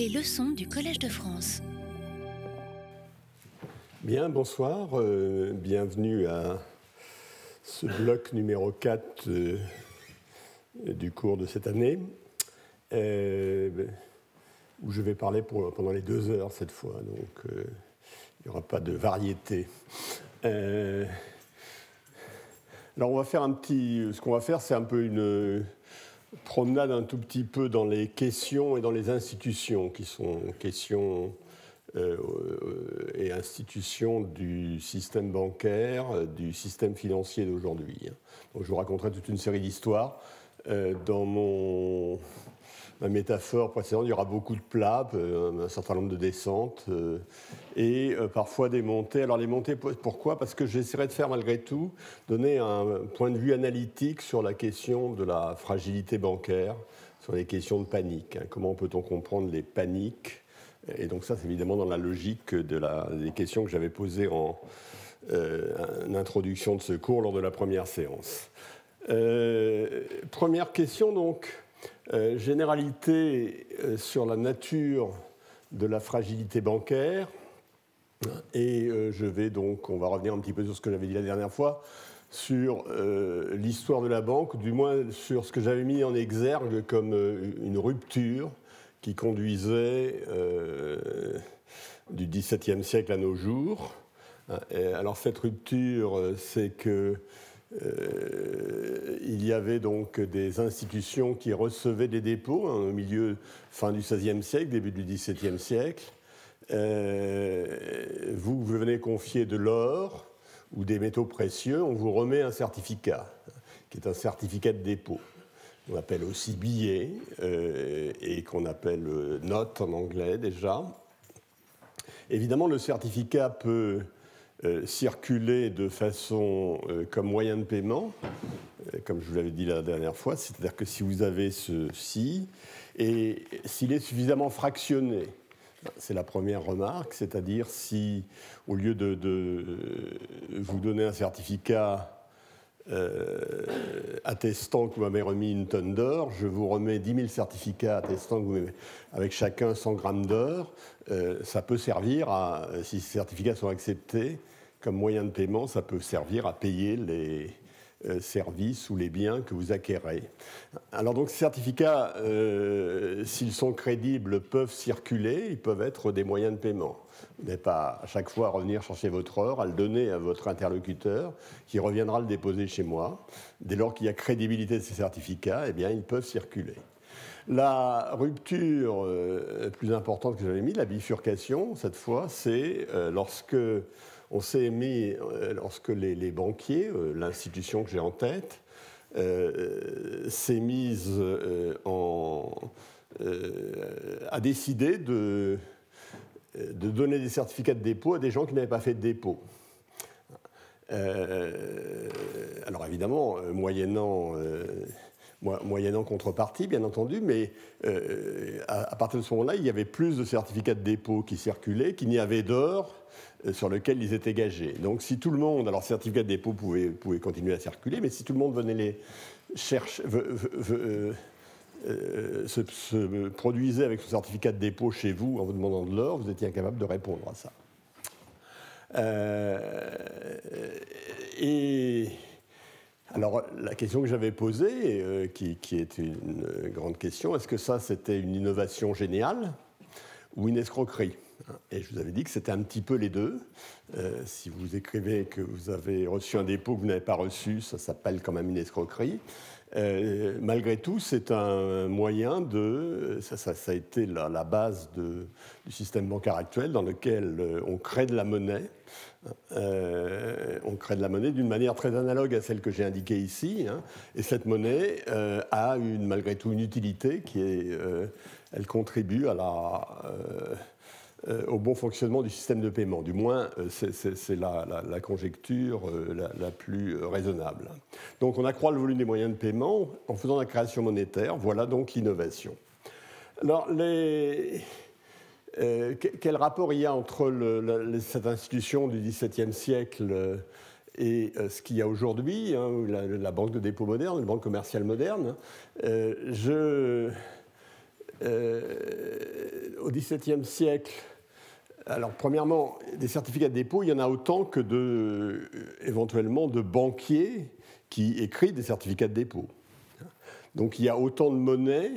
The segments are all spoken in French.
Les leçons du Collège de France. Bien, bonsoir. euh, bienvenue à ce bloc numéro 4 euh, du cours de cette année, euh, où je vais parler pendant les deux heures cette fois. Donc, il n'y aura pas de variété. Alors, on va faire un petit. Ce qu'on va faire, c'est un peu une promenade un tout petit peu dans les questions et dans les institutions, qui sont questions euh, et institutions du système bancaire, du système financier d'aujourd'hui. Je vous raconterai toute une série d'histoires. Euh, dans mon, ma métaphore précédente, il y aura beaucoup de plats, euh, un certain nombre de descentes euh, et euh, parfois des montées. Alors les montées, pourquoi? Parce que j'essaierai de faire malgré tout, donner un point de vue analytique sur la question de la fragilité bancaire, sur les questions de panique. hein. Comment peut-on comprendre les paniques? Et donc ça, c'est évidemment dans la logique des questions que j'avais posées en introduction de ce cours lors de la première séance. Première question donc, euh, généralité euh, sur la nature de la fragilité bancaire. Et euh, je vais donc, on va revenir un petit peu sur ce que j'avais dit la dernière fois, sur l'histoire de la banque, du moins sur ce que j'avais mis en exergue comme une rupture qui conduisait du XVIIe siècle à nos jours. Alors cette rupture, c'est que euh, il y avait donc des institutions qui recevaient des dépôts hein, au milieu fin du XVIe siècle, début du XVIIe siècle. Euh, vous, vous venez confier de l'or ou des métaux précieux, on vous remet un certificat, qui est un certificat de dépôt. On appelle aussi billet, euh, et qu'on appelle note en anglais déjà. Évidemment, le certificat peut circuler de façon euh, comme moyen de paiement, euh, comme je vous l'avais dit la dernière fois, c'est-à-dire que si vous avez ceci, et s'il est suffisamment fractionné, c'est la première remarque, c'est-à-dire si, au lieu de, euh, vous donner un certificat euh, attestant que vous m'avez remis une tonne d'or, je vous remets 10 000 certificats attestant que vous avec chacun 100 grammes d'or, euh, ça peut servir à, si ces certificats sont acceptés comme moyen de paiement, ça peut servir à payer les euh, services ou les biens que vous acquérez. Alors donc ces certificats, euh, s'ils sont crédibles, peuvent circuler, ils peuvent être des moyens de paiement. Vous n'avez pas à chaque fois à revenir chercher votre or, à le donner à votre interlocuteur, qui reviendra le déposer chez moi. Dès lors qu'il y a crédibilité de ces certificats, eh bien, ils peuvent circuler. La rupture euh, plus importante que j'avais mis, la bifurcation, cette fois, c'est euh, lorsque on s'est mis, euh, lorsque les, banquiers, euh, l'institution que j'ai en tête, euh, s'est mise en, à décider de, donner des certificats de dépôt à des gens qui n'avaient pas fait de dépôt. Alors évidemment, moyennant, mo- moyennant contrepartie, bien entendu, mais euh, à, partir de ce moment-là, il y avait plus de certificats de dépôt qui circulaient qu'il n'y avait d'or euh, sur lequel ils étaient gagés. Donc si tout le monde, alors certificats de dépôt pouvaient, continuer à circuler, mais si tout le monde venait les chercher, euh, se, se produisait avec ce certificat de dépôt chez vous en vous demandant de l'or, vous étiez incapable de répondre à ça. Et alors, la question que j'avais posée, euh, qui, est une grande question, est-ce que ça, c'était une innovation géniale ou une escroquerie? Et je vous avais dit que c'était un petit peu les deux. Euh, si vous écrivez que vous avez reçu un dépôt que vous n'avez pas reçu, ça s'appelle quand même une escroquerie. Euh, malgré tout, c'est un moyen de. Ça, a été la, base du système bancaire actuel dans lequel euh, on crée de la monnaie. Euh, on crée de la monnaie d'une manière très analogue à celle que j'ai indiquée ici. hein. et cette monnaie euh, a une, malgré tout une utilité qui est. euh, elle contribue à la. au bon fonctionnement du système de paiement. Du moins, c'est- la, la- conjecture la, la plus raisonnable. Donc on accroît le volume des moyens de paiement en faisant la création monétaire. Voilà donc l'innovation. Alors, les, euh, que- quel rapport il y a entre cette institution du XVIIe siècle euh, et euh, ce qu'il y a aujourd'hui, hein, la, banque de dépôt moderne, la banque commerciale moderne Euh, je, au XVIIe siècle, alors premièrement, des certificats de dépôt, il y en a autant que éventuellement de banquiers qui écrivent des certificats de dépôt. Donc il y a autant de monnaie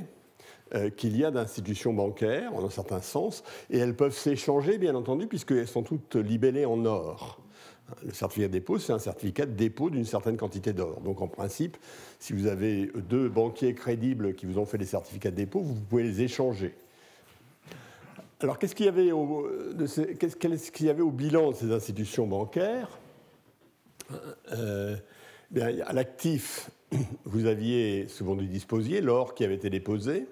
euh, qu'il y a d'institutions bancaires, en un certain sens, et elles peuvent s'échanger, bien entendu, puisqu'elles sont toutes libellées en or. Le certificat de dépôt, c'est un certificat de dépôt d'une certaine quantité d'or. Donc en principe, si vous avez deux banquiers crédibles qui vous ont fait des certificats de dépôt, vous pouvez les échanger. Alors qu'est-ce qu'il y avait au, bilan de ces institutions bancaires? Euh, À l'actif, vous aviez dont vous disposiez, l'or qui avait été déposé.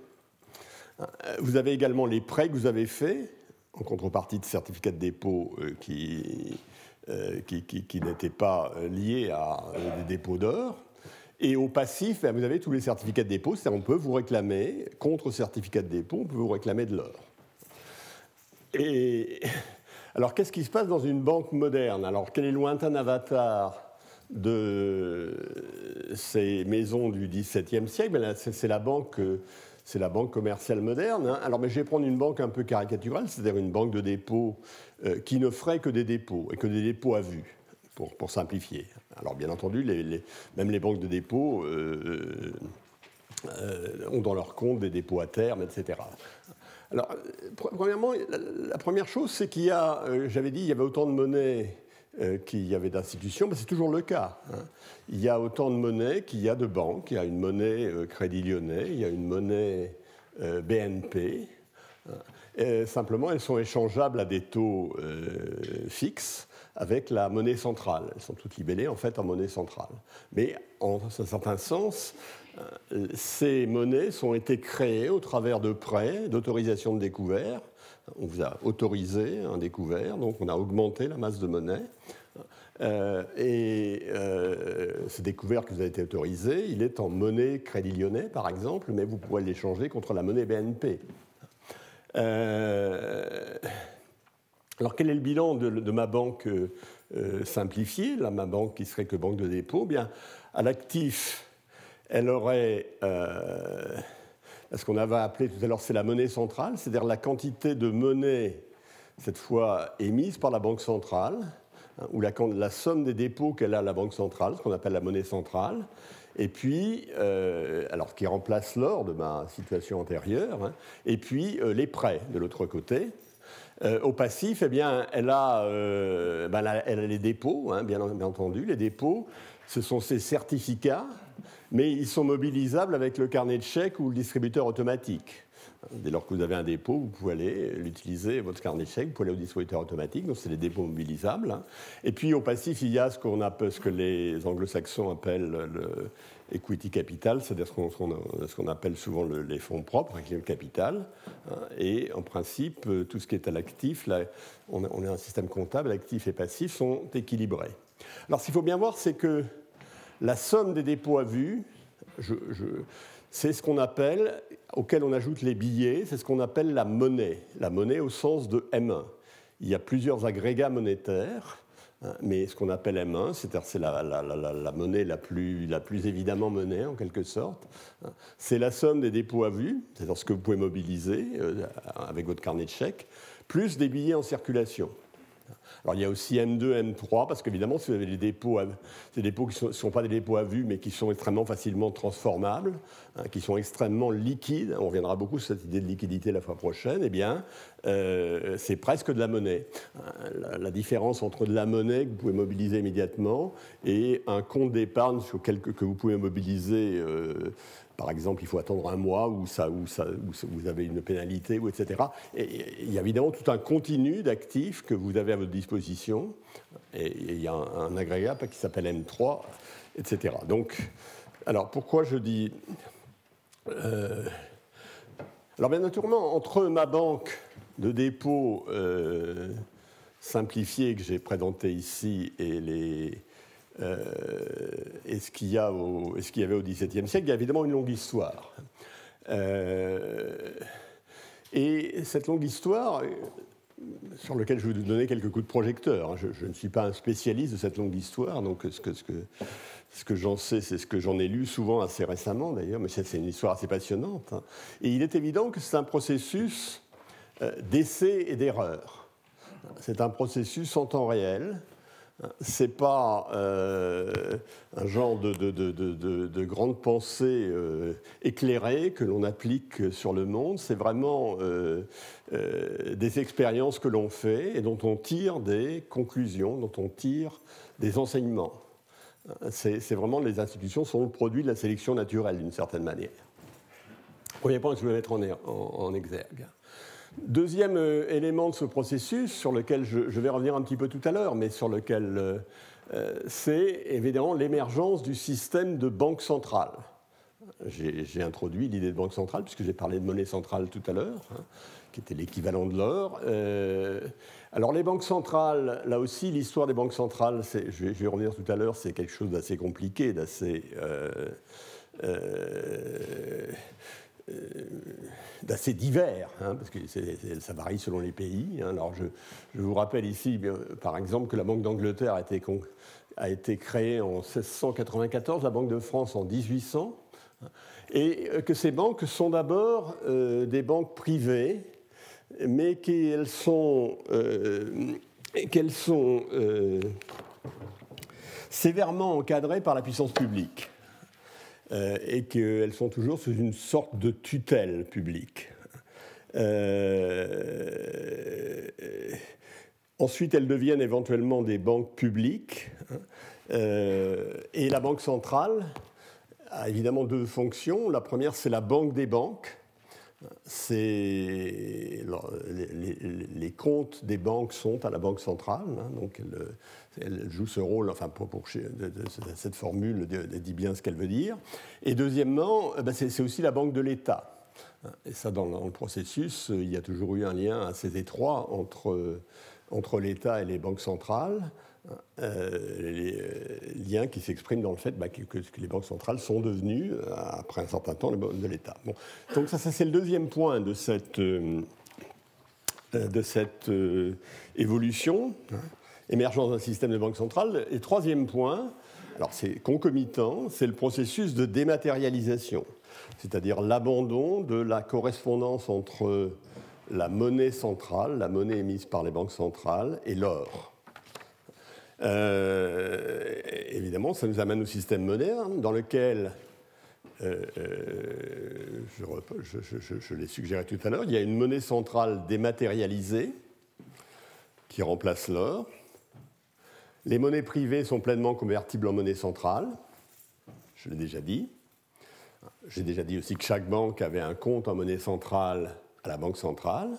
Euh, vous avez également les prêts que vous avez faits en contrepartie de certificats de dépôt euh, qui, euh, qui, n'étaient pas liés à des dépôts d'or. Et au passif, ben, vous avez tous les certificats de dépôt, c'est-à-dire on peut vous réclamer, contre certificat de dépôt, on peut vous réclamer de l'or. Et alors, qu'est-ce qui se passe dans une banque moderne? Alors, quel est le lointain avatar de ces maisons du XVIIe siècle? Ben, C'est la banque c'est la banque commerciale moderne. Hein. Alors, mais je vais prendre une banque un peu caricaturale, c'est-à-dire une banque de dépôt euh, qui ne ferait que des dépôts, et que des dépôts à vue, pour, simplifier. Alors, bien entendu, même les banques de dépôt euh, euh, ont dans leur compte des dépôts à terme, etc. Alors, premièrement, la, première chose, c'est qu'il y a, j'avais dit, il y avait autant de monnaie qu'il y avait d'institutions, c'est toujours le cas. Hein. Il y a autant de monnaies qu'il y a de banques. Il y a une monnaie euh, Crédit Lyonnais, il y a une monnaie euh, BNP. Hein. simplement, elles sont échangeables à des taux fixes avec la monnaie centrale. Elles sont toutes libellées en fait en monnaie centrale. Mais en un certain sens, ces monnaies ont été créées au travers de prêts, d'autorisations de découvert, on vous a autorisé un découvert, donc on a augmenté la masse de monnaie. Euh, et euh, ce découvert que vous avez été autorisé, il est en monnaie Crédit Lyonnais, par exemple, mais vous pourrez l'échanger contre la monnaie BNP. Euh, alors, quel est le bilan de, ma banque simplifiée, là, ma banque qui serait que banque de dépôt? Bien, à l'actif, elle aurait ce qu'on avait appelé tout à l'heure, c'est la monnaie centrale, c'est-à-dire la quantité de monnaie, cette fois émise par la Banque centrale, hein, ou la, somme des dépôts qu'elle a la Banque centrale, ce qu'on appelle la monnaie centrale, et puis, euh, alors qui remplace l'or de ma situation antérieure, hein, et puis euh, les prêts de l'autre côté. Euh, au passif, eh bien, elle a, ben, les dépôts, hein, bien, bien entendu. Les dépôts, ce sont ces certificats mais ils sont mobilisables avec le carnet de chèques ou le distributeur automatique. Dès lors que vous avez un dépôt, vous pouvez aller l'utiliser, votre carnet de chèques, vous pouvez aller au distributeur automatique, donc c'est les dépôts mobilisables. Et puis au passif, il y a ce, qu'on appelle, ce que les anglo-saxons appellent le equity capital, c'est-à-dire ce qu'on, appelle souvent les fonds propres, le capital. Et en principe, tout ce qui est à l'actif, là, on, a, un système comptable, actif et passif sont équilibrés. Alors ce qu'il faut bien voir, c'est que la somme des dépôts à vue, c'est ce qu'on appelle, auquel on ajoute les billets, c'est ce qu'on appelle la monnaie. La monnaie au sens de M1. Il y a plusieurs agrégats monétaires, hein, mais ce qu'on appelle M1, c'est la, monnaie la plus, la plus évidemment monnaie en quelque sorte, hein. c'est la somme des dépôts à vue, c'est-à-dire ce que vous pouvez mobiliser euh, avec votre carnet de chèques, plus des billets en circulation. Alors il y a aussi M2, M3, parce qu'évidemment, si vous avez des dépôts, des dépôts qui ne sont, pas des dépôts à vue, mais qui sont extrêmement facilement transformables, hein, qui sont extrêmement liquides, on reviendra beaucoup sur cette idée de liquidité la fois prochaine, eh bien, euh, c'est presque de la monnaie. Euh, la, différence entre de la monnaie que vous pouvez mobiliser immédiatement et un compte d'épargne que vous pouvez mobiliser euh, par exemple, il faut attendre un mois où, ça, ça, vous avez une pénalité, ou etc. Et il y a évidemment tout un continu d'actifs que vous avez à votre disposition. Et, il y a un, agrégat qui s'appelle M3, etc. Donc, alors pourquoi je dis. Euh, alors, bien naturellement, entre ma banque de dépôt euh, simplifiée que j'ai présentée ici et les et ce qu'il y, ce y avait au XVIIe siècle, il y a évidemment une longue histoire. Euh, et cette longue histoire, sur laquelle je vais vous donner quelques coups de projecteur. Hein, je, ne suis pas un spécialiste de cette longue histoire, donc ce que, ce que, ce que j'en sais, c'est ce que j'en ai lu souvent assez récemment d'ailleurs, mais c'est une histoire assez passionnante. Hein. Et il est évident que c'est un processus d'essais et d'erreurs. C'est un processus en temps réel c'est pas euh, un genre de, de, grande pensée euh, éclairée que l'on applique sur le monde, c'est vraiment euh, des expériences que l'on fait et dont on tire des conclusions, dont on tire des enseignements. C'est vraiment les institutions sont le produit de la sélection naturelle d'une certaine manière. Premier point que je voulais mettre en exergue. Deuxième euh, élément de ce processus, sur lequel je, vais revenir un petit peu tout à l'heure, mais sur lequel euh, euh, c'est évidemment l'émergence du système de banque centrale. J'ai introduit l'idée de banque centrale, puisque j'ai parlé de monnaie centrale tout à l'heure, hein, qui était l'équivalent de l'or. alors les banques centrales, là aussi, l'histoire des banques centrales, je vais, revenir tout à l'heure, c'est quelque chose d'assez compliqué, d'assez d'assez divers, hein, parce que ça varie selon les pays. Hein. Alors je, vous rappelle ici, par exemple, que la Banque d'Angleterre a été, créée en 1694, la Banque de France en 1800, hein, et que ces banques sont d'abord euh, des banques privées, mais euh, qu'elles sont sévèrement encadrées par la puissance publique. Euh, et qu'elles sont toujours sous une sorte de tutelle publique. Euh, ensuite, elles deviennent éventuellement des banques publiques. Euh, et la Banque centrale a évidemment deux fonctions. La première, c'est la banque des banques. Les, comptes des banques sont à la Banque centrale, hein, donc elle, elle joue ce rôle, enfin pour, cette formule dit bien ce qu'elle veut dire. Et deuxièmement, eh ben, c'est aussi la banque de l'État. Et ça, dans, le processus, il y a toujours eu un lien assez étroit entre, entre l'État et les banques centrales. Euh, les euh, liens qui s'expriment dans le fait bah, que, les banques centrales sont devenues, euh, après un certain temps, les banques de l'État. Donc ça, ça c'est le deuxième point de cette, de cette évolution émergence d'un système de banque centrale. Et troisième point, alors c'est concomitant, c'est le processus de dématérialisation, c'est-à-dire l'abandon de la correspondance entre la monnaie centrale, la monnaie émise par les banques centrales, et l'or. Euh, évidemment, ça nous amène au système moderne dans lequel, euh, euh, je, je l'ai suggéré tout à l'heure, il y a une monnaie centrale dématérialisée qui remplace l'or. Les monnaies privées sont pleinement convertibles en monnaie centrale, je l'ai déjà dit. J'ai déjà dit aussi que chaque banque avait un compte en monnaie centrale à la banque centrale.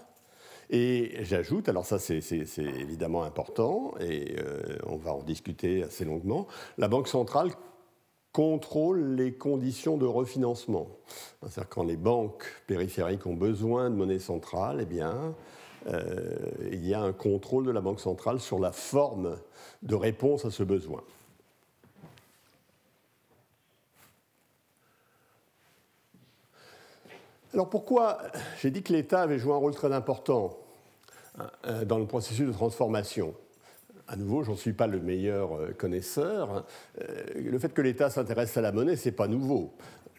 Et j'ajoute, alors ça c'est évidemment important, et euh, on va en discuter assez longuement, la banque centrale contrôle les conditions de refinancement. C'est-à-dire quand les banques périphériques ont besoin de monnaie centrale, eh bien, il y a un contrôle de la Banque centrale sur la forme de réponse à ce besoin. Alors pourquoi j'ai dit que l'État avait joué un rôle très important hein, dans le processus de transformation à nouveau, j'en suis pas le meilleur euh, connaisseur. Euh, le fait que l'État s'intéresse à la monnaie, c'est pas nouveau.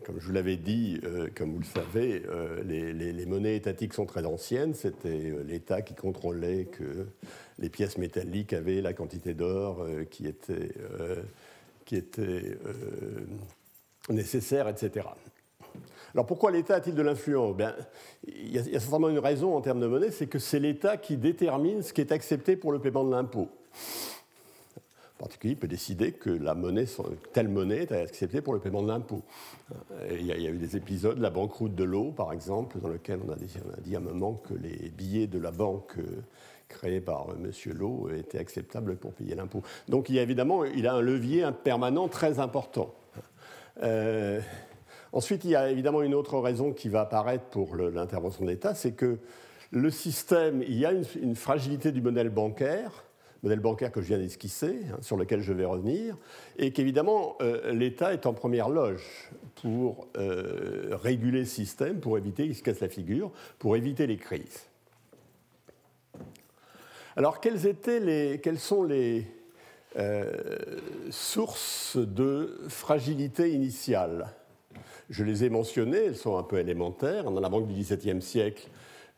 Comme je vous l'avais dit, euh, comme vous le savez, euh, les, monnaies étatiques sont très anciennes. C'était euh, l'État qui contrôlait que les pièces métalliques avaient la quantité d'or qui était, qui était nécessaire, etc. Alors pourquoi l'État a-t-il de l'influence? Ben, Il y a certainement une raison en termes de monnaie, c'est que c'est l'État qui détermine ce qui est accepté pour le paiement de l'impôt particulier peut décider que telle monnaie est acceptée pour le paiement de l'impôt. Euh, il, y, a eu des épisodes, la banqueroute de l'eau, par exemple, dans lequel on a, dit, à un moment que les billets de la banque euh, créés par euh, M. Lowe étaient acceptables pour payer l'impôt. Donc il y a évidemment il a un levier permanent très important. ensuite, il y a évidemment une autre raison qui va apparaître pour l'intervention de l'État, c'est que le système, il y a une fragilité du modèle bancaire modèle bancaire que je viens d'esquisser, hein, sur lequel je vais revenir, et qu'évidemment, euh, l'État est en première loge pour euh, réguler ce système, pour éviter qu'il se casse la figure, pour éviter les crises. Alors, quelles, étaient les, quelles sont les euh, sources de fragilité initiale? Je les ai mentionnées, elles sont un peu élémentaires. Dans la banque du XVIIe siècle,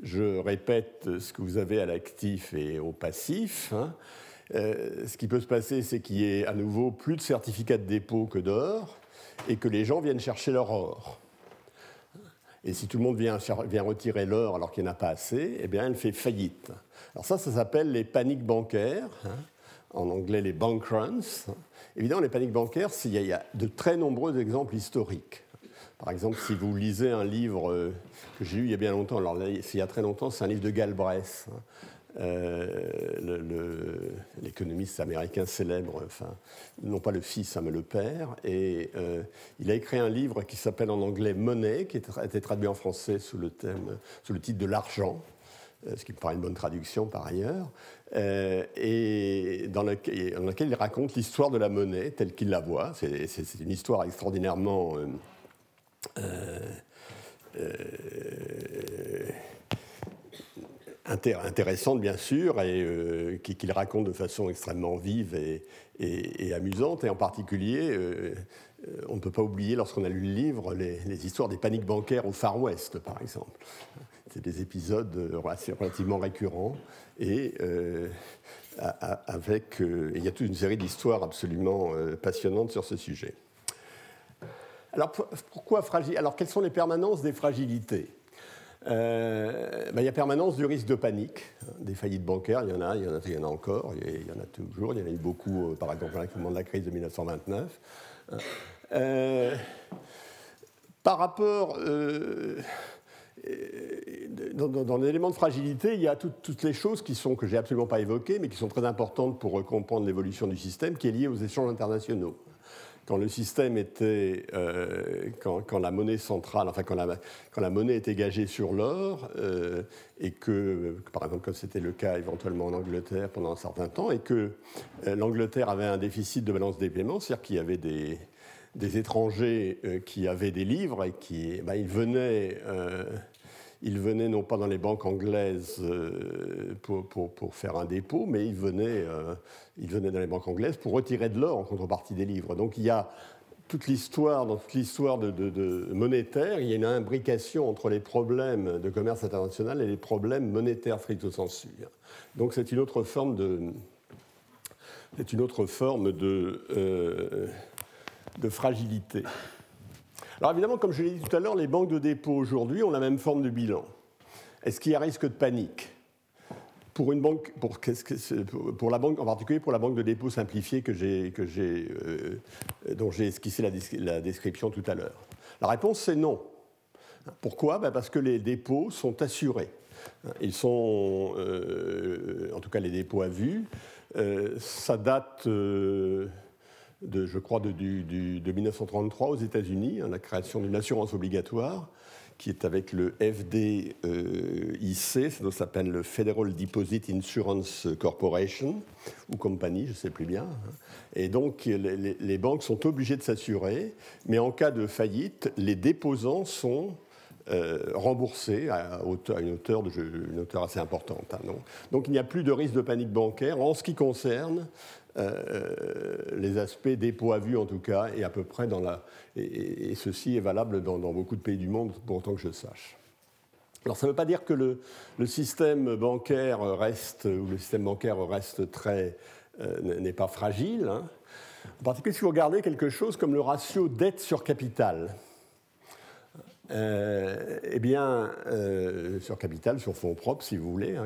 je répète ce que vous avez à l'actif et au passif. Hein. Euh, ce qui peut se passer, c'est qu'il y ait à nouveau plus de certificats de dépôt que d'or et que les gens viennent chercher leur or. Et si tout le monde vient, retirer l'or alors qu'il n'y en a pas assez, eh bien, elle fait faillite. Alors ça, ça s'appelle les paniques bancaires, hein. en anglais les bank runs. Évidemment, les paniques bancaires, il y, a de très nombreux exemples historiques. Par exemple, si vous lisez un livre euh, que j'ai lu il y a bien longtemps, alors il y a très longtemps, c'est un livre de Galbraith, hein. euh, l'économiste américain célèbre, enfin, non pas le fils, hein, mais le père, et euh, il a écrit un livre qui s'appelle en anglais Money, qui a été traduit en français sous le, thème, sous le titre de l'argent, ce qui me paraît une bonne traduction par ailleurs, et dans, lequel, il raconte l'histoire de la monnaie telle qu'il la voit. C'est une histoire extraordinairement intéressante bien sûr et euh, qu'il raconte de façon extrêmement vive et, amusante. Et en particulier on ne peut pas oublier lorsqu'on a lu le livre les, histoires des paniques bancaires au Far West par exemple. C'est des épisodes relativement récurrents et avec il y a toute une série d'histoires absolument passionnantes sur ce sujet alors pourquoi fragile Alors quelles sont les permanences des fragilités? Euh, ben, il y a permanence du risque de panique, hein, des faillites bancaires, il y en a, il y en a, encore, il y en a toujours, il y en a eu beaucoup, euh, par exemple, au moment de la crise de 1929. Hein. Euh, par rapport, dans, l'élément de fragilité, il y a toutes les choses qui sont, que j'ai absolument pas évoquées, mais qui sont très importantes pour comprendre l'évolution du système, qui est liée aux échanges internationaux quand le système était, euh, quand, la monnaie centrale, enfin quand la, monnaie était gagée sur l'or, euh, et que, par exemple, comme c'était le cas éventuellement en Angleterre pendant un certain temps, et que euh, l'Angleterre avait un déficit de balance des paiements, c'est-à-dire qu'il y avait des, des étrangers qui avaient des livres et qui, ben, ils venaient il venait non pas dans les banques anglaises euh, pour, faire un dépôt, mais il venait, euh, il venait dans les banques anglaises pour retirer de l'or en contrepartie des livres. Donc il y a toute l'histoire, dans toute l'histoire monétaire, il y a une imbrication entre les problèmes de commerce international et les problèmes monétaires stricto sensu. Donc c'est une autre forme de, c'est une autre forme de, euh, de fragilité. Alors évidemment, comme je l'ai dit tout à l'heure, les banques de dépôt aujourd'hui ont la même forme de bilan. Est-ce qu'il y a risque de panique? Pour une banque, pour, la banque, en particulier pour la banque de dépôt simplifiée que que euh, dont j'ai esquissé la, description tout à l'heure La réponse c'est non. Pourquoi? Ben, Parce que les dépôts sont assurés. Ils sont, euh, en tout cas les dépôts à vue, euh, ça date de, je crois, de, 1933 aux États-Unis, hein, la création d'une assurance obligatoire qui est avec le FDIC, ça s'appelle le Federal Deposit Insurance Corporation, ou compagnie, je ne sais plus bien. Hein. Et donc les, banques sont obligées de s'assurer, mais en cas de faillite, les déposants sont euh, remboursés à, une, hauteur de, une, hauteur assez importante. Hein, donc il n'y a plus de risque de panique bancaire en ce qui concerne euh, les aspects dépôt à vue en tout cas, et à peu près dans la. Et, ceci est valable dans, beaucoup de pays du monde, pour autant que je sache. Alors ça ne veut pas dire que le, système bancaire reste, ou le système bancaire reste très. Euh, n'est pas fragile. Hein. En particulier si vous regardez quelque chose comme le ratio dette sur capital. Euh, eh bien, euh, sur capital, sur fonds propres, si vous voulez. Hein,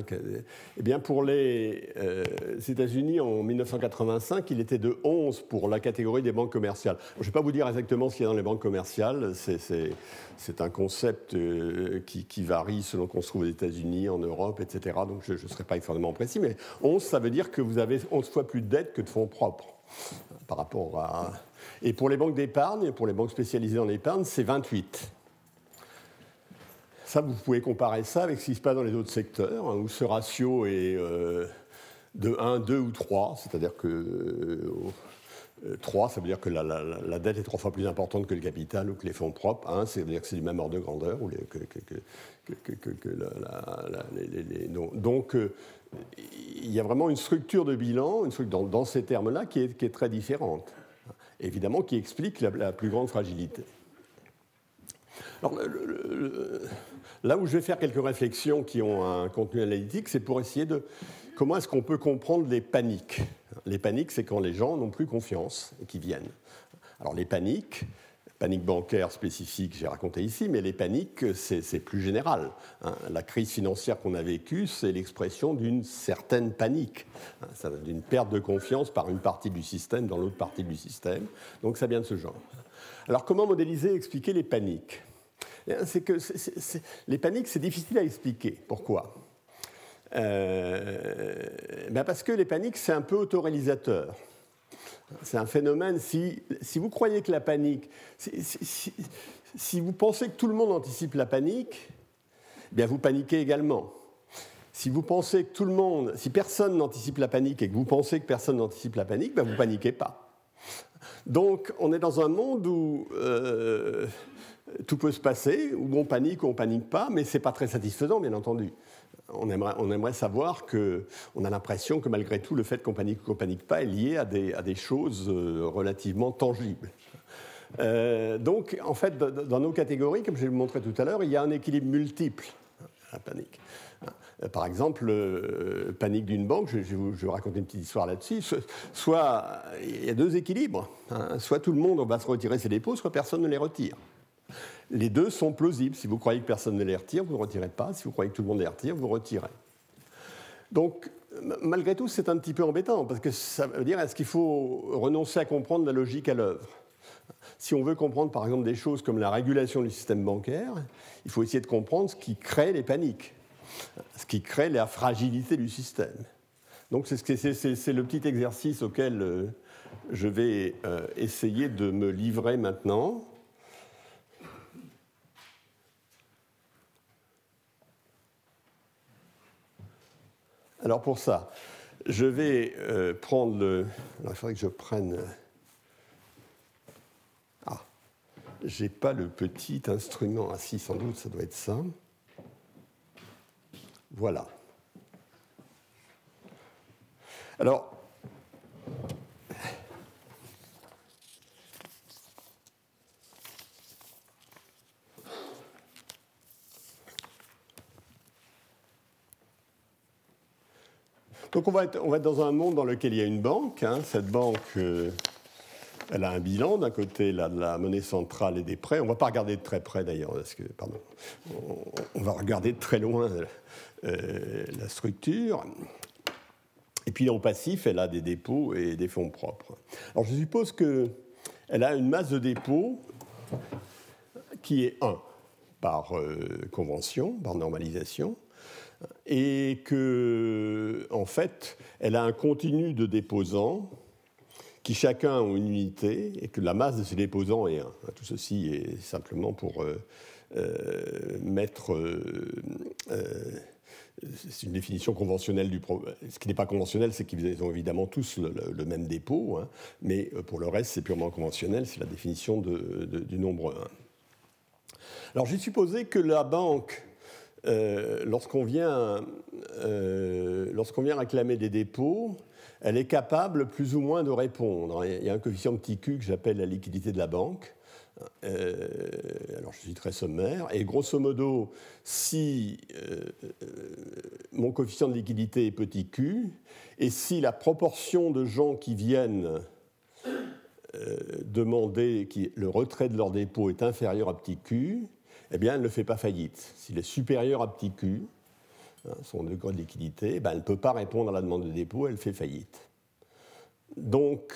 eh bien, pour les euh, États-Unis, en 1985, il était de 11 pour la catégorie des banques commerciales. je ne vais pas vous dire exactement ce qu'il y a dans les banques commerciales. C'est un concept qui, varie selon qu'on se trouve aux États-Unis, en Europe, etc. Donc, je ne serai pas extrêmement précis. Mais 11, ça veut dire que vous avez 11 fois plus de dettes que de fonds propres par rapport à. Et pour les banques d'épargne, pour les banques spécialisées en épargne, c'est 28. Ça, vous pouvez comparer ça avec ce qui se passe dans les autres secteurs, hein, où ce ratio est euh, de 1, 2 ou 3, c'est-à-dire que 3, euh, ça veut dire que la, dette est trois fois plus importante que le capital ou que les fonds propres. 1, c'est-à-dire que c'est du même ordre de grandeur. donc, il y a vraiment une structure de bilan une structure, dans, ces termes-là qui est, qui est, très différente. Évidemment, qui explique la plus grande fragilité. Là où je vais faire quelques réflexions qui ont un contenu analytique, c'est pour essayer de comment est-ce qu'on peut comprendre les paniques. Les paniques, c'est quand les gens n'ont plus confiance et qui viennent. Alors les paniques, panique bancaire spécifique, j'ai raconté ici, mais les paniques, c'est plus général. Hein. La crise financière qu'on a vécue, c'est l'expression d'une certaine panique, hein. d'une perte de confiance par une partie du système dans l'autre partie du système. Donc ça vient de ce genre. Alors comment modéliser et expliquer les paniques? C'est que les paniques, c'est difficile à expliquer. Pourquoi? Euh, ben Parce que les paniques, c'est un peu autoréalisateur. C'est un phénomène, si, vous croyez que la panique, si, si, vous pensez que tout le monde anticipe la panique, eh bien vous paniquez également. Si vous pensez que tout le monde, si personne n'anticipe la panique et que vous pensez que personne n'anticipe la panique, ben vous paniquez pas. Donc on est dans un monde où euh, tout peut se passer, où on panique ou on panique pas, mais ce n'est pas très satisfaisant, bien entendu on aimerait, savoir que, on a l'impression que malgré tout, le fait qu'on panique ou qu'on panique pas est lié à des, choses euh, relativement tangibles. Euh, donc, en fait, dans nos catégories, comme je l'ai montré tout à l'heure, il y a un équilibre multiple à la panique. Euh, par exemple, panique d'une banque, je, vais vous raconter une petite histoire là-dessus. Soit il y a deux équilibres. Hein. soit tout le monde va se retirer ses dépôts, soit personne ne les retire. Les deux sont plausibles. Si vous croyez que personne ne les retire, vous ne retirez pas. Si vous croyez que tout le monde les retire, vous retirez. Donc, malgré tout, c'est un petit peu embêtant, parce que ça veut dire est-ce qu'il faut renoncer à comprendre la logique à l'œuvre? Si on veut comprendre, par exemple, des choses comme la régulation du système bancaire, il faut essayer de comprendre ce qui crée les paniques, ce qui crée la fragilité du système. Donc, c'est le petit exercice auquel euh, je vais euh, essayer de me livrer maintenant. Alors pour ça, je vais euh, prendre le. il faudrait que je prenne. Ah, j'ai pas le petit instrument. Ah, si, sans doute, ça doit être ça. Voilà. Alors, Donc on va, être, dans un monde dans lequel il y a une banque. Hein. Cette banque, euh, elle a un bilan. D'un côté, la, la monnaie centrale et des prêts. On ne va pas regarder de très près d'ailleurs, parce que, pardon, on, va regarder de très loin euh, la structure. Et puis en passif, elle a des dépôts et des fonds propres. Alors je suppose qu'elle a une masse de dépôts qui est 1 par euh, convention, par normalisation et que, en fait, elle a un continu de déposants qui chacun ont une unité et que la masse de ces déposants est 1. Tout ceci est simplement pour euh, euh, mettre. Euh, c'est une définition conventionnelle du problème. Ce qui n'est pas conventionnel, c'est qu'ils ont évidemment tous le, même dépôt, hein, mais pour le reste, c'est purement conventionnel, c'est la définition du nombre 1. Alors j'ai supposé que la banque euh, lorsqu'on vient, euh, lorsqu'on vient réclamer des dépôts, elle est capable plus ou moins de répondre. Il y a un coefficient petit q que j'appelle la liquidité de la banque. Euh, alors je suis très sommaire. Et grosso modo, si mon coefficient de liquidité est petit q, et si la proportion de gens qui viennent demander le retrait de leur dépôt est inférieure à petit q, eh bien, elle ne fait pas faillite. S'il est supérieur à petit q, hein, son degré de liquidité, ben, elle ne peut pas répondre à la demande de dépôt, elle fait faillite. Donc,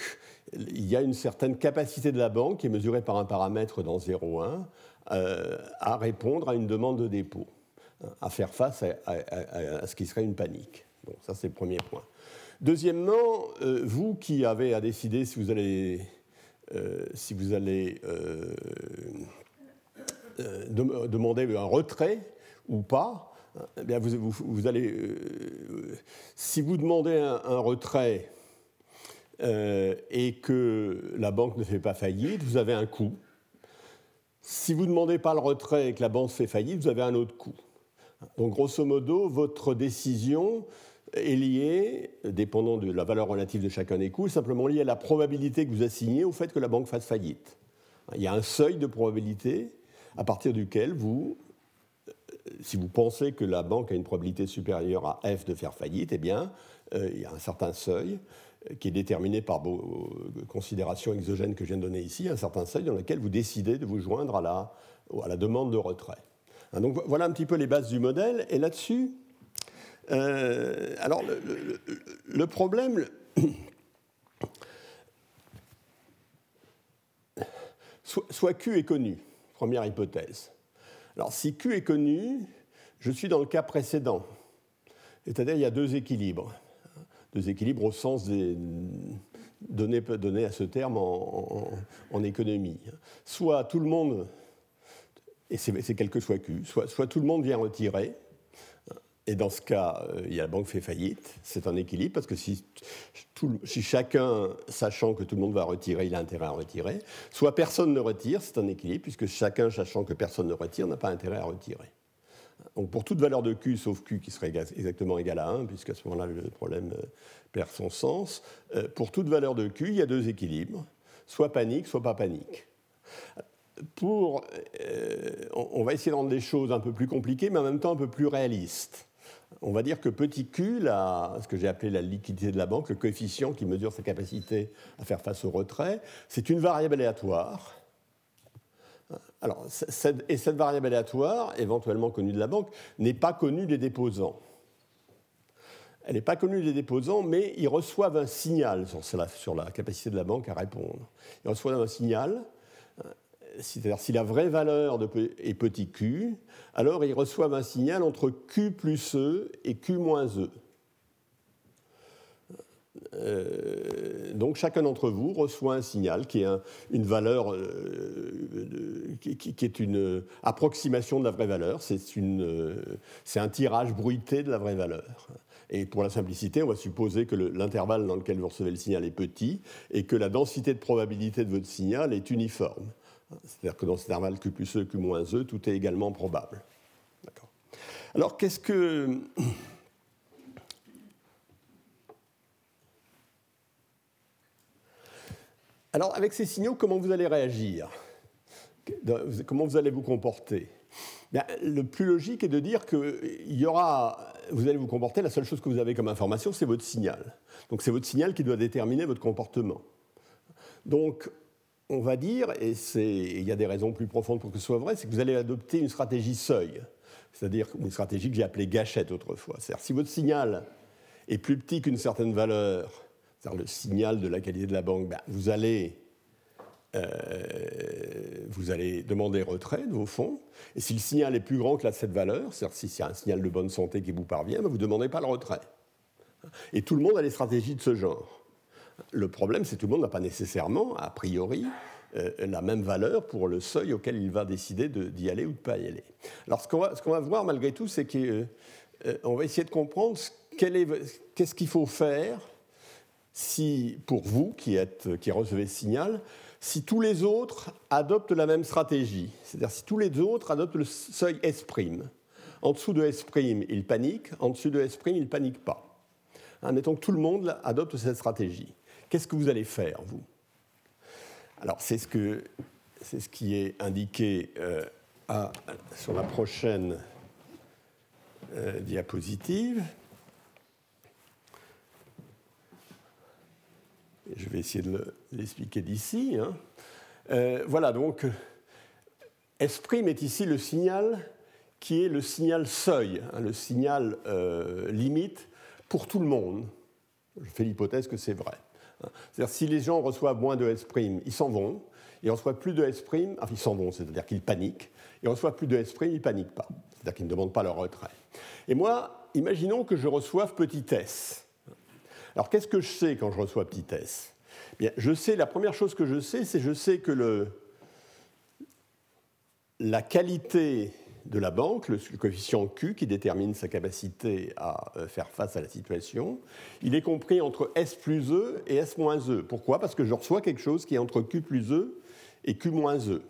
il y a une certaine capacité de la banque, qui est mesurée par un paramètre dans 0,1, euh, à répondre à une demande de dépôt, hein, à faire face à, ce qui serait une panique. Ça, c'est le premier point. Deuxièmement, euh, vous qui avez à décider si vous allez, euh, si vous allez euh, euh, demander un retrait ou pas, eh bien vous, allez, euh, si vous demandez un, retrait et que la banque ne fait pas faillite, vous avez un coût. Si vous ne demandez pas le retrait et que la banque fait faillite, vous avez un autre coût. Donc grosso modo, votre décision est liée, dépendant de la valeur relative de chacun des coûts, simplement liée à la probabilité que vous assignez au fait que la banque fasse faillite. Il y a un seuil de probabilité à partir duquel vous, si vous pensez que la banque a une probabilité supérieure à f de faire faillite, eh bien, il y a un certain seuil qui est déterminé par vos considérations exogènes que je viens de donner ici, un certain seuil dans lequel vous décidez de vous joindre à la, à la demande de retrait. Hein, donc voilà un petit peu les bases du modèle. Et là-dessus, euh, alors le, problème, soit, Q est connu, première hypothèse. Alors si Q est connu, je suis dans le cas précédent. C'est-à-dire il y a deux équilibres. Deux équilibres au sens des données à ce terme en, en économie. Soit tout le monde et c'est quel que soit Q. Soit, tout le monde vient retirer, et dans ce cas, euh, il y a la banque fait faillite, c'est un équilibre, parce que si, chacun, sachant que tout le monde va retirer, il a intérêt à retirer, soit personne ne retire, c'est un équilibre, puisque chacun, sachant que personne ne retire, n'a pas intérêt à retirer. Donc pour toute valeur de Q, sauf Q qui serait exactement égal à 1, puisqu'à ce moment-là, le problème euh, perd son sens, euh, pour toute valeur de Q, il y a deux équilibres, soit panique, soit pas panique pour, on va essayer de rendre les choses un peu plus compliquées, mais en même temps un peu plus réalistes. On va dire que petit q, ce que j'ai appelé la liquidité de la banque, le coefficient qui mesure sa capacité à faire face au retrait, c'est une variable aléatoire. Alors, et cette variable aléatoire, éventuellement connue de la banque, n'est pas connue des déposants. Elle n'est pas connue des déposants, mais ils reçoivent un signal sur la, sur la capacité de la banque à répondre. Ils reçoivent un signal c'est-à-dire si la vraie valeur est petit q, alors ils reçoivent un signal entre q plus e et q moins e. Euh, donc chacun d'entre vous reçoit un signal qui est une valeur, euh, qui, est une approximation de la vraie valeur, c'est un tirage bruité de la vraie valeur. Et pour la simplicité, on va supposer que l'intervalle dans lequel vous recevez le signal est petit et que la densité de probabilité de votre signal est uniforme. C'est-à-dire que dans cet intervalle Q plus E, Q moins E, tout est également probable. Alors, qu'est-ce que. Alors, avec ces signaux, comment vous allez réagir? Comment vous allez vous comporter? Le plus logique est de dire que y aura, vous allez vous comporter, la seule chose que vous avez comme information, c'est votre signal. Donc, c'est votre signal qui doit déterminer votre comportement. Donc, on va dire, et il y a des raisons plus profondes pour que ce soit vrai, c'est que vous allez adopter une stratégie seuil, c'est-à-dire une stratégie que j'ai appelée gâchette autrefois. C'est-à-dire si votre signal est plus petit qu'une certaine valeur, c'est-à-dire le signal de la qualité de la banque, ben, vous, allez, euh, vous allez demander retrait de vos fonds. Et si le signal est plus grand que cette valeur, c'est-à-dire si c'est un signal de bonne santé qui vous parvient, ben, vous ne demandez pas le retrait. Et tout le monde a des stratégies de ce genre. Le problème, c'est que tout le monde n'a pas nécessairement, a priori, euh, la même valeur pour le seuil auquel il va décider d'y aller ou de ne pas y aller. Alors, ce qu'on va, voir malgré tout, c'est qu'on euh, euh, va essayer de comprendre qu'est-ce qu'il faut faire si, pour vous qui, êtes, qui recevez ce signal, si tous les autres adoptent la même stratégie. C'est-à-dire si tous les autres adoptent le seuil S'. En dessous de S', ils paniquent, en dessous de S', ils ne paniquent pas. Admettons que tout le monde adopte cette stratégie. Qu'est-ce que vous allez faire, vous? Alors, c'est ce, qui est indiqué euh, sur la prochaine euh, diapositive. je vais essayer de l'expliquer d'ici. Hein. Euh, voilà, donc, S' est ici le signal qui est le signal seuil, hein, le signal limite pour tout le monde. Je fais l'hypothèse que c'est vrai. C'est-à-dire si les gens reçoivent moins de S', ils s'en vont. Ils reçoivent plus de S', enfin ils s'en vont, c'est-à-dire qu'ils paniquent. Ils reçoivent plus de S', ils ne paniquent pas. C'est-à-dire qu'ils ne demandent pas leur retrait. Et moi, imaginons que je reçoive petit s. Alors qu'est-ce que je sais quand je reçois petit s? Bien, je sais, la première chose que je sais, c'est je sais que le, la qualité de la banque, le, coefficient Q qui détermine sa capacité à euh, faire face à la situation, il est compris entre S plus E et S moins E. Pourquoi? Parce que je reçois quelque chose qui est entre Q plus E et Q moins E.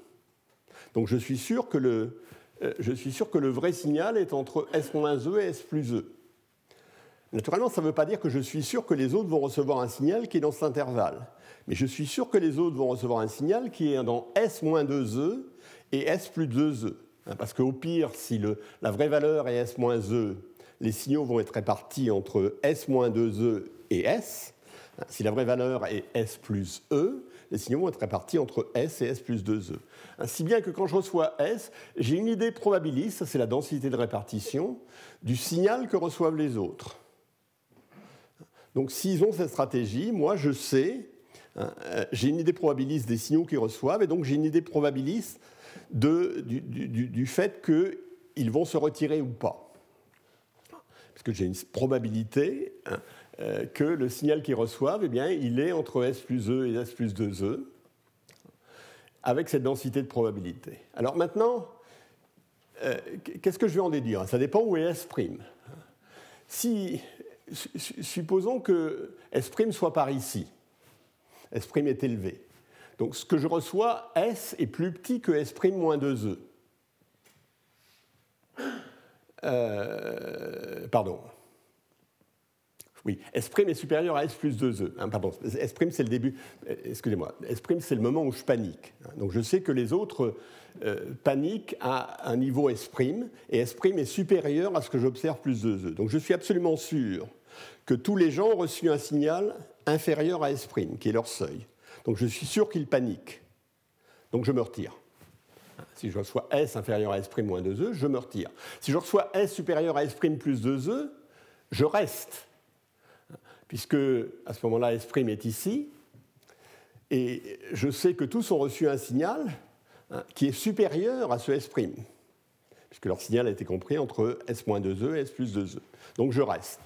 Donc je suis sûr que le, euh, je suis sûr que le vrai signal est entre S moins E et S plus E. Naturellement, ça ne veut pas dire que je suis sûr que les autres vont recevoir un signal qui est dans cet intervalle. Mais je suis sûr que les autres vont recevoir un signal qui est dans S moins 2E et S plus 2E. Hein, parce qu'au pire, si la vraie valeur est S moins E, les signaux vont être répartis entre S moins 2E et S. Hein, si la vraie valeur est S plus E, les signaux vont être répartis entre S et S plus 2E. Ainsi bien que quand je reçois S, j'ai une idée probabiliste, c'est la densité de répartition, du signal que reçoivent les autres. Donc s'ils ont cette stratégie, moi je sais, hein, euh, j'ai une idée probabiliste des signaux qu'ils reçoivent, et donc j'ai une idée probabiliste du, fait qu'ils vont se retirer ou pas. Parce que j'ai une probabilité hein, euh, que le signal qu'ils reçoivent, eh bien, il est entre S plus E et S plus 2E, avec cette densité de probabilité. Alors maintenant, euh, qu'est-ce que je vais en déduire? Ça dépend où est S'. Si, supposons que S' soit par ici. S' est élevé. Donc ce que je reçois, S est plus petit que S' moins 2E. Euh, pardon. Oui, S' est supérieur à S plus 2E. Hein, pardon, S' c'est le début. Excusez-moi. S' c'est le moment où je panique. Donc je sais que les autres euh, paniquent à un niveau S' et S' est supérieur à ce que j'observe plus 2E. Donc je suis absolument sûr que tous les gens ont reçu un signal inférieur à S', qui est leur seuil. Donc je suis sûr qu'ils paniquent. Donc je me retire. Si je reçois S inférieur à S' moins 2E, je me retire. Si je reçois S supérieur à S' plus 2E, je reste. Puisque à ce moment-là, S' est ici. Et je sais que tous ont reçu un signal hein, qui est supérieur à ce S'. Puisque leur signal a été compris entre S-2E et S plus 2E. Donc je reste.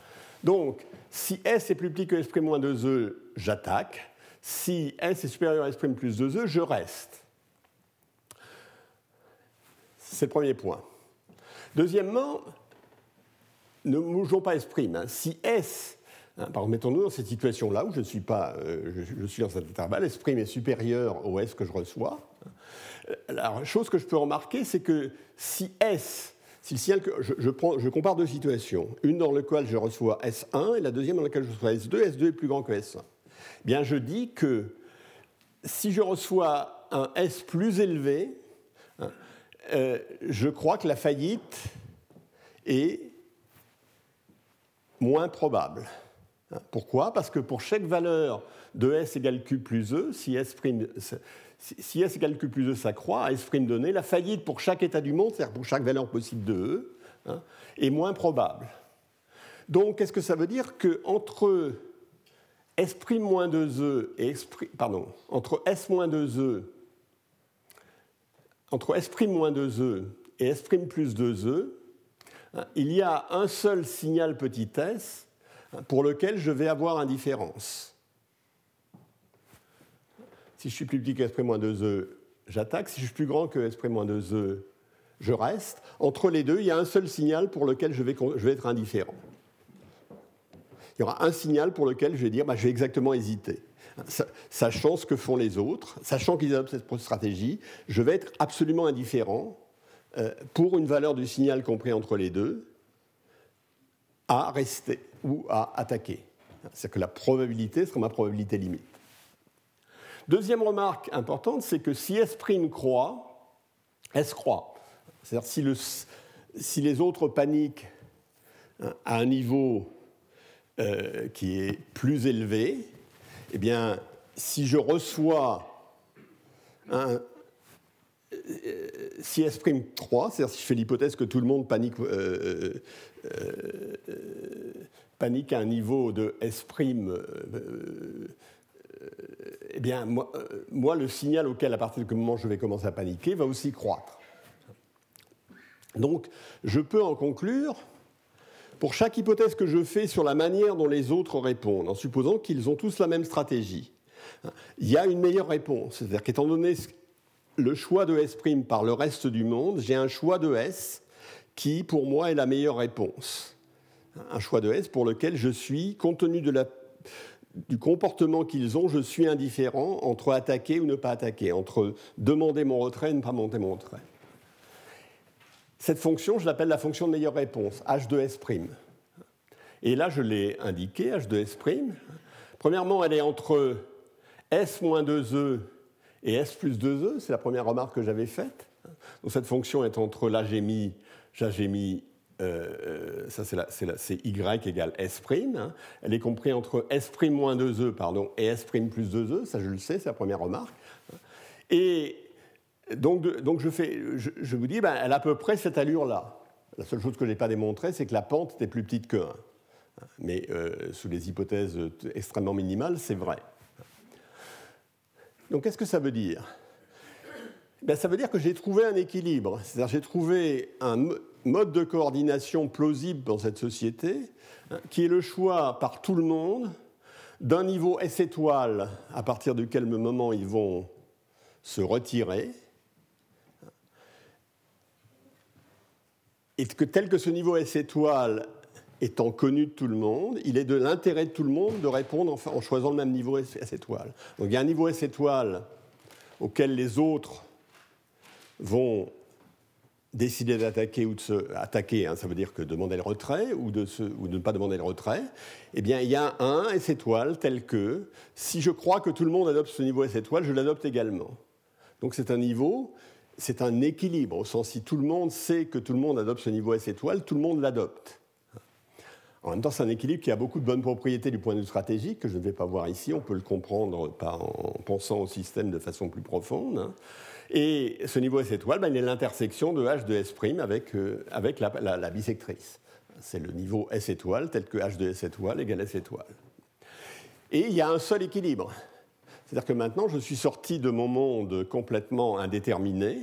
Donc, si S est plus petit que S' moins 2E, j'attaque. Si S est supérieur à S' plus 2E, je reste. C'est le premier point. Deuxièmement, ne bougeons pas S'. Hein. Si S, hein, mettons-nous dans cette situation-là où je suis, pas, euh, je, suis dans cet intervalle, S' est supérieur au S que je reçois. La chose que je peux remarquer, c'est que si S, si le que je, je compare deux situations, une dans laquelle je reçois S1 et la deuxième dans laquelle je reçois S2, S2 est plus grand que S1. Eh bien je dis que si je reçois un S plus élevé, hein, euh, je crois que la faillite est moins probable. Hein, pourquoi? Parce que pour chaque valeur de S égale Q plus E, si S, prime, égale Q plus E s'accroît, à S prime donné, la faillite pour chaque état du monde, c'est-à-dire pour chaque valeur possible de E, hein, est moins probable. Donc, qu'est-ce que ça veut dire? Qu'entre S'-2e et esprit, pardon, entre S-2e entre S'-2e et S' plus 2e, hein, il y a un seul signal petit s hein, pour lequel je vais avoir indifférence. Si je suis plus petit que S'-2e, j'attaque. Si je suis plus grand que S'-2e, je reste. Entre les deux, il y a un seul signal pour lequel je vais être indifférent. Il y aura un signal pour lequel je vais dire bah, je vais exactement hésiter sachant ce que font les autres, sachant qu'ils adoptent cette stratégie, je vais être absolument indifférent euh, pour une valeur du signal compris entre les deux à rester ou à attaquer. C'est que la probabilité sera ma probabilité limite. Deuxième remarque importante, c'est que si S' croît, S croît. C'est-à-dire si, les autres paniquent hein, à un niveau euh, qui est plus élevé, eh bien, si je reçois un, si S' 3, c'est-à-dire si je fais l'hypothèse que tout le monde panique, euh, euh, à un niveau de S', euh, eh bien, moi, le signal auquel, à partir du moment je vais commencer à paniquer, va aussi croître. Donc, je peux en conclure pour chaque hypothèse que je fais sur la manière dont les autres répondent, en supposant qu'ils ont tous la même stratégie, il y a une meilleure réponse. C'est-à-dire qu'étant donné le choix de S' par le reste du monde, j'ai un choix de S qui, pour moi, est la meilleure réponse. Un choix de S pour lequel je suis, compte tenu du comportement qu'ils ont, je suis indifférent entre attaquer ou ne pas attaquer, entre demander mon retrait et ne pas monter mon retrait. Cette fonction, je l'appelle la fonction de meilleure réponse, h de S'. Et là, je l'ai indiqué, h de S'. Premièrement, elle est entre S moins 2E et S plus 2E, c'est la première remarque que j'avais faite. Donc cette fonction est entre là j'ai mis, j'ai mis ça c'est y égale s', hein. elle est comprise entre s' moins 2e pardon, et s' plus 2e, ça je le sais, c'est la première remarque. Et donc, je, vous dis, ben, elle a à peu près cette allure-là. La seule chose que je n'ai pas démontrée, c'est que la pente était plus petite que 1. Mais euh, sous les hypothèses extrêmement minimales, c'est vrai. Donc qu'est-ce que ça veut dire? Ben, Ça veut dire que j'ai trouvé un équilibre. C'est-à-dire j'ai trouvé un mode de coordination plausible dans cette société, hein, qui est le choix par tout le monde d'un niveau S étoile à partir de quel moment ils vont se retirer, et que tel que ce niveau S étoile étant connu de tout le monde, il est de l'intérêt de tout le monde de répondre en, choisissant le même niveau S, étoile. Donc il y a un niveau S étoile auquel les autres vont décider d'attaquer ou de se attaquer, hein, ça veut dire que demander le retrait ou de ne pas demander le retrait, eh bien il y a un S étoile tel que si je crois que tout le monde adopte ce niveau S étoile, je l'adopte également. Donc c'est un niveau c'est un équilibre, au sens si tout le monde sait que tout le monde adopte ce niveau S étoile, tout le monde l'adopte. En même temps, c'est un équilibre qui a beaucoup de bonnes propriétés du point de vue stratégique, que je ne vais pas voir ici, on peut le comprendre en pensant au système de façon plus profonde. Et ce niveau S étoile, ben, il est l'intersection de H de S' avec, euh, avec la, la bisectrice. C'est le niveau S étoile tel que H de S étoile égale S étoile. Et il y a un seul équilibre. C'est-à-dire que maintenant, je suis sorti de mon monde complètement indéterminé.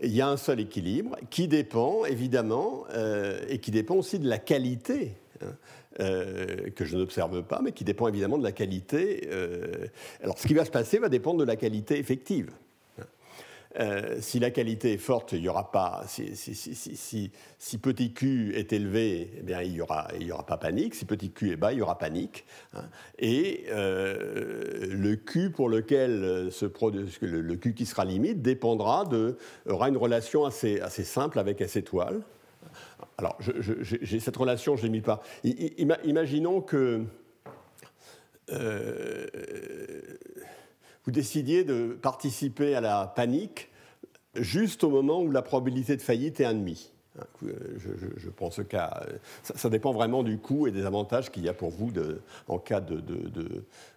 il y a un seul équilibre qui dépend, évidemment, euh, et qui dépend aussi de la qualité, hein, euh, que je n'observe pas, mais qui dépend évidemment de la qualité. Euh, alors, ce qui va se passer va dépendre de la qualité effective. Euh, si la qualité est forte, il y aura pas. Si, petit q est élevé, eh bien, il n'y aura, aura pas panique. Si petit q est bas, il y aura panique. Hein. Et euh, le q pour lequel se produit, le, q qui sera limite dépendra de, aura une relation assez, assez simple avec S étoile. Alors, j'ai cette relation, je ne l'ai mis pas. imaginons que euh, vous décidiez de participer à la panique juste au moment où la probabilité de faillite est 1,5. Je, je, je, prends ce. Ça, dépend vraiment du coût et des avantages qu'il y a pour vous en cas de,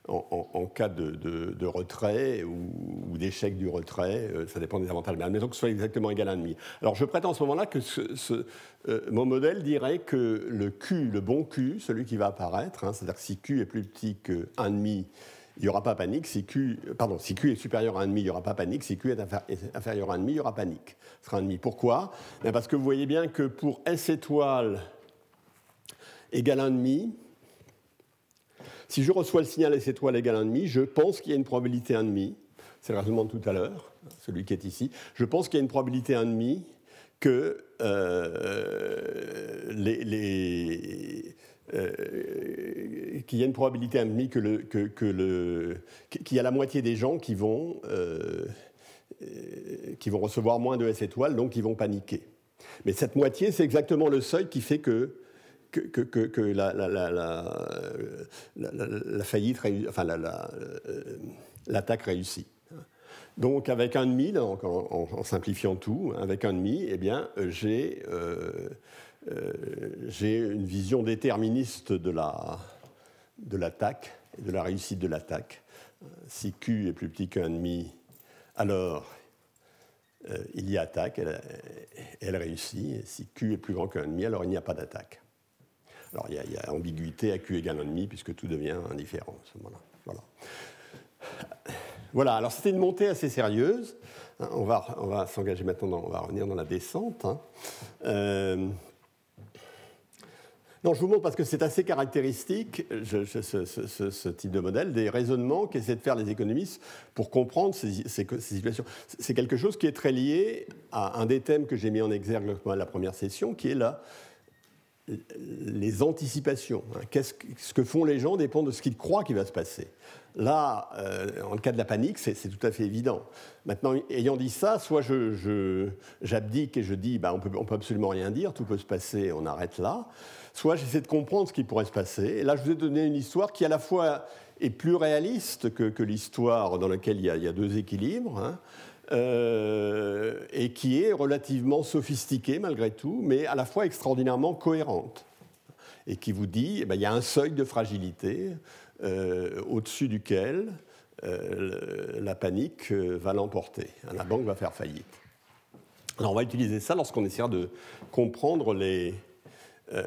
en, cas de, retrait ou, d'échec du retrait. Euh, ça dépend des avantages. Mais admettons que ce soit exactement égal à 1,5. Alors je prétends en ce moment-là que euh, mon modèle dirait que le Q, le bon Q, celui qui va apparaître, hein, c'est-à-dire que si Q est plus petit que 1,5 il n'y aura pas panique. Si Q, est supérieur à 1,5, il n'y aura pas panique. Si Q est inférieur à 1,5, il y aura panique. Ce sera 1,5. Pourquoi? Ben, Parce que vous voyez bien que pour S étoile égale 1,5, si je reçois le signal S étoile égale 1,5, je pense qu'il y a une probabilité 1,5. C'est le raisonnement de tout à l'heure, celui qui est ici. Je pense qu'il y a une probabilité 1,5 que euh, les, les euh, qu'il y a une probabilité amie que le, que, le, qu'il y a la moitié des gens qui vont, euh, qui vont recevoir moins de S étoiles, donc qui vont paniquer. Mais cette moitié, c'est exactement le seuil qui fait que, que, que, la, la, la, faillite, enfin l'attaque réussit. Donc avec un demi, en, en, simplifiant tout, avec un demi, eh bien, j'ai euh, euh, une vision déterministe de l'attaque et de la réussite de l'attaque. Si Q est plus petit qu'un demi, alors euh, il y a attaque, elle, réussit. Si Q est plus grand qu'un demi, alors il n'y a pas d'attaque. Alors il y, a, ambiguïté à Q égale 1,5 puisque tout devient indifférent Voilà. voilà. alors c'était une montée assez sérieuse. On va, on va s'engager maintenant, on va revenir dans la descente. Hein. Euh, je vous montre parce que c'est assez caractéristique, ce, type de modèle, des raisonnements qu'essaient de faire les économistes pour comprendre ces, situations. C'est quelque chose qui est très lié à un des thèmes que j'ai mis en exergue à la première session, qui est là les anticipations. Hein. ce que font les gens dépend de ce qu'ils croient qu'il va se passer. Là, euh, en cas de la panique, c'est tout à fait évident. Maintenant, ayant dit ça, soit j'abdique et je dis bah, on ne peut absolument rien dire, tout peut se passer, on arrête là soit j'essaie de comprendre ce qui pourrait se passer. Et là, je vous ai donné une histoire qui, à la fois, est plus réaliste que, l'histoire dans laquelle il y, a, deux équilibres. Hein. et qui est relativement sophistiquée malgré tout, mais à la fois extraordinairement cohérente, et qui vous dit, eh ben, y a un seuil de fragilité au-dessus duquel la panique va l'emporter. La banque va faire faillite. Alors on va utiliser ça lorsqu'on essaiera de comprendre les euh,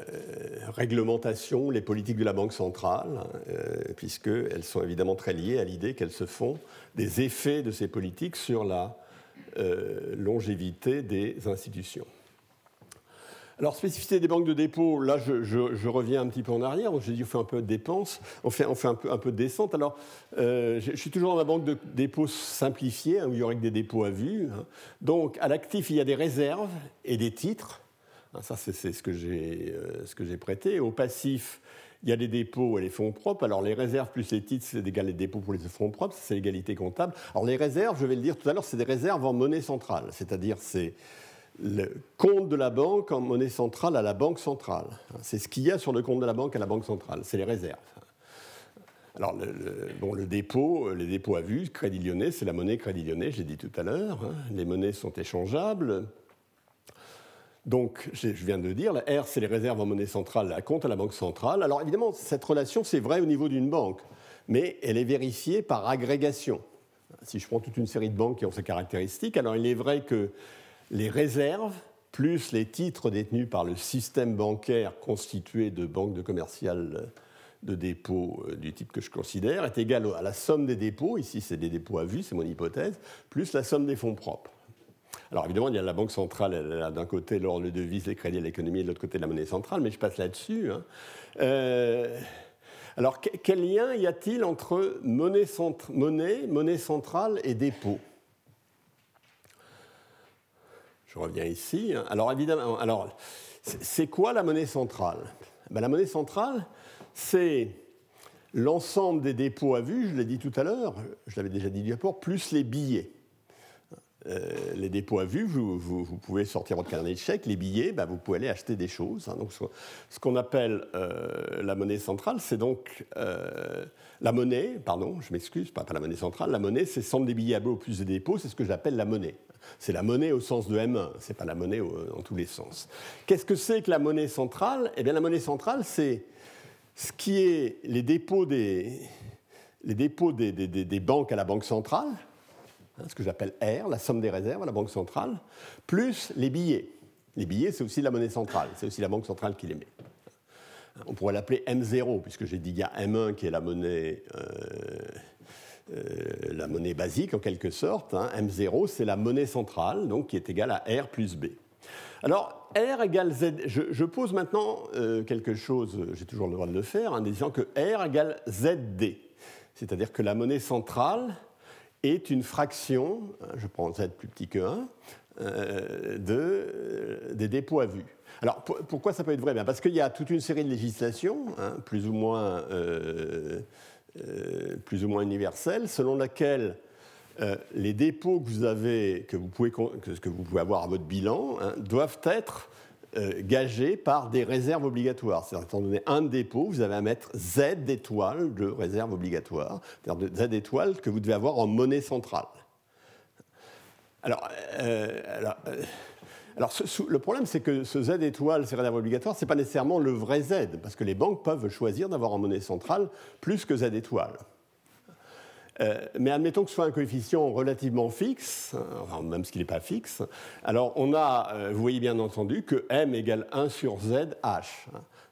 réglementations, les politiques de la Banque centrale, euh, puisqu'elles sont évidemment très liées à l'idée qu'elles se font des effets de ces politiques sur la euh, longévité des institutions. Alors, spécificité des banques de dépôt, là, je, reviens un petit peu en arrière. J'ai dit, on fait un peu de dépenses, on fait, on fait un, peu, un, peu, de descente. Alors, euh, je, suis toujours dans la banque de dépôt simplifiée, hein, où il y aurait que des dépôts à vue. Hein. Donc, à l'actif, il y a des réserves et des titres. Hein, ça, c'est ce que j'ai euh, prêté. Au passif, il y a les dépôts et les fonds propres. Alors, les réserves plus les titres, c'est égal les dépôts pour les fonds propres. C'est l'égalité comptable. Alors, les réserves, je vais le dire tout à l'heure, c'est des réserves en monnaie centrale. C'est-à-dire, c'est le compte de la banque en monnaie centrale à la banque centrale. C'est ce qu'il y a sur le compte de la banque à la banque centrale, c'est les réserves. Alors, le, bon, le dépôt, les dépôts à vue, Crédit Lyonnais, c'est la monnaie Crédit Lyonnais, j'ai dit tout à l'heure. Hein. Les monnaies sont échangeables. Donc, je viens de dire, la R, c'est les réserves en monnaie centrale, la compte à la banque centrale. Alors, évidemment, cette relation, c'est vrai au niveau d'une banque, mais elle est vérifiée par agrégation. Si je prends toute une série de banques qui ont ces caractéristiques, alors il est vrai que les réserves plus les titres détenus par le système bancaire constitué de banques de commerciales de dépôt euh, du type que je considère est égal à la somme des dépôts, ici c'est des dépôts à vue, c'est mon hypothèse, plus la somme des fonds propres. Alors évidemment, il y a la Banque centrale, d'un côté l'ordre de devise, les crédits l'économie, et de l'autre côté la monnaie centrale, mais je passe là-dessus. Hein. Euh, alors quel lien y a-t-il entre monnaie, monnaie, centrale et dépôt? Je reviens ici. Hein. Alors évidemment, c'est quoi la monnaie centrale? Ben, La monnaie centrale, c'est l'ensemble des dépôts à vue, je l'ai dit tout à l'heure, je l'avais déjà dit du rapport, plus les billets. Euh, les dépôts à vue, vous, pouvez sortir votre carnet de chèques, les billets, ben, vous pouvez aller acheter des choses. Hein. Donc, ce qu'on appelle euh, la monnaie centrale, c'est donc euh, la monnaie, pardon, je m'excuse, pas, la monnaie centrale, la monnaie, c'est somme des billets à au plus des dépôts, c'est ce que j'appelle la monnaie. C'est la monnaie au sens de M1, c'est pas la monnaie en tous les sens. Qu'est-ce que c'est que la monnaie centrale? Eh bien, la monnaie centrale, c'est ce qui est les dépôts des, les dépôts des, des, banques à la banque centrale, ce que j'appelle R, la somme des réserves à la banque centrale, plus les billets. Les billets, c'est aussi la monnaie centrale, c'est aussi la banque centrale qui les met. On pourrait l'appeler M0, puisque j'ai dit qu'il y a M1 qui est la monnaie euh, euh, la monnaie basique en quelque sorte. Hein. M0, c'est la monnaie centrale, donc qui est égale à R plus B. Alors, R égale Z. Je, pose maintenant euh, quelque chose, j'ai toujours le droit de le faire, en disant que R égale ZD. C'est-à-dire que la monnaie centrale est une fraction, hein, je prends Z plus petit que 1, euh, de, des dépôts à vue. Alors pourquoi ça peut être vrai? Parce qu'il y a toute une série de législations, hein, plus ou moins euh, plus ou moins universelle, selon laquelle euh, les dépôts que vous, avez, que vous, pouvez, que, vous pouvez avoir à votre bilan hein, doivent être euh, gagés par des réserves obligatoires. C'est-à-dire, étant donné un dépôt, vous avez à mettre Z d'étoiles de réserve obligatoire, c'est-à-dire Z d'étoiles que vous devez avoir en monnaie centrale. Alors, alors alors, le problème, c'est que ce Z étoile, ces réserves obligatoires, ce n'est pas nécessairement le vrai Z, parce que les banques peuvent choisir d'avoir en monnaie centrale plus que Z étoile. Euh, mais admettons que ce soit un coefficient relativement fixe, hein, même s'il n'est pas fixe, alors on a, euh, vous voyez bien entendu, que m égale 1 sur z h.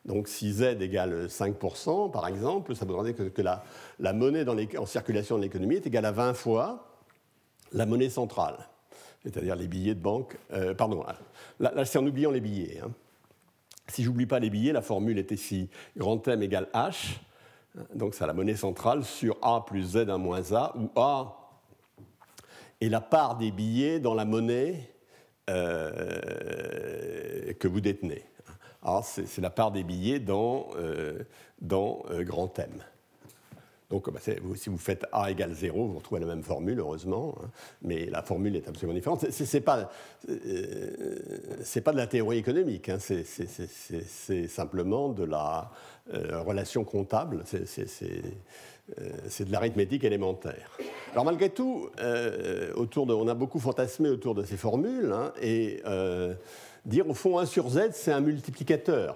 Donc si z égale 5%, par exemple, ça voudrait dire que, la, monnaie en circulation de l'économie est égale à 20 fois la monnaie centrale c'est-à-dire les billets de banque. Euh, pardon, là, c'est en oubliant les billets. Hein. Si j'oublie pas les billets, la formule est ici grand M égale H, donc c'est la monnaie centrale sur A plus Z 1 moins A, où A est la part des billets dans la monnaie euh, que vous détenez. A, c'est la part des billets dans, euh, dans grand M. Donc bah, si vous faites A égale 0, vous retrouvez la même formule, heureusement, hein. mais la formule est absolument différente. Ce n'est pas, euh, pas de la théorie économique, hein. c'est simplement de la euh, relation comptable, c'est euh, de l'arithmétique élémentaire. Alors malgré tout, autour de, on a beaucoup fantasmé autour de ces formules, hein, et dire au fond 1 sur z, c'est un multiplicateur.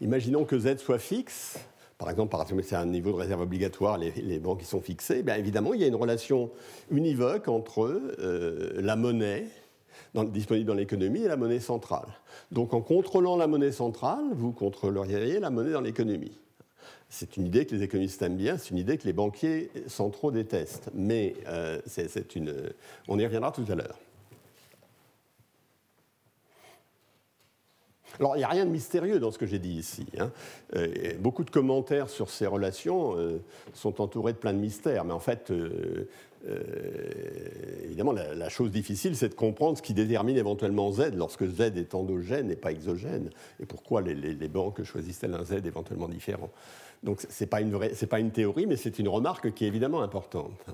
Imaginons que z soit fixe, par exemple, c'est un niveau de réserve obligatoire, les, banques qui sont fixées, bien évidemment, il y a une relation univoque entre euh, la monnaie disponible dans l'économie et la monnaie centrale. Donc en contrôlant la monnaie centrale, vous contrôleriez la monnaie dans l'économie. C'est une idée que les économistes aiment bien, c'est une idée que les banquiers centraux détestent. Mais euh, on y reviendra tout à l'heure. Alors, il n'y a rien de mystérieux dans ce que j'ai dit ici. Hein. Euh, beaucoup de commentaires sur ces relations euh, sont entourés de plein de mystères, mais en fait, euh, évidemment, la, chose difficile, c'est de comprendre ce qui détermine éventuellement Z lorsque Z est endogène et pas exogène, et pourquoi les, banques choisissent-elles un Z éventuellement différent. Donc, ce n'est pas, pas, une théorie, mais c'est une remarque qui est évidemment importante.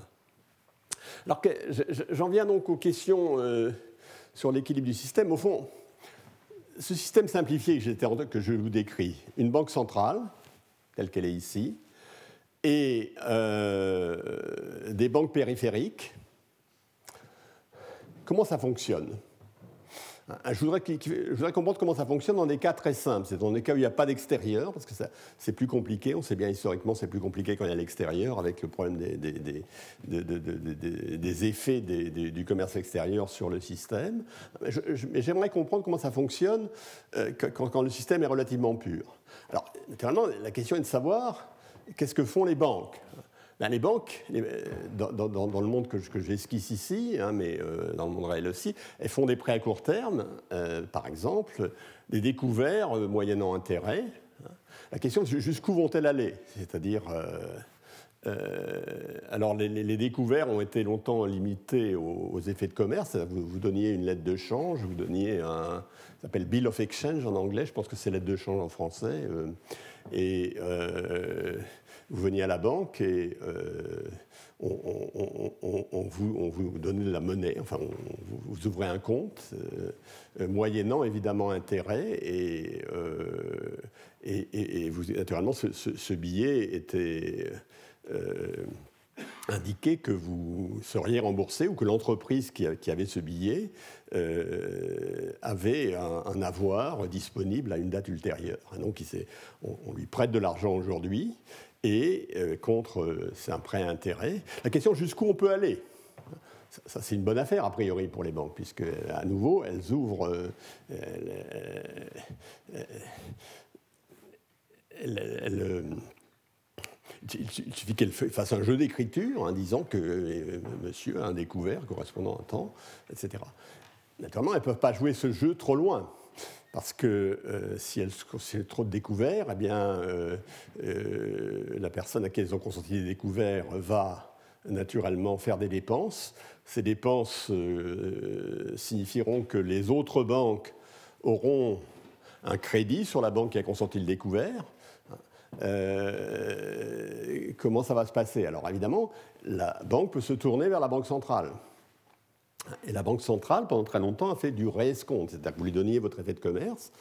Alors, j'en viens donc aux questions sur l'équilibre du système. Au fond, ce système simplifié que je vous décris, une banque centrale, telle qu'elle est ici, et euh, des banques périphériques, comment ça fonctionne? Euh, je voudrais, comprendre comment ça fonctionne dans des cas très simples. C'est dans des cas où il n'y a pas d'extérieur, parce que c'est plus compliqué. On sait bien historiquement, c'est plus compliqué quand il y a l'extérieur, avec le problème des, effets du commerce extérieur sur le système. Mais j'aimerais comprendre comment ça fonctionne euh, quand, le système est relativement pur. Alors, naturellement, la question est de savoir qu'est-ce que font les banques? Les banques, dans, le monde que, j'esquisse ici, hein, mais euh, dans le monde réel aussi, elles font des prêts à court terme, euh, par exemple, des découverts euh, moyennant intérêt. Hein. La question est jusqu'où vont-elles aller? C'est-à-dire, alors les, découverts ont été longtemps limités aux, effets de commerce. Vous, vous, donniez une lettre de change, vous donniez un, ça s'appelle Bill of Exchange en anglais, je pense que c'est lettre de change en français. et vous veniez à la banque et euh, on, vous, donnait de la monnaie, enfin, vous, ouvrez un compte, euh, euh, moyennant évidemment intérêt, et, vous, naturellement, ce, billet était indiqué que vous seriez remboursé ou que l'entreprise qui, avait ce billet avait un, avoir disponible à une date ultérieure. Donc on, on lui prête de l'argent aujourd'hui et euh, contre, euh, un prêt intérêt. La question jusqu'où on peut aller? Ça, c'est une bonne affaire, a priori, pour les banques, puisque, à nouveau, elles ouvrent. Euh, il suffit qu'elles fassent un jeu d'écriture en disant que monsieur a un découvert correspondant à un temps, etc. Naturellement, elles ne peuvent pas jouer ce jeu trop loin. Parce que euh, si elles si trop de découverts, eh euh, euh, la personne à qui elles ont consenti des découverts va naturellement faire des dépenses. Ces dépenses signifieront que les autres banques auront un crédit sur la banque qui a consenti le découvert. comment ça va se passer? Alors évidemment, la banque peut se tourner vers la banque centrale. Et la Banque centrale, pendant très longtemps, a fait du réescompte, c'est-à-dire que vous lui donniez votre effet de commerce,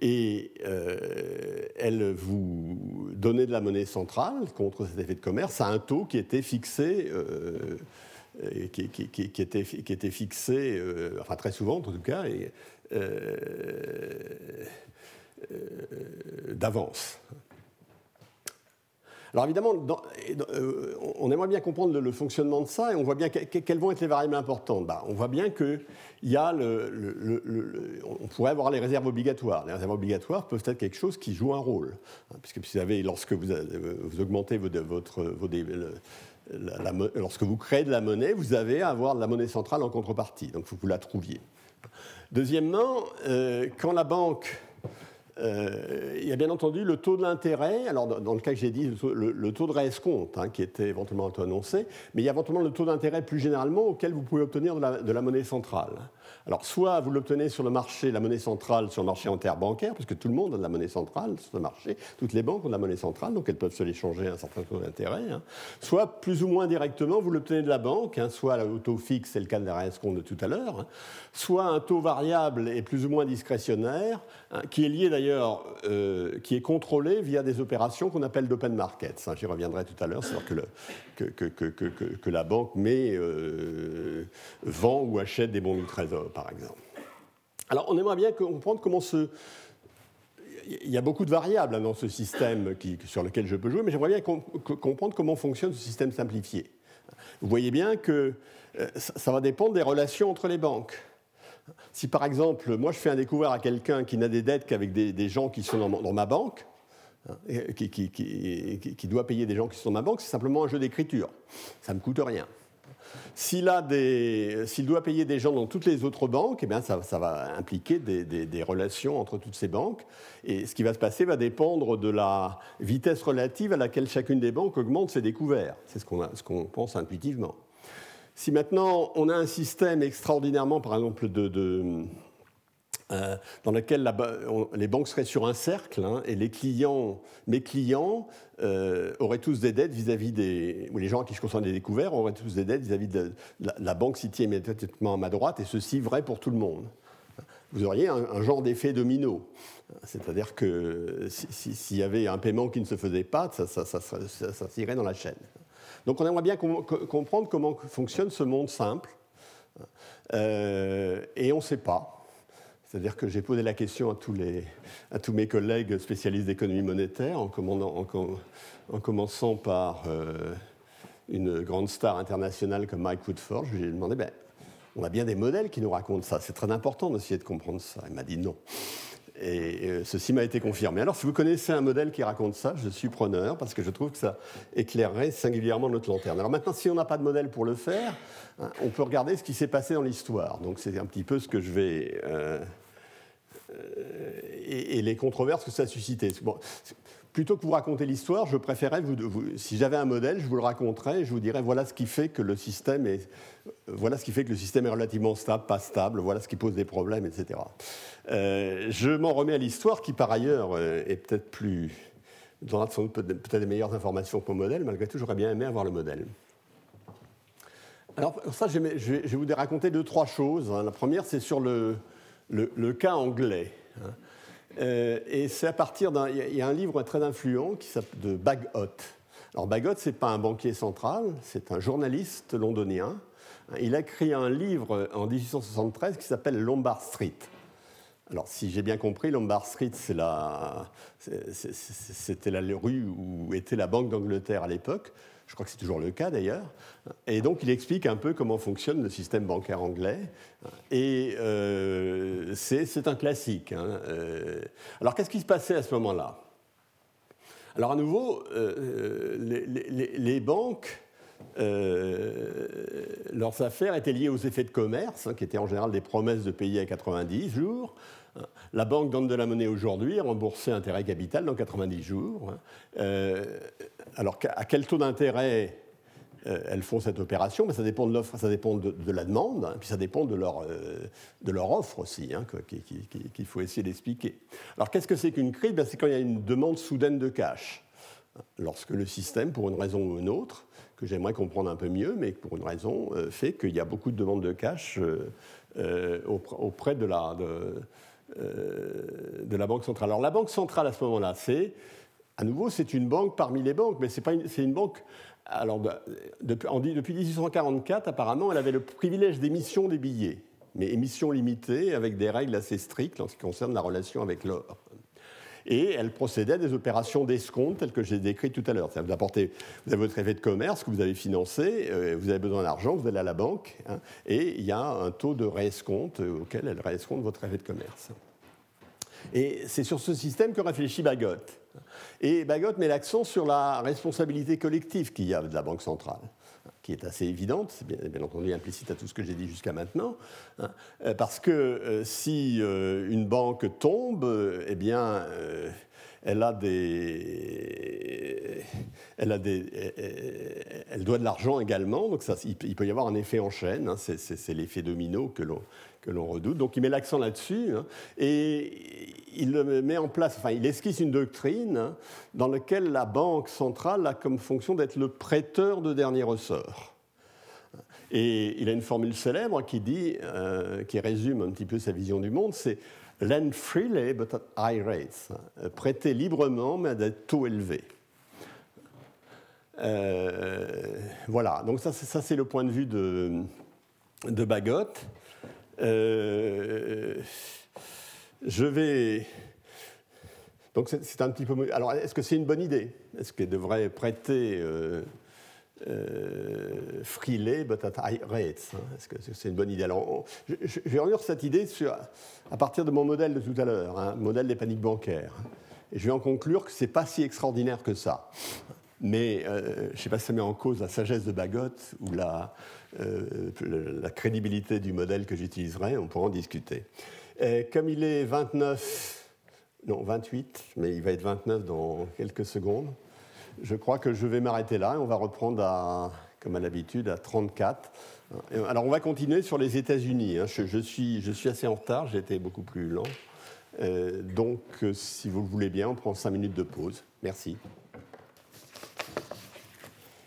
et euh, elle vous donnait de la monnaie centrale contre cet effet de commerce à un taux qui était fixé, euh, qui, était, qui, était, fixé, euh, enfin très souvent en tout cas, d'avance. Alors évidemment, euh, on aimerait bien comprendre le, fonctionnement de ça et on voit bien quelles vont être les variables importantes. Bah, on voit bien qu'il y a on pourrait avoir les réserves obligatoires. Les réserves obligatoires peuvent être quelque chose qui joue un rôle, hein, puisque vous savez, lorsque vous, vous augmentez votre, lorsque vous créez de la monnaie, vous avez à avoir de la monnaie centrale en contrepartie. Donc que vous la trouviez. Deuxièmement, euh, quand la banque euh, il y a bien entendu le taux de l'intérêt, alors dans, le cas que j'ai dit, le, taux de réescompte, hein, qui était éventuellement annoncé, mais il y a éventuellement le taux d'intérêt plus généralement auquel vous pouvez obtenir de la, monnaie centrale. Alors, soit vous l'obtenez sur le marché, la monnaie centrale, sur le marché interbancaire, puisque tout le monde a de la monnaie centrale sur le marché, toutes les banques ont de la monnaie centrale, donc elles peuvent se l'échanger à un certain taux d'intérêt. Hein. Soit, plus ou moins directement, vous l'obtenez de la banque, hein, soit au taux fixe, c'est le cas de la RS de tout à l'heure, hein. soit un taux variable et plus ou moins discrétionnaire, qui est lié d'ailleurs, euh, qui est contrôlé via des opérations qu'on appelle d'open markets. J'y reviendrai tout à l'heure, c'est-à-dire que, que, la banque met, euh, vend ou achète des bons du trésor par exemple. Alors, on aimerait bien comprendre comment ce. Il y a beaucoup de variables dans ce système sur lequel je peux jouer, mais j'aimerais bien comprendre comment fonctionne ce système simplifié. Vous voyez bien que euh, ça va dépendre des relations entre les banques. Si par exemple, moi je fais un découvert à quelqu'un qui n'a des dettes qu'avec des, gens qui sont dans, ma banque, hein, qui, qui, doit payer des gens qui sont dans ma banque, c'est simplement un jeu d'écriture. Ça ne me coûte rien. S'il, doit payer des gens dans toutes les autres banques, eh bien, ça, va impliquer des, relations entre toutes ces banques. Et ce qui va se passer va dépendre de la vitesse relative à laquelle chacune des banques augmente ses découverts. C'est ce qu'on, pense intuitivement. Si maintenant on a un système extraordinairement, par exemple, de euh, dans laquelle les banques seraient sur un cercle hein, et les clients, mes clients euh, auraient tous des dettes vis-à-vis des. ou les gens à qui je concerne des découverts auraient tous des dettes vis-à-vis de la, banque située immédiatement à ma droite et ceci vrai pour tout le monde. Vous auriez un, genre d'effet domino. C'est-à-dire que s'il y avait un paiement qui ne se faisait pas, ça, ça, ça, dans la chaîne. Donc on aimerait bien comprendre comment fonctionne ce monde simple. Euh, et on ne sait pas. C'est-à-dire que j'ai posé la question à tous, les, à tous mes collègues spécialistes d'économie monétaire, en, en, commençant par euh, une grande star internationale comme Mike Woodford. Je lui ai demandé, ben, on a bien des modèles qui nous racontent ça, c'est très important d'essayer de comprendre ça. Il m'a dit non. Et euh, ceci m'a été confirmé. Alors, si vous connaissez un modèle qui raconte ça, je suis preneur parce que je trouve que ça éclairerait singulièrement notre lanterne. Alors maintenant, si on n'a pas de modèle pour le faire, hein, on peut regarder ce qui s'est passé dans l'histoire. Donc, c'est un petit peu ce que je vais. Euh, euh, et, les controverses que ça a suscité. Plutôt que vous raconter l'histoire, je préférais, vous, si j'avais un modèle, je vous le raconterais et je vous dirais voilà ce qui fait que le système est, voilà ce qui fait que le système est relativement stable, pas stable, voilà ce qui pose des problèmes, etc. Euh, je m'en remets à l'histoire qui, par ailleurs, euh, est peut-être plus donnera peut-être des meilleures informations que mon modèle. Malgré tout, j'aurais bien aimé avoir le modèle. Alors, ça, je vais vous raconter deux, trois choses. Hein. La première, c'est sur le, le, cas anglais. Hein. Euh, et c'est à partir d'un. Il y a un livre très influent qui s'appelle de Bagot. Alors Bagot, ce n'est pas un banquier central, c'est un journaliste londonien. Il a écrit un livre en 1873 qui s'appelle Lombard Street. Alors, si j'ai bien compris, Lombard Street, c'était la rue où était la Banque d'Angleterre à l'époque. Je crois que c'est toujours le cas d'ailleurs. Et donc il explique un peu comment fonctionne le système bancaire anglais. Et euh, c'est un classique. Hein. Euh, alors qu'est-ce qui se passait à ce moment-là? Alors à nouveau, euh, les, banques, leurs affaires étaient liées aux effets de commerce, hein, qui étaient en général des promesses de payer à 90 jours. La banque donne de la monnaie aujourd'hui, rembourser intérêt capital dans 90 jours. Hein alors, à quel taux d'intérêt euh, elles font cette opération, mais ça dépend de l'offre, ça dépend de, la demande, hein, puis ça dépend de leur, euh, de leur offre aussi, hein, qu'il faut essayer d'expliquer. Alors qu'est-ce que c'est qu'une crise? Ben, C'est quand il y a une demande soudaine de cash. Lorsque le système, pour une raison ou une autre, que j'aimerais comprendre un peu mieux, mais pour une raison, euh, fait qu'il y a beaucoup de demandes de cash auprès de la, de la Banque centrale. Alors la Banque centrale, à ce moment-là, c'est à nouveau, c'est une banque parmi les banques, mais c'est une, une banque. Alors, bah, depuis, depuis 1844, apparemment, elle avait le privilège d'émission des billets, mais émission limitée avec des règles assez strictes en ce qui concerne la relation avec l'or. Et elle procédait à des opérations d'escompte telles que j'ai décrites tout à l'heure. Vous, avez votre effet de commerce que vous avez financé, euh, vous avez besoin d'argent, vous allez à la banque, hein, et il y a un taux de réescompte auquel elle réescompte votre effet de commerce. Et c'est sur ce système que réfléchit Bagot. Et Bagot met l'accent sur la responsabilité collective qu'il y a de la Banque centrale qui est assez évidente, c'est bien, entendu implicite à tout ce que j'ai dit jusqu'à maintenant, hein, euh, parce que euh, si euh, une banque tombe, eh bien, elle a des, elle, a des, elle, doit de l'argent également, donc ça, il, peut y avoir un effet en chaîne, hein. c'est l'effet domino que l'on que l'on redoute. Donc il met l'accent là-dessus hein. et il met en place, enfin il esquisse une doctrine hein, dans laquelle la banque centrale a comme fonction d'être le prêteur de dernier ressort. Et il a une formule célèbre qui dit, euh, qui résume un petit peu sa vision du monde, c'est lend freely but at high rates, prêter librement mais à des taux élevés. Euh, voilà, donc ça, c'est le point de vue de, de Bagot. Euh, je vais. Donc c'est un petit peu. Alors est-ce que c'est une bonne idée? Est-ce qu'elle devrait prêter euh, euh, freely but at high rates? Est-ce que c'est une bonne idée? Alors je, vais revenir sur cette idée à partir de mon modèle de tout à l'heure, hein, modèle des paniques bancaires. Et je vais en conclure que ce n'est pas si extraordinaire que ça. Mais euh, je ne sais pas si ça met en cause la sagesse de Bagot ou la, euh, la crédibilité du modèle que j'utiliserai, on pourra en discuter. comme il est 29, non 28, mais il va être 29 dans quelques secondes, je crois que je vais m'arrêter là et on va reprendre à, comme à l'habitude à 34. Alors on va continuer sur les États-Unis. Hein. Je, suis, je suis assez en retard, j'ai été beaucoup plus lent. Euh, donc si vous le voulez bien, on prend 5 minutes de pause. Merci.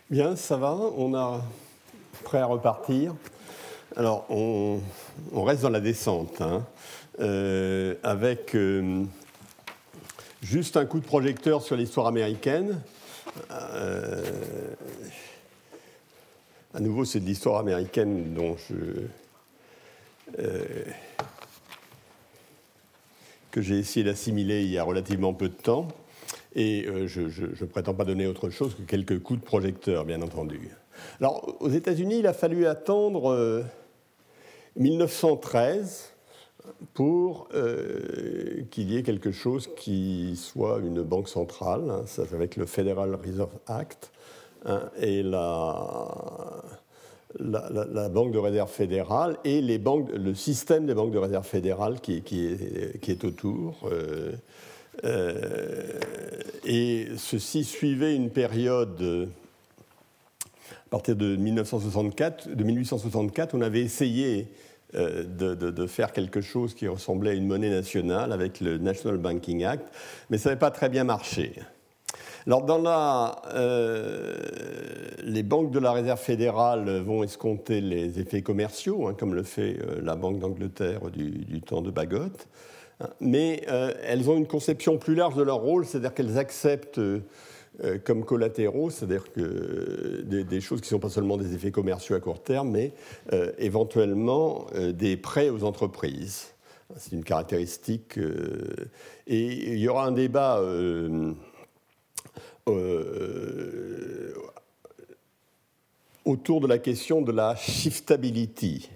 Bien, ça va. On a prêt à repartir. Alors, on, reste dans la descente, hein. euh, avec euh, juste un coup de projecteur sur l'histoire américaine. Euh, à nouveau, c'est de l'histoire américaine dont je, que j'ai essayé d'assimiler il y a relativement peu de temps. Et je ne prétends pas donner autre chose que quelques coups de projecteur, bien entendu. Alors, aux États-Unis, il a fallu attendre 1913 euh, pour euh, qu'il y ait quelque chose qui soit une banque centrale, hein, avec le Federal Reserve Act hein, et la, Banque de réserve fédérale et le système des banques de réserve fédérale qui, qui, est, qui est, autour. Euh, et ceci suivait une période à partir de, 1964, de 1864, on avait essayé euh, de, faire quelque chose qui ressemblait à une monnaie nationale avec le National Banking Act, mais ça n'avait pas très bien marché. Alors, dans la, euh, les banques de la Réserve fédérale vont escompter les effets commerciaux, hein, comme le fait euh, la Banque d'Angleterre du, temps de Bagot, hein, mais elles ont une conception plus large de leur rôle, c'est-à-dire qu'elles acceptent comme collatéraux, c'est-à-dire que des, choses qui ne sont pas seulement des effets commerciaux à court terme, mais euh, éventuellement euh, des prêts aux entreprises. C'est une caractéristique. et il y aura un débat autour de la question de la shiftability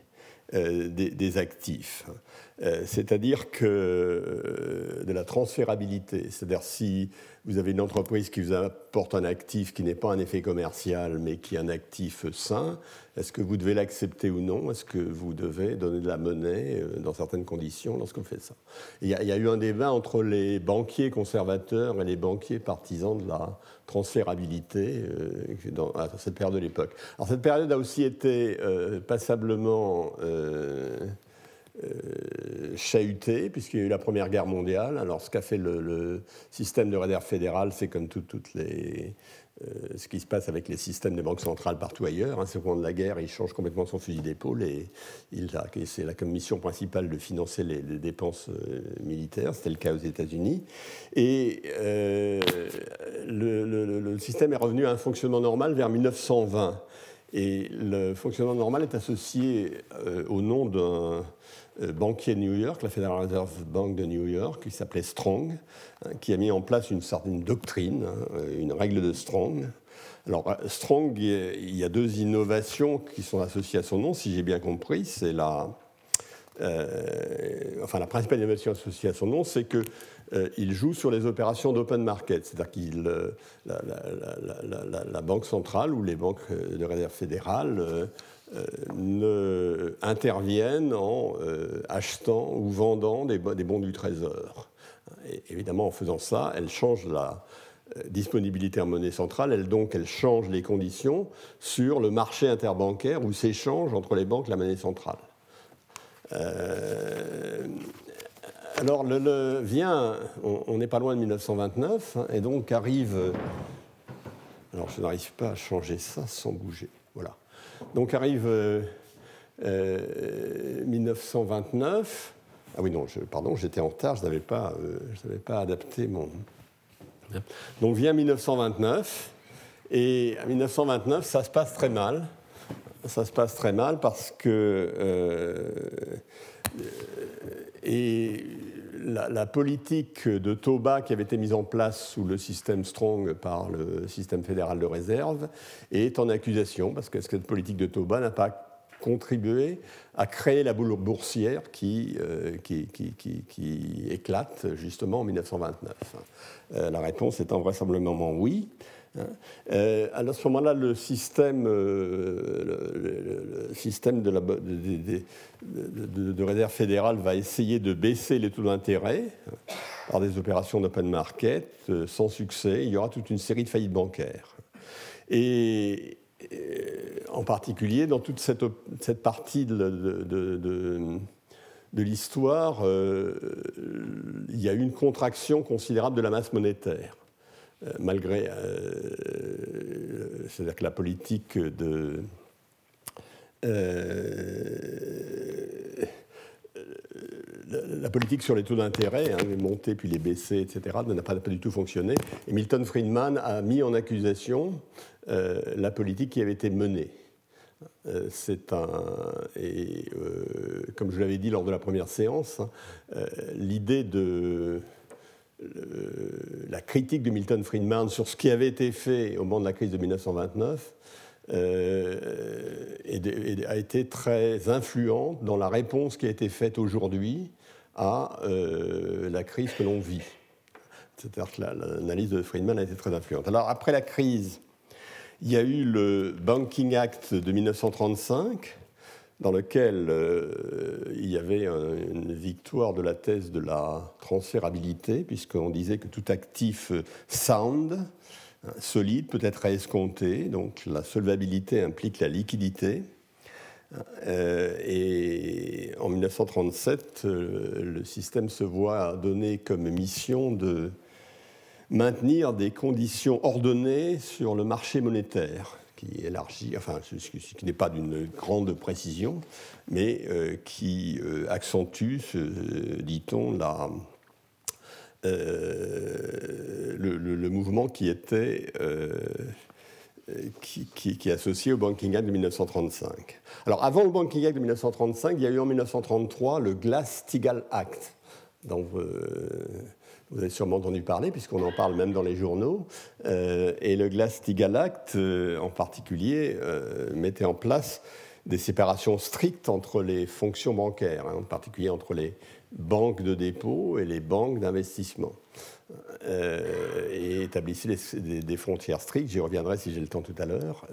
des, actifs. c'est-à-dire que de la transférabilité, c'est-à-dire si vous avez une entreprise qui vous apporte un actif qui n'est pas un effet commercial, mais qui est un actif sain. Est-ce que vous devez l'accepter ou non? Est-ce que vous devez donner de la monnaie euh, dans certaines conditions lorsque vous faites ça? Il y, a, eu un débat entre les banquiers conservateurs et les banquiers partisans de la transférabilité euh, à cette période de l'époque. Alors cette période a aussi été euh, passablement chahuté, puisqu'il y a eu la Première Guerre mondiale. Alors, ce qu'a fait le, système de réserve fédérale, c'est comme toutes les, euh, ce qui se passe avec les systèmes de banques centrales partout ailleurs. Hein, c'est au moment de la guerre, il change complètement son fusil d'épaule et c'est la commission principale de financer les, dépenses euh, militaires. C'était le cas aux États-Unis. Et le, le, système est revenu à un fonctionnement normal vers 1920. Et le fonctionnement normal est associé au nom d'un euh, banquier de New York, la Federal Reserve Bank de New York, qui s'appelait Strong, hein, qui a mis en place une certaine doctrine, hein, une règle de Strong. Alors, euh, Strong, il y a deux innovations qui sont associées à son nom, si j'ai bien compris. C'est la, euh, enfin, la principale innovation associée à son nom, c'est qu'il il joue sur les opérations d'open market, c'est-à-dire qu'il la, banque centrale ou les banques de réserve fédérale euh, ne interviennent en euh, achetant ou vendant des, bons du trésor. Et évidemment, en faisant ça, elles changent la, disponibilité en monnaie centrale, elle, donc, elle change les conditions sur le marché interbancaire où s'échange entre les banques la monnaie centrale. Euh, alors, le, vient, on n'est pas loin de 1929, hein, et donc arrive. Alors, je n'arrive pas à changer ça sans bouger. Voilà. Donc arrive 1929. Ah oui, non, je, pardon, j'étais en retard, je n'avais pas, pas adapté mon, donc vient 1929, et à 1929, ça se passe très mal. Ça se passe très mal parce que euh, et la, politique de Toba qui avait été mise en place sous le système Strong par le système fédéral de réserve est en accusation parce que cette politique de Toba n'a pas contribué à créer la boule boursière qui, euh, éclate justement en 1929 euh, La réponse est vraisemblablement oui. Hein. Euh, à ce moment-là, le système, le, système de, la, de, réserve fédérale va essayer de baisser les taux d'intérêt par des opérations d'open market sans succès. Il y aura toute une série de faillites bancaires. Et, en particulier dans toute cette, partie de, l'histoire, euh, il y a eu une contraction considérable de la masse monétaire, euh, malgré. Euh, c'est-à-dire que la politique de. la politique sur les taux d'intérêt, hein, les montées puis les baissées, etc., n'a pas, du tout fonctionné. Et Milton Friedman a mis en accusation euh, la politique qui avait été menée. Euh, c'est un. Et euh, comme je l'avais dit lors de la première séance, hein, l'idée de. La critique de Milton Friedman sur ce qui avait été fait au moment de la crise de 1929 a été très influente dans la réponse qui a été faite aujourd'hui à la crise que l'on vit. C'est-à-dire que l'analyse de Friedman a été très influente. Alors après la crise il y a eu le Banking Act de 1935, dans lequel euh, il y avait une victoire de la thèse de la transférabilité, puisqu'on disait que tout actif sound, hein, solide, peut être à escompter, donc la solvabilité implique la liquidité. Euh, et en 1937, euh, le système se voit donner comme mission de maintenir des conditions ordonnées sur le marché monétaire, qui enfin, ce qui n'est pas d'une grande précision, mais euh, qui euh, accentue, dit-on, la, euh, le, mouvement qui était qui, qui, associé au Banking Act de 1935. Alors, avant le Banking Act de 1935, il y a eu en 1933 le Glass-Steagall Act. Vous avez sûrement entendu parler, puisqu'on en parle même dans les journaux. Euh, et le Glass-Steagall Act, euh, en particulier, euh, mettait en place des séparations strictes entre les fonctions bancaires, hein, en particulier entre les banques de dépôt et les banques d'investissement. et établissait des, frontières strictes. J'y reviendrai si j'ai le temps tout à l'heure.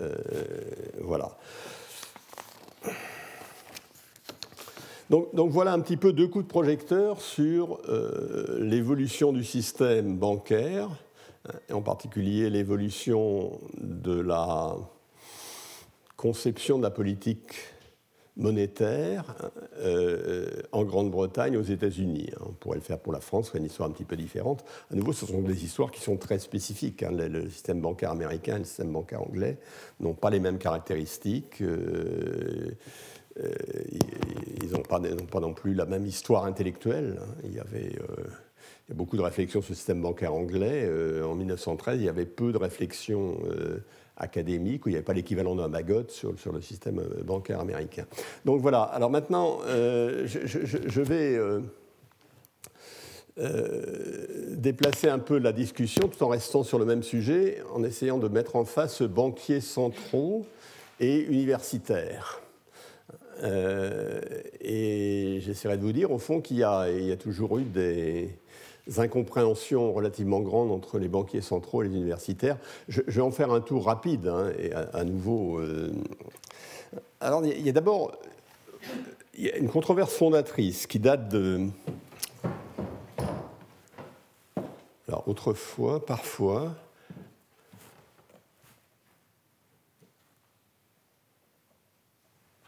voilà. Donc, voilà un petit peu deux coups de projecteur sur euh, l'évolution du système bancaire, en particulier l'évolution de la conception de la politique monétaire euh, en Grande-Bretagne, aux États-Unis. On pourrait le faire pour la France, c'est une histoire un petit peu différente. À nouveau, ce sont des histoires qui sont très spécifiques. Hein. Le, système bancaire américain et le système bancaire anglais n'ont pas les mêmes caractéristiques. Euh, ils n'ont pas, non plus la même histoire intellectuelle. Hein. Il y avait euh, a beaucoup de réflexions sur le système bancaire anglais. Euh, en 1913, il y avait peu de réflexions académiques, où il n'y avait pas l'équivalent d'un bagot sur, sur, le système bancaire américain. Donc voilà, alors maintenant, je, vais déplacer un peu la discussion tout en restant sur le même sujet, en essayant de mettre en face banquiers centraux et universitaires. Euh, et j'essaierai de vous dire, au fond, qu'il y, a toujours eu des incompréhensions relativement grandes entre les banquiers centraux et les universitaires. Je, vais en faire un tour rapide, hein, et à, nouveau. Euh, alors, il y a, d'abord une controverse fondatrice qui date de. Alors, autrefois, parfois,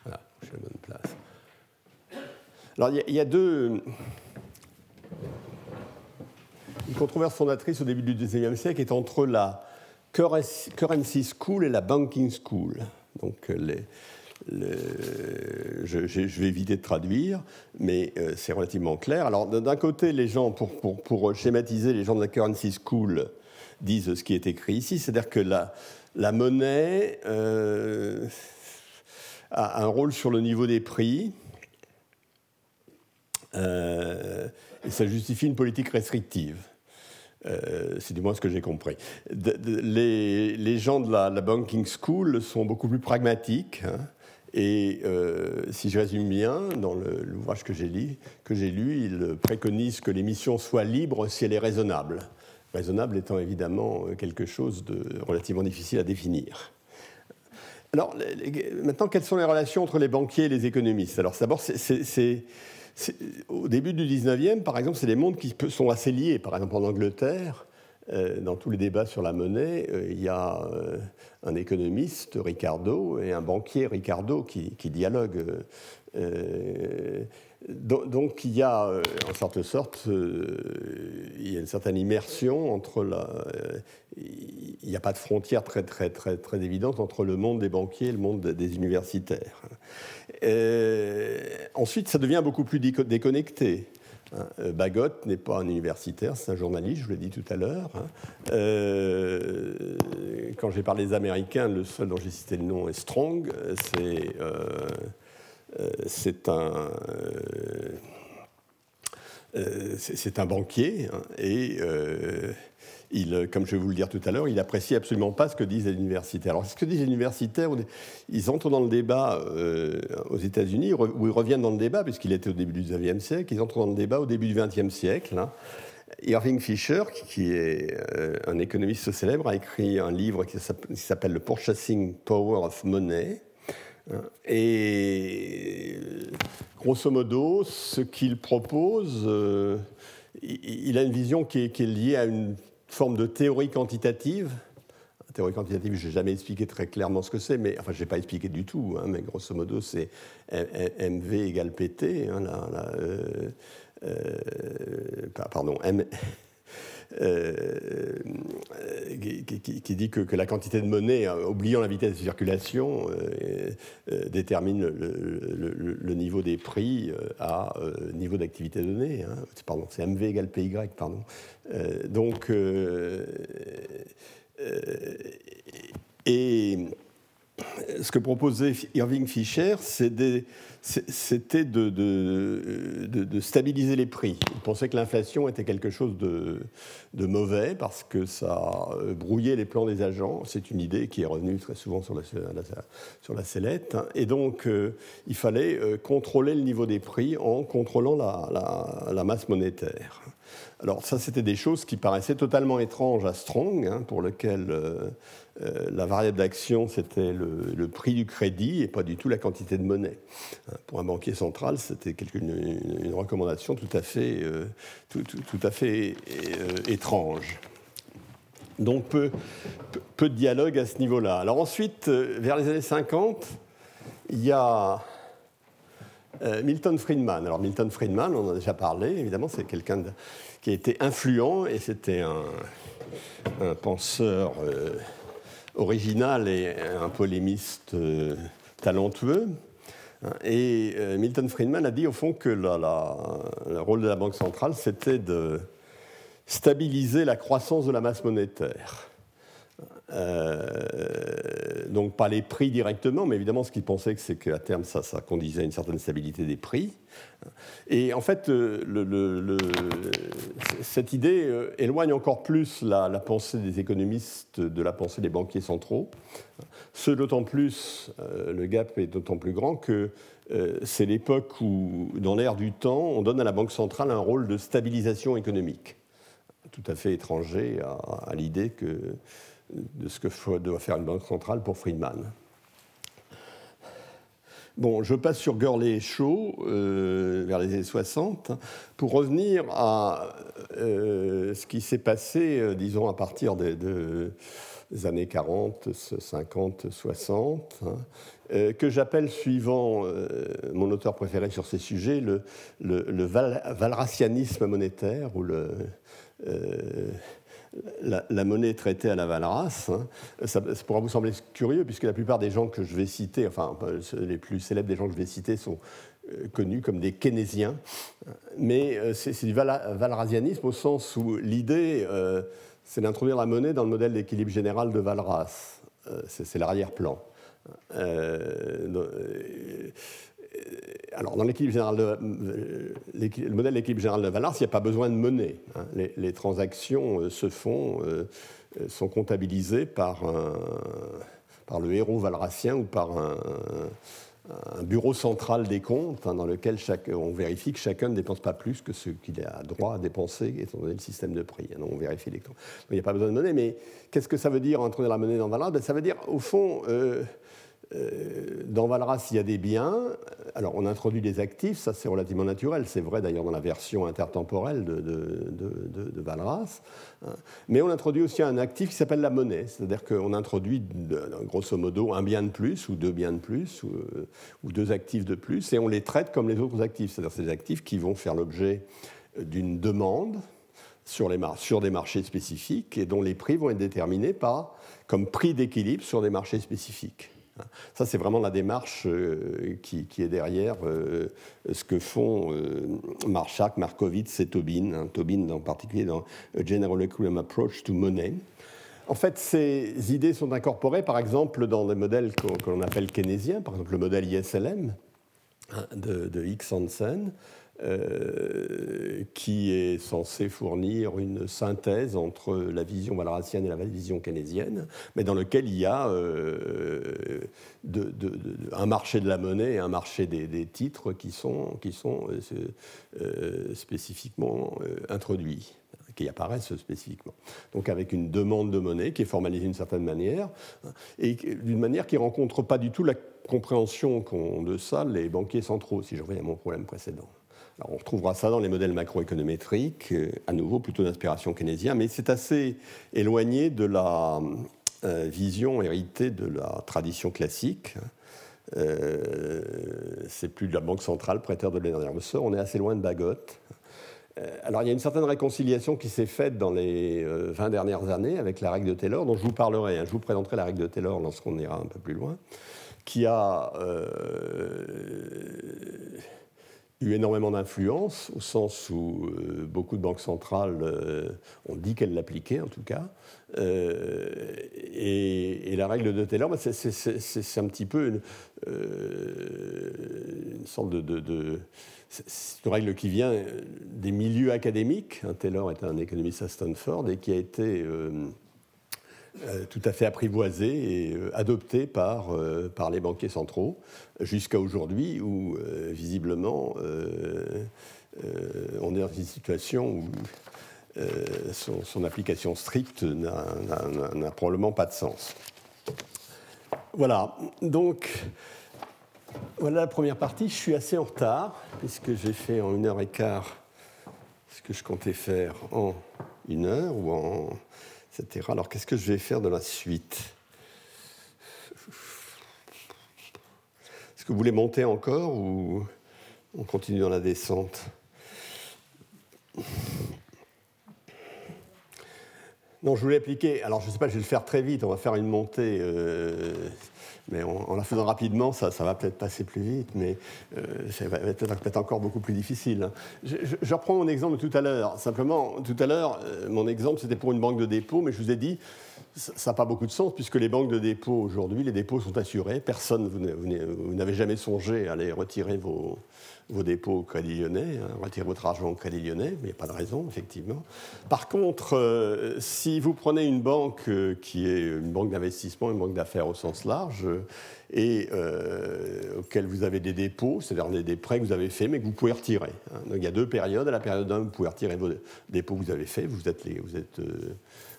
je suis à la bonne place. Alors, il y, a deux. Une controverse fondatrice au début du XIXe siècle est entre la currency school et la banking school. Donc, les, je, vais éviter de traduire, mais euh, c'est relativement clair. Alors, d'un côté, les gens, pour, schématiser, les gens de la currency school disent ce qui est écrit ici, c'est-à-dire que la, la monnaie euh, a un rôle sur le niveau des prix, euh, et ça justifie une politique restrictive. c'est du moins ce que j'ai compris. les, gens de la, banking school sont beaucoup plus pragmatiques. Hein, et euh, si je résume bien, dans l'ouvrage que j'ai lu, lu, il préconise que l'émission soit libre si elle est raisonnable. Raisonnable étant évidemment quelque chose de relativement difficile à définir. Alors, maintenant, quelles sont les relations entre les banquiers et les économistes? Alors, d'abord, au début du 19e, par exemple, c'est des mondes qui sont assez liés. Par exemple, en Angleterre, euh, dans tous les débats sur la monnaie, euh, il y a euh, un économiste, Ricardo, et un banquier, Ricardo, qui, dialoguent. Donc il y a, en sorte sorte, il y a une certaine immersion entre la... il n'y a pas de frontière très, très, très, très évidente entre le monde des banquiers et le monde des universitaires. ensuite, ça devient beaucoup plus déconnecté. Hein, euh, Bagot n'est pas un universitaire, c'est un journaliste, je vous l'ai dit tout à l'heure. Hein. Euh, quand j'ai parlé des Américains, le seul dont j'ai cité le nom est Strong. C'est euh, c'est un banquier hein, et il, comme je vais vous le dire tout à l'heure, il apprécie absolument pas ce que disent les universitaires. Alors, ce que disent les universitaires, ils entrent dans le débat euh, aux États-Unis, où ils reviennent dans le débat, puisqu'il était au début du XIXe siècle, ils entrent dans le débat au début du XXe siècle. Hein. Irving Fisher, qui est euh, un économiste célèbre, a écrit un livre qui s'appelle Le Purchasing Power of Money. Hein. Et grosso modo, ce qu'il propose, euh, il a une vision qui est liée à une forme de théorie quantitative. Théorie quantitative, je n'ai jamais expliqué très clairement ce que c'est, mais enfin, je n'ai pas expliqué du tout, hein, mais grosso modo, c'est MV égale PT. Hein, euh, euh, pardon, M, euh, qui, dit que, la quantité de monnaie, euh, oubliant la vitesse de circulation, euh, détermine le, niveau des prix à niveau d'activité donnée. Hein. Pardon, c'est MV égale PY, pardon. donc, et ce que proposait Irving Fisher, c'était de, stabiliser les prix. Il pensait que l'inflation était quelque chose de, mauvais parce que ça brouillait les plans des agents. C'est une idée qui est revenue très souvent sur la, sur la sellette. Et donc, euh, il fallait euh, contrôler le niveau des prix en contrôlant la masse monétaire. Alors ça, c'était des choses qui paraissaient totalement étranges à Strong, hein, pour lequel euh, euh, la variable d'action, c'était le, prix du crédit et pas du tout la quantité de monnaie. Hein, pour un banquier central, c'était une, recommandation tout à fait, euh, tout, à fait étrange. Donc peu, de dialogue à ce niveau-là. Alors ensuite, vers les années 50, il y a Milton Friedman. Alors Milton Friedman, on en a déjà parlé, évidemment, c'est quelqu'un qui a été influent, et c'était un, penseur euh, original et un polémiste euh, talentueux. Et euh, Milton Friedman a dit au fond que le rôle de la Banque centrale, c'était de stabiliser la croissance de la masse monétaire. Euh, donc pas les prix directement, mais évidemment ce qu'il pensait c'est qu'à terme ça, ça conduisait à une certaine stabilité des prix. Et en fait, euh, cette idée euh, éloigne encore plus la, pensée des économistes de la pensée des banquiers centraux. Ce d'autant plus, le gap est d'autant plus grand que c'est l'époque où, dans l'ère du temps, on donne à la Banque centrale un rôle de stabilisation économique, tout à fait étranger à l'idée que de ce que doit faire une banque centrale pour Friedman. Bon, je passe sur Gurley et Shaw euh, vers les années 60 pour revenir à euh, ce qui s'est passé, euh, disons, à partir de, années 40, 50, 60, que j'appelle, suivant mon auteur préféré sur ces sujets, le, le, valracianisme monétaire ou le la, monnaie traitée à la Valras. Hein. Ça, pourra vous sembler curieux, puisque la plupart des gens que je vais citer, enfin les plus célèbres des gens que je vais citer sont euh, connus comme des keynésiens. Mais euh, c'est du valrasianisme au sens où l'idée, euh, c'est d'introduire la monnaie dans le modèle d'équilibre général de Valras. c'est l'arrière-plan. Alors, dans de, euh, le modèle d'équilibre général de Valence, il n'y a pas besoin de monnaie. Hein. Les, transactions euh, se font, sont comptabilisées par, par le héros valracien ou par un, bureau central des comptes hein, dans lequel on vérifie que chacun ne dépense pas plus que ce qu'il a droit à dépenser étant donné le système de prix. Hein. on vérifie les comptes. il n'y a pas besoin de monnaie, mais qu'est-ce que ça veut dire introduire la monnaie dans Valence? Ben, Ça veut dire, au fond, euh, dans Valras, il y a des biens. Alors, on introduit des actifs, ça c'est relativement naturel. C'est vrai d'ailleurs dans la version intertemporelle de, Valras. Mais on introduit aussi un actif qui s'appelle la monnaie. C'est-à-dire qu'on introduit, grosso modo, un bien de plus, ou deux biens de plus, euh, ou, deux actifs de plus, et on les traite comme les autres actifs. C'est-à-dire ces actifs qui vont faire l'objet d'une demande sur, sur des marchés spécifiques et dont les prix vont être déterminés par, comme prix d'équilibre sur des marchés spécifiques. Ça, c'est vraiment la démarche euh, qui, est derrière euh, ce que font euh, Marshak, Markowitz et Tobin, hein, Tobin en particulier dans A General Equilibrium Approach to Money. En fait, ces idées sont incorporées, par exemple, dans des modèles que, l'on appelle keynésiens, par exemple le modèle ISLM hein, de, de Hicks Hansen, euh, qui est censé fournir une synthèse entre la vision valracienne et la vision keynésienne, mais dans lequel il y a euh, un marché de la monnaie et un marché des, titres qui sont, euh, spécifiquement introduits qui apparaissent spécifiquement. Donc avec une demande de monnaie qui est formalisée d'une certaine manière, et d'une manière qui ne rencontre pas du tout la compréhension qu'ont de ça les banquiers centraux, si je reviens à mon problème précédent on retrouvera ça dans les modèles macroéconométriques, euh, à nouveau plutôt d'inspiration keynésienne, mais c'est assez éloigné de la euh, vision héritée de la tradition classique. Euh, c'est plus de la Banque centrale, prêteur de l'énergie ressort, on est assez loin de Bagot. alors il y a une certaine réconciliation qui s'est faite dans les 20 dernières années avec la règle de Taylor, dont je vous parlerai, hein. je vous présenterai la règle de Taylor lorsqu'on ira un peu plus loin, qui a eu énormément d'influence, au sens où euh, beaucoup de banques centrales euh, ont dit qu'elles l'appliquaient, en tout cas. Euh, et, la règle de Taylor, bah, c'est un petit peu une, sorte de... c'est une règle qui vient des milieux académiques. Taylor est un économiste à Stanford et qui a été euh, tout à fait apprivoisé et euh, adopté par, euh, par les banquiers centraux, jusqu'à aujourd'hui où, visiblement, on est dans une situation où son, application stricte n'a probablement pas de sens. Voilà, donc voilà la première partie. Je suis assez en retard, puisque j'ai fait en une heure et quart ce que je comptais faire en une heure ou en alors qu'est-ce que je vais faire de la suite? Est-ce que vous voulez monter encore ou on continue dans la descente? Non, je voulais appliquer. Alors, je ne sais pas, je vais le faire très vite. On va faire une montée euh, mais en, la faisant rapidement, ça, va peut-être passer plus vite, mais euh, ça va être, encore beaucoup plus difficile. Je, reprends mon exemple tout à l'heure. Simplement, tout à l'heure, euh, mon exemple, c'était pour une banque de dépôt, mais je vous ai dit, ça n'a pas beaucoup de sens, puisque les banques de dépôt, aujourd'hui, les dépôts sont assurés. Personne, vous n'avez jamais songé à aller retirer vos, dépôts au Crédit Lyonnais, hein, retirez votre argent au Crédit Lyonnais, mais il n'y a pas de raison, effectivement. Par contre, euh, si vous prenez une banque euh, qui est une banque d'investissement, une banque d'affaires au sens large, euh, et auquel vous avez des dépôts, c'est-à-dire des prêts que vous avez faits, mais que vous pouvez retirer. Hein. Donc, il y a deux périodes. À la période 1, vous pouvez retirer vos dépôts que vous avez faits, vous êtes, les, vous êtes,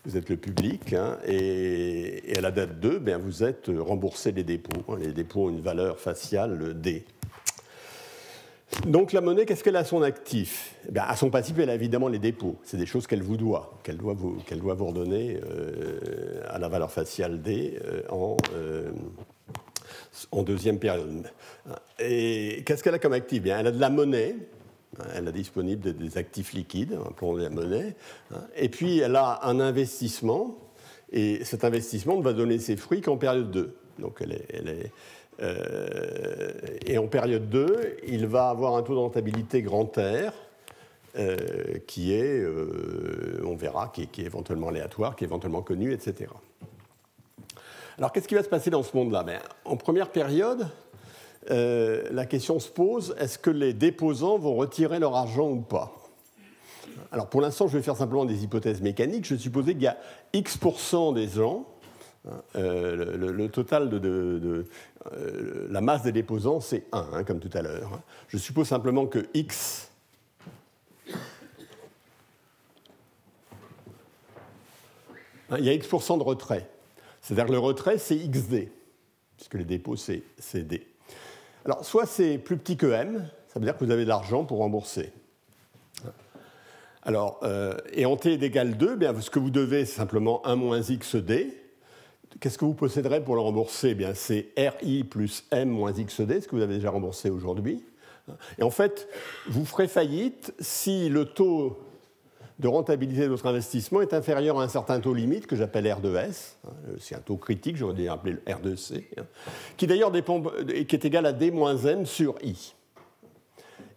vous êtes le public, hein, et, à la date 2, bien, vous êtes remboursé des dépôts. Les dépôts ont une valeur faciale D. Donc la monnaie, qu'est-ce qu'elle a à son actif? Eh À son passif, elle a évidemment les dépôts. C'est des choses qu'elle vous doit, qu'elle doit, vous, doit vous redonner euh, à la valeur faciale D euh, en, euh, en, deuxième période. Et qu'est-ce qu'elle a comme actif? Bien, Elle a de la monnaie, hein, elle a disponible des, actifs liquides, appelons la monnaie, hein. et puis elle a un investissement, et cet investissement ne va donner ses fruits qu'en période 2. Donc elle est, elle est euh, et en période 2, il va avoir un taux de rentabilité grand R euh, qui est, euh, on verra, qui est, éventuellement aléatoire, qui est éventuellement connu, etc. Alors qu'est-ce qui va se passer dans ce monde-là? Ben, En première période, la question se pose, est-ce que les déposants vont retirer leur argent ou pas? Alors pour l'instant, je vais faire simplement des hypothèses mécaniques. Je supposais qu'il y a X% des gens euh, le, total de, euh, la masse des déposants, c'est 1, hein, comme tout à l'heure. Je suppose simplement que x hein, il y a x% de retrait. C'est-à-dire que le retrait, c'est xd, puisque les dépôts, c'est d. Alors, soit c'est plus petit que m, ça veut dire que vous avez de l'argent pour rembourser. Alors, euh, et en t égale 2, bien, ce que vous devez, c'est simplement 1 moins xd, Qu'est-ce que vous posséderez pour le rembourser eh bien, C'est RI plus M moins XD, ce que vous avez déjà remboursé aujourd'hui. Et en fait, vous ferez faillite si le taux de rentabilité de votre investissement est inférieur à un certain taux limite que j'appelle R2S. C'est un taux critique, j'aurais dû appeler le R2C, qui d'ailleurs dépend, qui est égal à D moins M sur I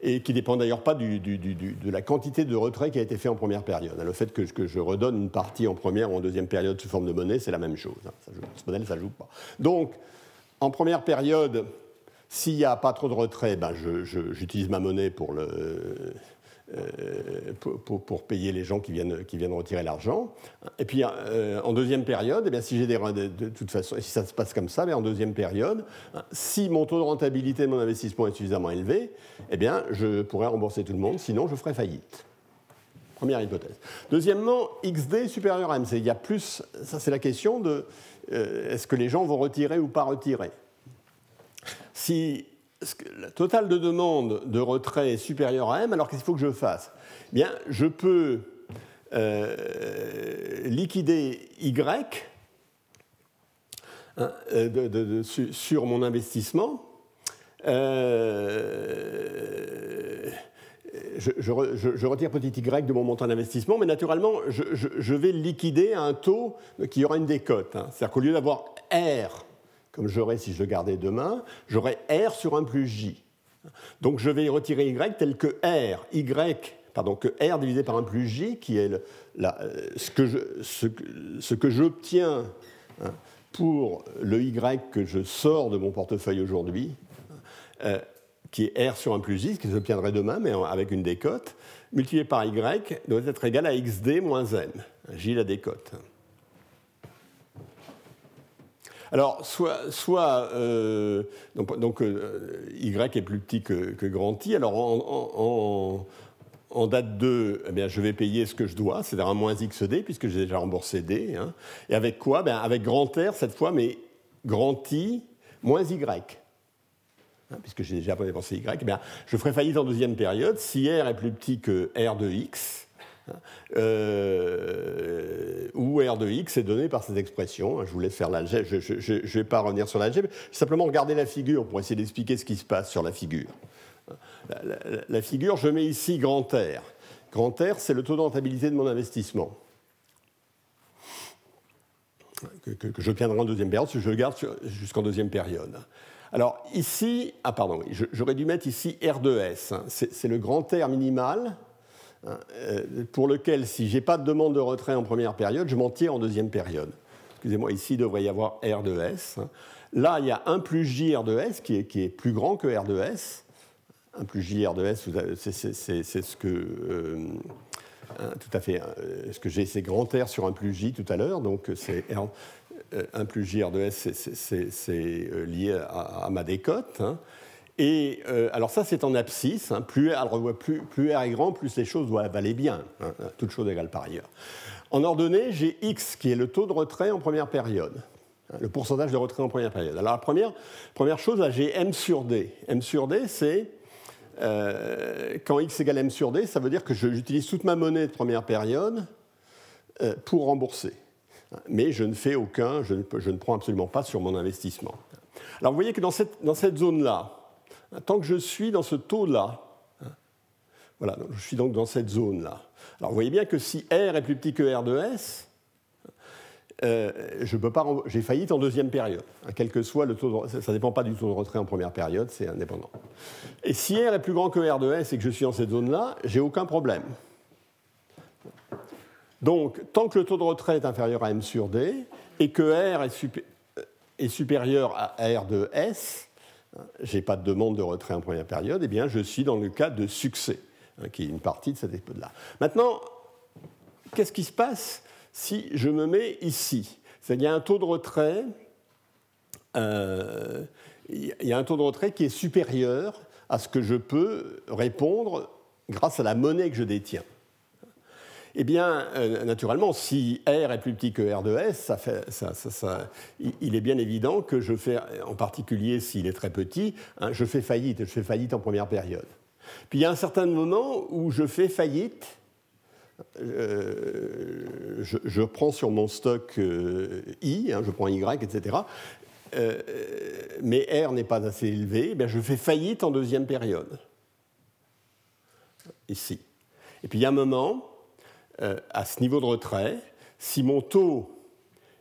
et qui dépend d'ailleurs pas de la quantité de retrait qui a été fait en première période. Le fait que, je redonne une partie en première ou en deuxième période sous forme de monnaie, c'est la même chose. Hein. ce modèle, ça joue pas. Donc, en première période, s'il n'y a pas trop de retrait, ben j'utilise ma monnaie pour le, euh, pour, payer les gens qui viennent, qui viennent retirer l'argent. Et puis euh, en deuxième période, eh bien, si des de, toute façon, si ça se passe comme ça, mais en deuxième période, si mon taux de rentabilité de mon investissement est suffisamment élevé, eh bien, je pourrais rembourser tout le monde, sinon je ferai faillite. Première hypothèse. Deuxièmement, XD supérieur à MC. Il y a plus, ça c'est la question de euh, est-ce que les gens vont retirer ou pas retirer? Si le total de demande de retrait est supérieur à m, alors qu'est-ce qu'il faut que je fasse? Bien, je peux euh, liquider y hein, euh, sur mon investissement. Euh, je, retire petit y de mon montant d'investissement, mais naturellement, je, vais liquider à un taux qui aura une décote. Hein. C'est-à-dire qu'au lieu d'avoir R comme j'aurais si je le gardais demain, j'aurais R sur 1 plus J. Donc je vais retirer Y tel que R, Y, pardon, que R divisé par 1 plus J, qui est euh, ce que, j'obtiens hein, pour le Y que je sors de mon portefeuille aujourd'hui, euh, qui est R sur 1 plus J, ce que j'obtiendrai demain, mais avec une décote, multiplié par Y, doit être égal à XD moins M. J la décote. Alors, soit, euh, donc, euh, Y est plus petit que, grand I. Alors, en, date 2, eh bien, je vais payer ce que je dois, c'est-à-dire un moins XD, puisque j'ai déjà remboursé D. Hein. Et avec quoi? Ben, Avec grand R cette fois, mais grand I moins Y. Hein, puisque j'ai déjà dépensé Y, eh je ferai faillite en deuxième période si R est plus petit que R de X euh, où R de x est donné par cette expression. Je vous laisse faire l'algèbre, je ne vais pas revenir sur l'algèbre, simplement regarder la figure pour essayer d'expliquer ce qui se passe sur la figure. La, figure, je mets ici grand R. Grand R, c'est le taux de rentabilité de mon investissement. Que, que, j'obtiendrai en deuxième période, si je le garde jusqu'en deuxième période. Alors ici, ah pardon, j'aurais dû mettre ici R de S. C'est le grand R minimal pour lequel, si je n'ai pas de demande de retrait en première période, je m'en tire en deuxième période. Excusez-moi, ici, il devrait y avoir R de S. Hein. Là, il y a 1 plus J R de S qui est, qui est plus grand que R de S. 1 plus J R de S, c'est ce que. Euh, hein, tout à fait. ce que j'ai, c'est grand R sur 1 plus J tout à l'heure. Donc, c'est 1 plus J R de S, c'est lié à, à, ma décote. Et euh, alors ça, c'est en abscisse. Hein. plus, R, plus, plus, est grand, plus les choses doivent aller bien. Hein, hein, toutes choses égales par ailleurs. En ordonnée, j'ai X qui est le taux de retrait en première période. le pourcentage de retrait en première période. Alors la première, première chose, j'ai M sur D. M sur D, c'est quand x égale m sur d, ça veut dire que j'utilise toute ma monnaie de première période pour rembourser. Mais je ne fais aucun, je ne, je ne, prends absolument pas sur mon investissement. Alors vous voyez que dans cette, dans cette zone-là, tant que je suis dans ce taux-là, voilà, je suis donc dans cette zone-là. Alors vous voyez bien que si R est plus petit que R de S, euh, j'ai faillite en deuxième période, hein, quel que soit le taux de, ça ne dépend pas du taux de retrait en première période, c'est indépendant. Et si R est plus grand que R de S et que je suis dans cette zone-là, j'ai aucun problème. Donc, tant que le taux de retrait est inférieur à M sur D et que R est, supérieur à R de S, je n'ai pas de demande de retrait en première période, eh bien, je suis dans le cas de succès, hein, qui est une partie de cette époque-là. Maintenant, qu'est-ce qui se passe si je me mets ici? Il y a un taux de retrait, euh, il y a un taux de retrait qui est supérieur à ce que je peux répondre grâce à la monnaie que je détiens. Eh bien, euh, naturellement, si R est plus petit que R de S, ça fait, ça, ça, il est bien évident que je fais, en particulier s'il est très petit, hein, je fais faillite. Je fais faillite en première période. Puis il y a un certain moment où je fais faillite. Euh, je, prends sur mon stock euh, I, hein, je prends Y, etc. mais R n'est pas assez élevé, eh je fais faillite en deuxième période. Ici. Et puis il y a un moment à ce niveau de retrait, si mon taux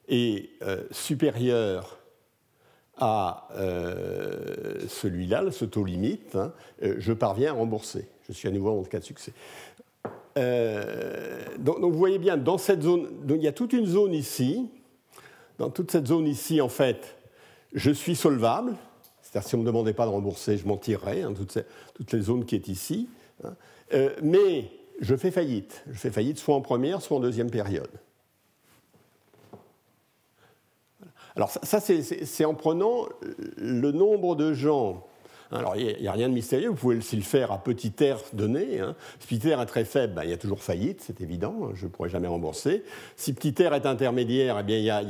est euh, supérieur à euh, celui-là, ce taux limite, hein, je parviens à rembourser. Je suis à nouveau le cas de succès. Donc, vous voyez bien, dans cette zone, il y a toute une zone ici. Dans toute cette zone ici, en fait, je suis solvable. C'est-à-dire, si on ne me demandait pas de rembourser, je m'en tirerais, hein, toutes, les zones qui est ici. Hein. mais je fais faillite. Je fais faillite soit en première, soit en deuxième période. Alors ça, c'est en prenant le nombre de gens. Alors il n'y a, rien de mystérieux, vous pouvez aussi le faire à petit r donné. Hein. Si petit r est très faible, ben, il y a toujours faillite, c'est évident, hein, je ne pourrai jamais rembourser. Si petit r est intermédiaire, eh bien,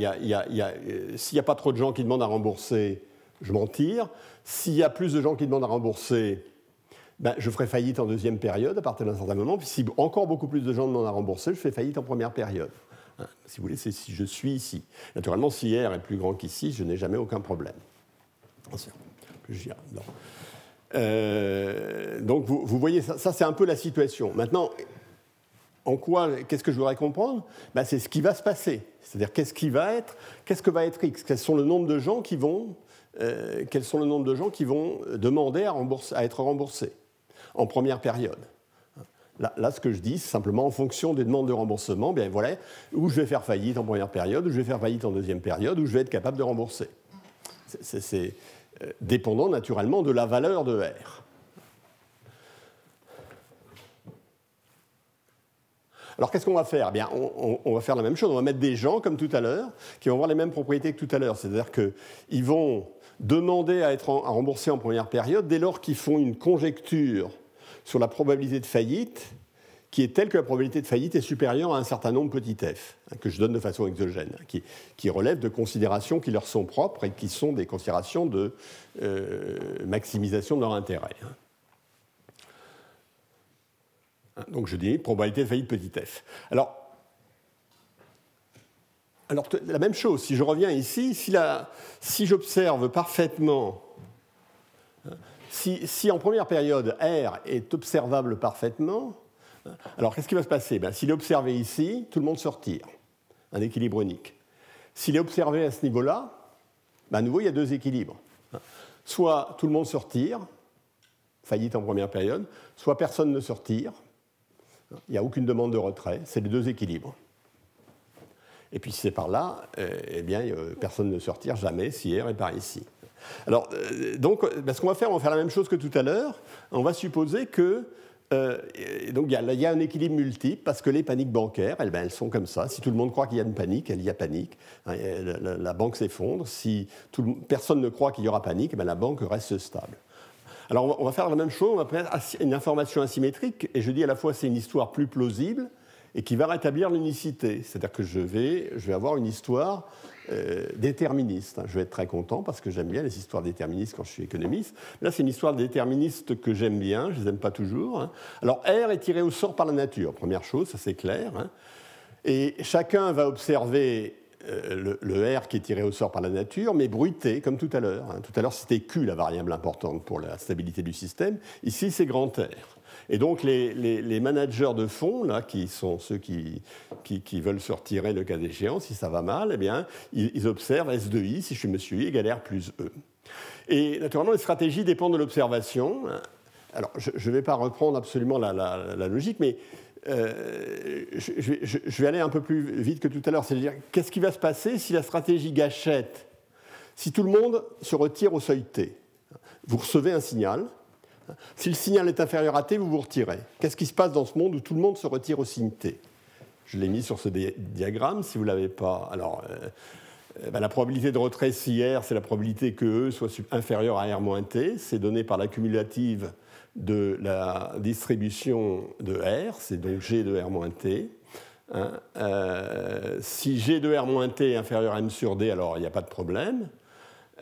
s'il n'y a pas trop de gens qui demandent à rembourser, je m'en tire. S'il y a plus de gens qui demandent à rembourser, ben, je ferai faillite en deuxième période à partir d'un certain moment. Puis si encore beaucoup plus de gens demandent à rembourser, je fais faillite en première période. Hein, si vous voulez, c'est si je suis ici. Naturellement, si R est plus grand qu'ici, je n'ai jamais aucun problème. Euh, donc vous, voyez, ça, c'est un peu la situation. Maintenant, en quoi, qu'est-ce que je voudrais comprendre? Ben, C'est ce qui va se passer. C'est-à-dire qu'est-ce qui va être, qu'est-ce que va être X? Quels sont le nombre de gens qui vont, euh, quels sont le nombre de gens qui vont demander à, à être remboursés? En première période. Là, ce que je dis, c'est simplement en fonction des demandes de remboursement, bien voilà, où je vais faire faillite en première période, où je vais faire faillite en deuxième période, où je vais être capable de rembourser. C'est euh, dépendant naturellement de la valeur de R. Alors qu'est-ce qu'on va faire? Bien, on, va faire la même chose. On va mettre des gens comme tout à l'heure qui vont avoir les mêmes propriétés que tout à l'heure. C'est-à-dire qu'ils vont demander à être à rembourser en première période dès lors qu'ils font une conjecture sur la probabilité de faillite qui est telle que la probabilité de faillite est supérieure à un certain nombre petit f, hein, que je donne de façon exogène, hein, qui, relèvent de considérations qui leur sont propres et qui sont des considérations de euh, maximisation de leur intérêt. Hein. Donc je dis probabilité de faillite petit f. Alors, la même chose, si je reviens ici, si j'observe parfaitement si, en première période, R est observable parfaitement, alors qu'est-ce qui va se passer? Ben, S'il est observé ici, tout le monde se. Un équilibre unique. S'il est observé à ce niveau-là, ben, à nouveau, il y a deux équilibres. Soit tout le monde se retire, faillite en première période, soit personne ne se il n'y a aucune demande de retrait, c'est les deux équilibres. Et puis si c'est par là, euh, eh bien, personne ne se retire jamais si R est par ici. Alors, euh, donc, ce qu'on va faire, on va faire la même chose que tout à l'heure. On va supposer que euh, donc il y, a un équilibre multiple parce que les paniques bancaires, elles, ben, elles sont comme ça. Si tout le monde croit qu'il y a une panique, il y a panique. Hein, la, banque s'effondre. Si personne ne croit qu'il y aura panique, ben, la banque reste stable. Alors on va, faire la même chose, on va faire une information asymétrique, et je dis à la fois c'est une histoire plus plausible et qui va rétablir l'unicité. C'est-à-dire que je vais, je vais avoir une histoire euh, déterministe. Je vais être très content parce que j'aime bien les histoires déterministes quand je suis économiste. Là, c'est une histoire déterministe que j'aime bien, je ne les aime pas toujours. Hein. Alors, R est tiré au sort par la nature, première chose, ça c'est clair. Hein. Et chacun va observer euh, le, R qui est tiré au sort par la nature, mais bruité, comme tout à l'heure. Hein. Tout à l'heure, c'était Q, la variable importante pour la stabilité du système. Ici, c'est grand R. Et donc les, managers de fonds, là, qui sont ceux qui, qui, veulent se retirer le cas échéant, si ça va mal, eh bien, ils, observent S de I, si je suis monsieur I, égale R plus E. Et naturellement, les stratégies dépendent de l'observation. Alors, je ne vais pas reprendre absolument la, logique, mais euh, je, vais, aller un peu plus vite que tout à l'heure. C'est-à-dire, qu'est-ce qui va se passer si la stratégie gâchette, si tout le monde se retire au seuil T? Vous recevez un signal, si le signal est inférieur à t, vous vous retirez. Qu'est-ce qui se passe dans ce monde où tout le monde se retire au signe t? Je l'ai mis sur ce diagramme, si vous ne l'avez pas. Alors, euh, euh, ben, la probabilité de retrait si R, c'est la probabilité que E soit inférieur à R moins t. C'est donné par l'accumulative de la distribution de R, c'est donc G de R moins t. Hein. Euh, si G de R moins t est inférieur à M sur D, alors il n'y a pas de problème.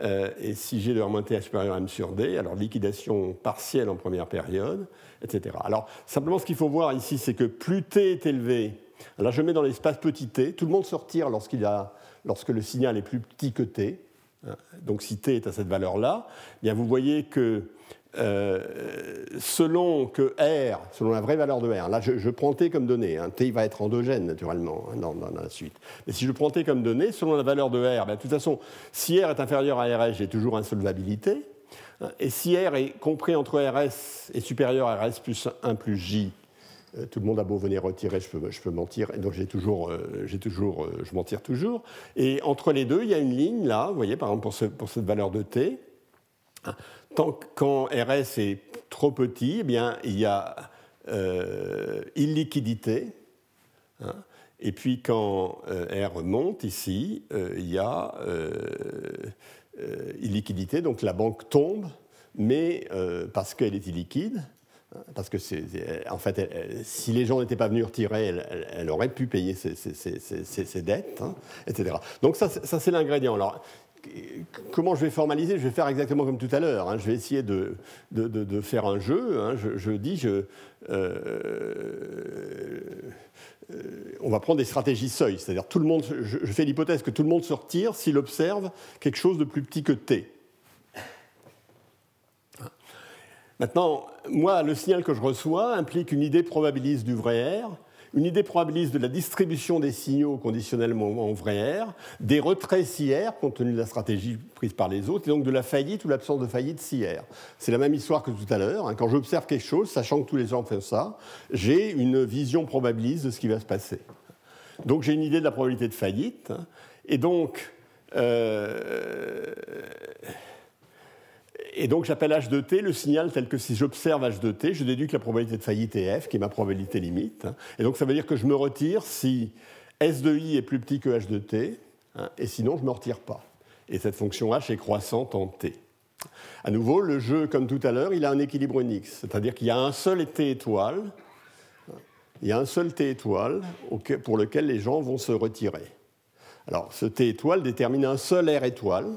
Euh, et si G de R moins T est supérieur à M sur D, alors liquidation partielle en première période, etc. Alors simplement ce qu'il faut voir ici, c'est que plus T est élevé, là je mets dans l'espace petit t, tout le monde se retire lorsque le signal est plus petit que t. Hein. Donc si t est à cette valeur-là, eh bien vous voyez que euh, selon que R, selon la vraie valeur de R, là je, prends T comme donnée, hein, T va être endogène naturellement hein, dans, la suite, mais si je prends T comme donnée, selon la valeur de R, ben, de toute façon, si R est inférieur à RS, j'ai toujours insolvabilité, hein, et si R est compris entre RS et supérieur à RS plus 1 plus J, euh, tout le monde a beau venir retirer, je peux, je peux mentir, donc j'ai toujours, euh, toujours je m'en tire toujours. Et entre les deux, il y a une ligne là, vous voyez, par exemple pour cette valeur de T, Tant quand RS est trop petit, eh bien, il y a euh, illiquidité. Hein. et puis quand euh, R monte ici, euh, il y a illiquidité, donc la banque tombe, mais parce qu'elle est illiquide. Hein, parce que, en fait, si les gens n'étaient pas venus retirer, elle, aurait pu payer ses, dettes, hein, etc. Donc ça, ça c'est l'ingrédient. Comment je vais formaliser? Je vais faire exactement comme tout à l'heure. Hein. Je vais essayer de, de, faire un jeu. Hein. Je, dis, je, euh, euh, on va prendre des stratégies seuil. C'est-à-dire, tout le monde, je, fais l'hypothèse que tout le monde se retire s'il observe quelque chose de plus petit que T. Maintenant, moi, le signal que je reçois implique une idée probabiliste du vrai R une idée probabiliste de la distribution des signaux conditionnellement en vrai R, des retraits si R, compte tenu de la stratégie prise par les autres, et donc de la faillite ou l'absence de faillite si R. C'est la même histoire que tout à l'heure. Hein. Quand j'observe quelque chose, sachant que tous les gens font ça, j'ai une vision probabiliste de ce qui va se passer. Donc j'ai une idée de la probabilité de faillite, hein. et donc... Euh, et donc j'appelle H de t le signal tel que si j'observe H de t, je déduis que la probabilité de faillite est F, qui est ma probabilité limite. Et donc ça veut dire que je me retire si S de I est plus petit que H de t, hein, et sinon je ne me retire pas. Et cette fonction H est croissante en t. À nouveau, le jeu, comme tout à l'heure, il a un équilibre unique, c'est-à-dire qu'il y a un seul t étoile, il y a un seul t étoile pour lequel les gens vont se retirer. Alors ce t étoile détermine un seul R étoile,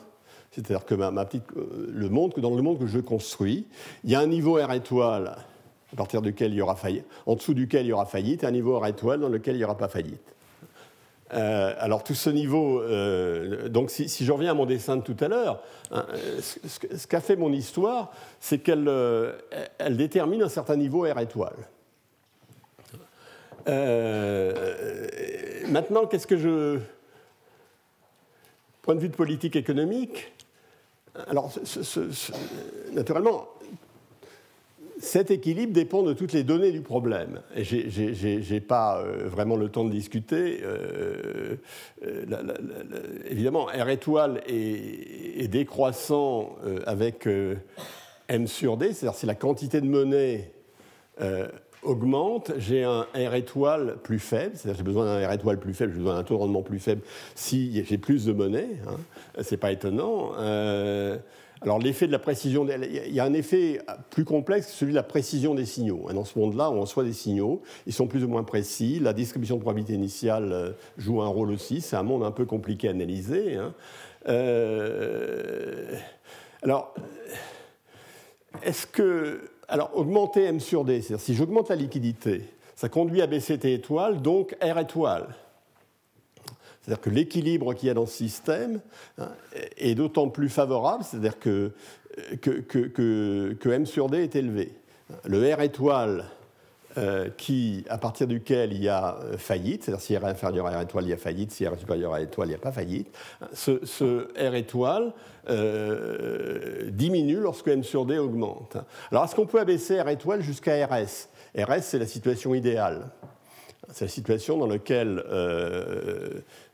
c'est-à-dire que ma, petite, euh, le monde, dans le monde que je construis, il y a un niveau R étoile à partir duquel il y aura en dessous duquel il y aura faillite, et un niveau R étoile dans lequel il n'y aura pas faillite. Euh, alors tout ce niveau, euh, donc si, je reviens à mon dessin de tout à l'heure, hein, ce, qu'a fait mon histoire, c'est qu'elle elle détermine un certain niveau R étoile. maintenant, qu'est-ce que je... Point de vue de politique économique, alors, naturellement, cet équilibre dépend de toutes les données du problème. Et je n'ai pas euh, vraiment le temps de discuter. Euh, euh, évidemment, R étoile est, décroissant avec M sur D, c'est-à-dire si la quantité de monnaie augmente, j'ai un R étoile plus faible, c'est-à-dire j'ai besoin d'un R étoile plus faible, j'ai besoin d'un taux de rendement plus faible si j'ai plus de monnaie, hein, c'est pas étonnant. Euh, Alors l'effet de la précision, il y a un effet plus complexe, celui de la précision des signaux. Dans ce monde-là, on reçoit des signaux, ils sont plus ou moins précis, la distribution de probabilité initiale euh, joue un rôle aussi, c'est un monde un peu compliqué à analyser. Hein. Euh, alors, est-ce que... Alors, augmenter M sur D, c'est-à-dire si j'augmente la liquidité, ça conduit à baisser T étoile, donc R étoile. C'est-à-dire que l'équilibre qu'il y a dans ce système hein, est d'autant plus favorable, c'est-à-dire que, que, M sur D est élevé. Le R étoile, euh, qui, à partir duquel il y a euh, faillite, c'est-à-dire si R est inférieur à R étoile, il y a faillite, si R est supérieur à R étoile, il n'y a pas faillite, ce, R étoile euh, diminue lorsque M sur D augmente. Alors, est-ce qu'on peut abaisser R étoile jusqu'à RS RS, c'est la situation idéale. C'est la situation dans laquelle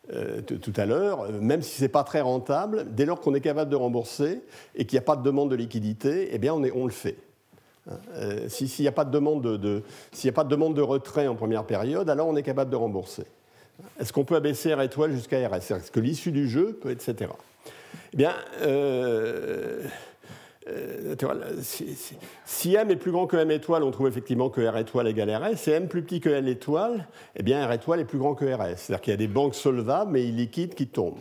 tout à l'heure, euh, même si ce n'est pas très rentable, dès lors qu'on est capable de rembourser et qu'il n'y a pas de demande de liquidité, eh bien on, on le fait. Euh, s'il n'y a, pas de demande de, a pas de demande de retrait en première période, alors on est capable de rembourser. Est-ce qu'on peut abaisser R étoile jusqu'à RS Est-ce que l'issue du jeu peut, etc. Eh bien, euh, si, M est plus grand que M étoile, on trouve effectivement que R étoile égale RS. Si M plus petit que L étoile, eh bien R étoile est plus grand que RS. C'est-à-dire qu'il y a des banques solvables mais illiquides qui tombent.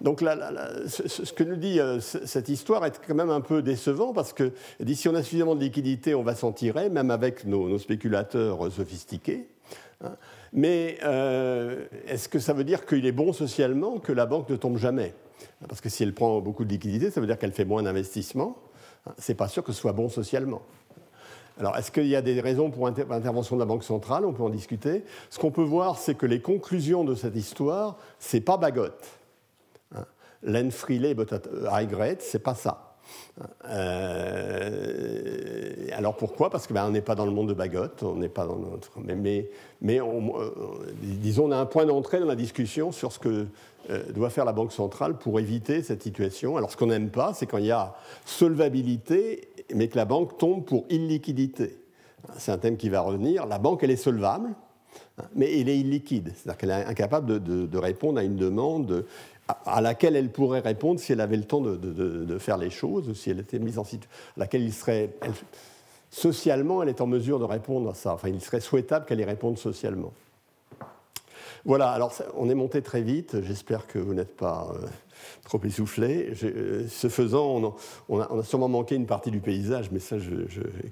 Donc ce, que nous dit euh, cette histoire est quand même un peu décevant parce que si on a suffisamment de liquidité, on va s'en tirer, même avec nos, spéculateurs sophistiqués. Hein. Mais euh, est-ce que ça veut dire qu'il est bon socialement que la banque ne tombe jamais? Parce que si elle prend beaucoup de liquidités, ça veut dire qu'elle fait moins d'investissement. Ce n'est pas sûr que ce soit bon socialement. Alors, est-ce qu'il y a des raisons pour l'intervention de la Banque centrale? On peut en discuter. Ce qu'on peut voir, c'est que les conclusions de cette histoire, ce n'est pas bagotte. Hein? Len Freeley, ce c'est pas ça. Euh, alors pourquoi? Parce que ben, n'est pas dans le monde de bagotte, on n'est pas dans notre. Mais, euh, disons, on a un point d'entrée dans la discussion sur ce que doit faire la Banque centrale pour éviter cette situation. Alors ce qu'on n'aime pas, c'est quand il y a solvabilité, mais que la banque tombe pour illiquidité. C'est un thème qui va revenir. La banque, elle est solvable, mais elle est illiquide. C'est-à-dire qu'elle est incapable de, répondre à une demande à laquelle elle pourrait répondre si elle avait le temps de, faire les choses, si elle était mise en situation, à laquelle il serait, socialement, elle est en mesure de répondre à ça. Enfin, il serait souhaitable qu'elle y réponde socialement. Voilà, alors on est monté très vite, j'espère que vous n'êtes pas euh, trop essoufflé. Euh, ce faisant, on a, sûrement manqué une partie du paysage, mais ça,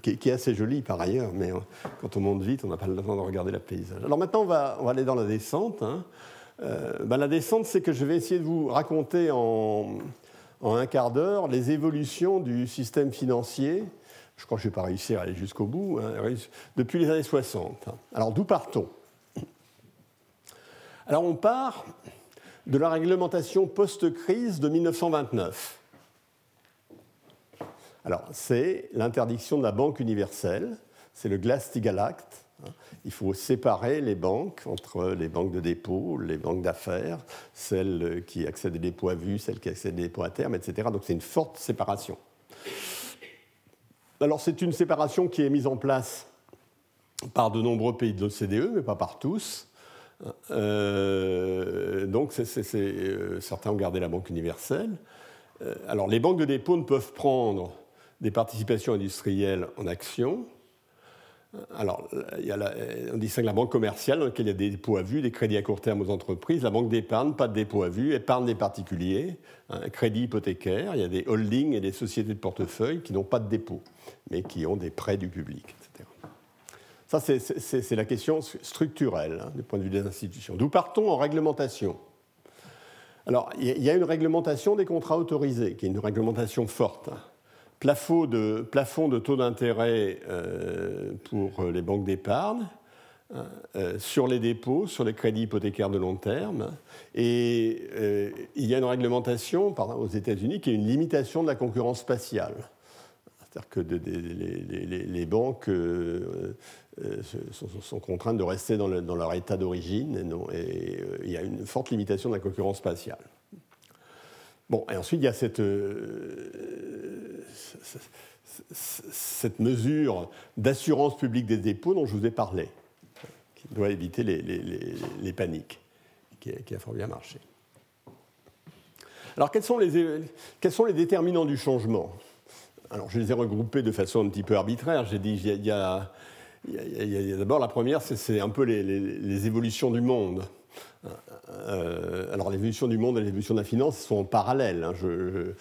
qui, est assez joli par ailleurs, mais euh, quand on monte vite, on n'a pas le temps de regarder le paysage. Alors maintenant, on va, aller dans la descente. Hein. Ben, la descente, c'est que je vais essayer de vous raconter en, un quart d'heure les évolutions du système financier. Je crois que je ne vais pas réussir à aller jusqu'au bout, hein, depuis les années 60. Alors d'où partons? Alors on part de la réglementation post-crise de 1929. Alors c'est l'interdiction de la banque universelle, c'est le Glass-Steagall Act, il faut séparer les banques entre les banques de dépôt, les banques d'affaires, celles qui accèdent des dépôts à vue, celles qui accèdent des dépôts à terme, etc. Donc c'est une forte séparation. Alors c'est une séparation qui est mise en place par de nombreux pays de l'OCDE, mais pas par tous. Euh, donc euh, certains ont gardé la banque universelle. Euh, alors les banques de dépôt ne peuvent prendre des participations industrielles en actions, alors, on distingue la banque commerciale dans laquelle il y a des dépôts à vue, des crédits à court terme aux entreprises, la banque d'épargne, pas de dépôt à vue, épargne des particuliers, un crédit hypothécaire, il y a des holdings et des sociétés de portefeuille qui n'ont pas de dépôt, mais qui ont des prêts du public. Ça, c'est la question structurelle hein, du point de vue des institutions. D'où partons en réglementation? Alors, il y a une réglementation des contrats autorisés, qui est une réglementation forte. Hein plafond de, taux d'intérêt euh, pour les banques d'épargne, euh, sur les dépôts, sur les crédits hypothécaires de long terme. Et euh, il y a une réglementation aux États-Unis qui est une limitation de la concurrence spatiale. C'est-à-dire que les, banques sont, contraintes de rester dans, leur état d'origine et, et il y a une forte limitation de la concurrence spatiale. Bon, et ensuite, il y a cette, cette mesure d'assurance publique des dépôts dont je vous ai parlé, qui doit éviter les, paniques, qui a, fort bien marché. Alors, quels sont les, quels sont les déterminants du changement? Alors, je les ai regroupés de façon un petit peu arbitraire. J'ai dit, il y a, d'abord la première, c'est un peu les, évolutions du monde. Euh, alors l'évolution du monde et l'évolution de la finance sont parallèles. Hein. Je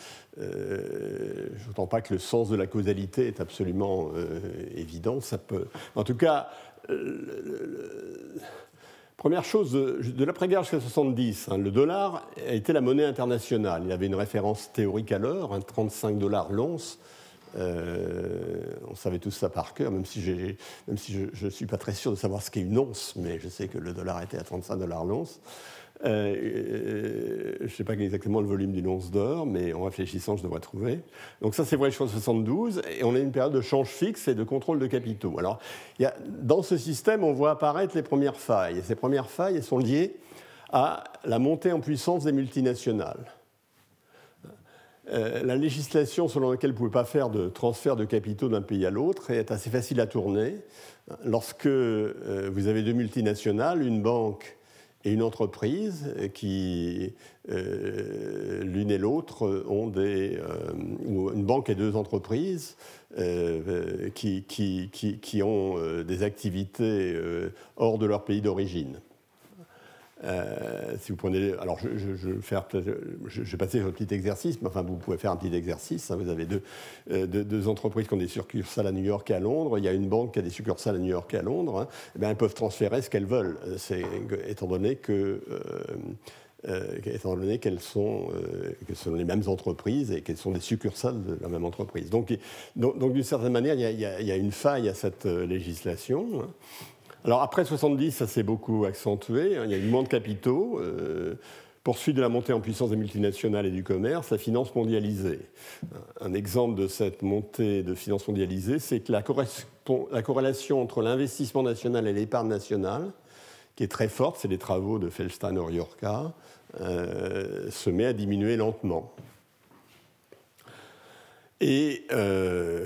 n'entends pas que le sens de la causalité est absolument évident. Ça peut, en tout cas, Première chose, de l'après-guerre jusqu'à 70, hein, le dollar a été la monnaie internationale. Il avait une référence théorique à l'heure, 35 dollars l'once. Euh, on savait tous ça par cœur, même si, je ne suis pas très sûr de savoir ce qu'est une once, mais je sais que le dollar était à 35 dollars l'once. Euh, je ne sais pas exactement le volume d'une once d'or, mais en réfléchissant, je devrais trouver. Donc ça, c'est vrai jusqu'en 72, et on a une période de change fixe et de contrôle de capitaux. Alors, dans ce système, on voit apparaître les premières failles. Et ces premières failles sont liées à la montée en puissance des multinationales. Euh, la législation selon laquelle vous ne pouvez pas faire de transfert de capitaux d'un pays à l'autre est assez facile à tourner. Lorsque vous avez deux multinationales, une banque et une entreprise qui, euh, l'une et l'autre, ont des. Euh, une banque et deux entreprises euh, qui, qui, qui, ont des activités hors de leur pays d'origine. Euh, si vous prenez, alors je, vais passer sur un petit exercice, mais enfin vous pouvez faire un petit exercice. Hein. vous avez euh, deux, entreprises qui ont des succursales à New York et à Londres. Il y a une banque qui a des succursales à New York et à Londres. Hein. Eh elles peuvent transférer ce qu'elles veulent, euh, étant donné que donné qu'elles sont, que sont les mêmes entreprises et qu'elles sont des succursales de la même entreprise. Donc, donc, d'une certaine manière, il y, a, il y, a, une faille à cette législation. Alors après 70, ça s'est beaucoup accentué. Hein. Il y a eu moins de capitaux. Euh, poursuite de la montée en puissance des multinationales et du commerce, la finance mondialisée. Un exemple de cette montée de finance mondialisée, c'est que la, la, corrélation entre l'investissement national et l'épargne nationale, qui est très forte, c'est les travaux de Feldstein-Oriorca, euh, se met à diminuer lentement. Et euh,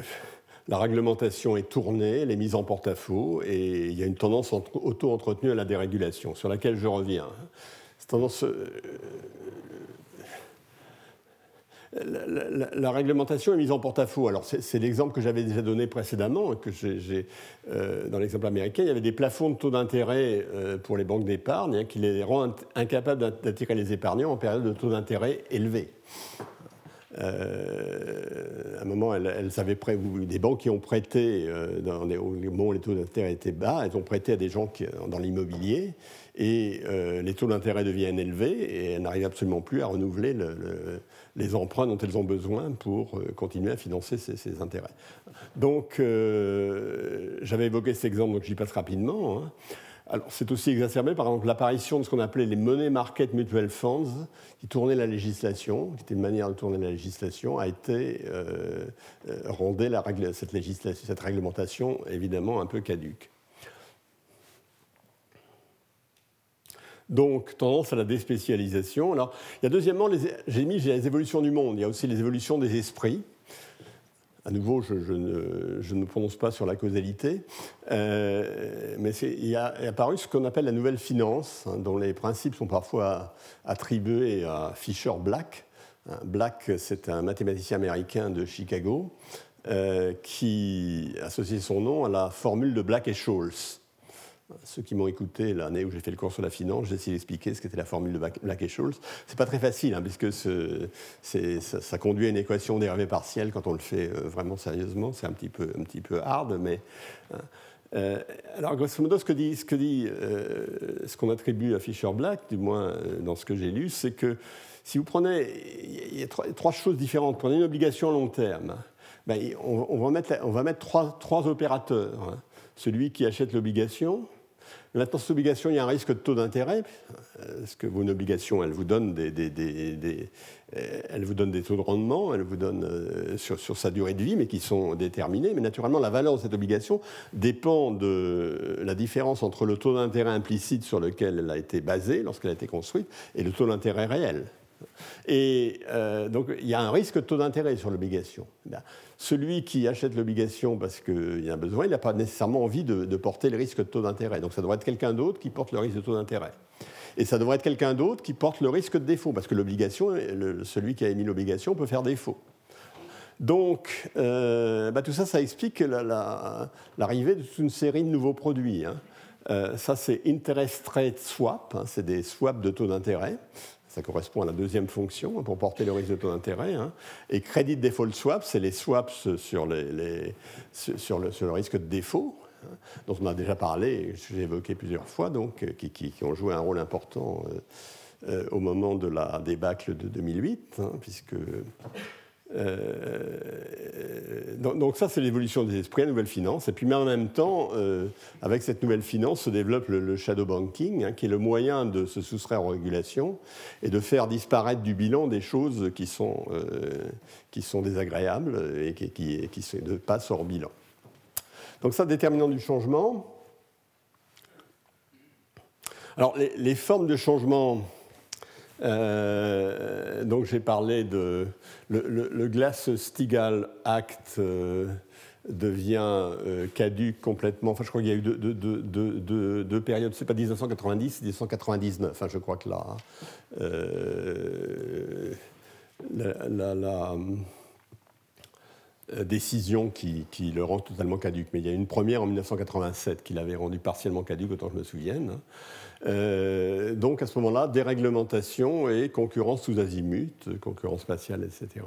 la réglementation est tournée, elle est mise en porte-à-faux, et il y a une tendance auto-entretenue à la dérégulation, sur laquelle je reviens. Cette tendance. Euh, la, réglementation est mise en porte-à-faux. Alors, c'est l'exemple que j'avais déjà donné précédemment, que j'ai, euh, dans l'exemple américain. Il y avait des plafonds de taux d'intérêt euh, pour les banques d'épargne hein, qui les rend incapables d'attirer les épargnants en période de taux d'intérêt élevés. Euh, à un moment, elles, avaient prêt, des banques qui ont prêté, euh, au moment où les taux d'intérêt étaient bas, elles ont prêté à des gens dans l'immobilier, et euh, les taux d'intérêt deviennent élevés, et elles n'arrivent absolument plus à renouveler les emprunts dont elles ont besoin pour continuer à financer ces, intérêts. Donc, j'avais évoqué cet exemple, donc j'y passe rapidement. Hein. Alors, c'est aussi exacerbé par l'apparition de ce qu'on appelait les money market mutual funds, qui tournaient la législation, qui était une manière de tourner la législation, a été euh, euh cette, législation, cette réglementation évidemment un peu caduque. Donc, tendance à la déspécialisation. Alors, il y a deuxièmement, j'ai mis les évolutions du monde, il y a aussi les évolutions des esprits. À nouveau, je, ne, me prononce pas sur la causalité, euh, mais il y a apparu ce qu'on appelle la nouvelle finance, hein, dont les principes sont parfois attribués à Fisher Black. Hein, Black, c'est un mathématicien américain de Chicago euh, qui associe son nom à la formule de Black et Scholes. Ceux qui m'ont écouté l'année où j'ai fait le cours sur la finance, j'ai essayé d'expliquer ce qu'était la formule de Black et Scholes. C'est pas très facile, hein, puisque ça, conduit à une équation dérivée partielle quand on le fait euh, vraiment sérieusement. C'est un petit peu, un petit peu hard, mais. Hein. Euh, alors, grosso modo, ce que dit, ce, euh, qu'on attribue à Fisher-Black, du moins dans ce que j'ai lu, c'est que si vous prenez, il y a trois, choses différentes. Prenez une obligation à long terme, ben, on, va mettre, on va mettre trois, trois opérateurs. Hein. Celui qui achète l'obligation, Maintenant, cette obligation, il y a un risque de taux d'intérêt, parce que vos obligations, elles vous donnent des, euh, vous donnent des taux de rendement, elles vous donnent euh, sur, sur, sa durée de vie, mais qui sont déterminés. Mais naturellement, la valeur de cette obligation dépend de la différence entre le taux d'intérêt implicite sur lequel elle a été basée lorsqu'elle a été construite et le taux d'intérêt réel. Et euh, donc, il y a un risque de taux d'intérêt sur l'obligation. Celui qui achète l'obligation parce qu'il a besoin, il n'a pas nécessairement envie de, porter le risque de taux d'intérêt. Donc, ça doit être quelqu'un d'autre qui porte le risque de taux d'intérêt. Et ça devrait être quelqu'un d'autre qui porte le risque de défaut, parce que l'obligation, celui qui a émis l'obligation peut faire défaut. Donc, euh, bah, tout ça, ça explique l'arrivée de toute une série de nouveaux produits. Hein. Euh, ça, c'est interest rate swap, hein, c'est des swaps de taux d'intérêt. Ça correspond à la deuxième fonction hein, pour porter le risque de taux d'intérêt. Et credit default swap, c'est les swaps sur, le, risque de défaut, dont on a déjà parlé, j'ai évoqué plusieurs fois, donc, euh, qui, qui, ont joué un rôle important au moment de la débâcle de 2008, puisque euh, donc, ça, c'est l'évolution des esprits, la nouvelle finance. Et puis, mais en même temps, euh, avec cette nouvelle finance, se développe le, shadow banking, hein, qui est le moyen de se soustraire aux régulations et de faire disparaître du bilan des choses qui sont, euh, qui sont désagréables et qui, qui, ne passent hors bilan. Donc ça, déterminant du changement. Alors, les formes de changement euh, donc j'ai parlé de le, Glass-Steagall Act euh, devient euh, caduque complètement. Enfin, je crois qu'il y a eu deux, deux, deux, périodes. C'est pas 1990, 1999. Enfin, je crois que là, la, la, décision qui, le rend totalement caduque. Mais il y a une première en 1987 qui l'avait rendu partiellement caduque, autant que je me souvienne. Euh, donc à ce moment-là, déréglementation et concurrence sous azimut, concurrence spatiale, etc.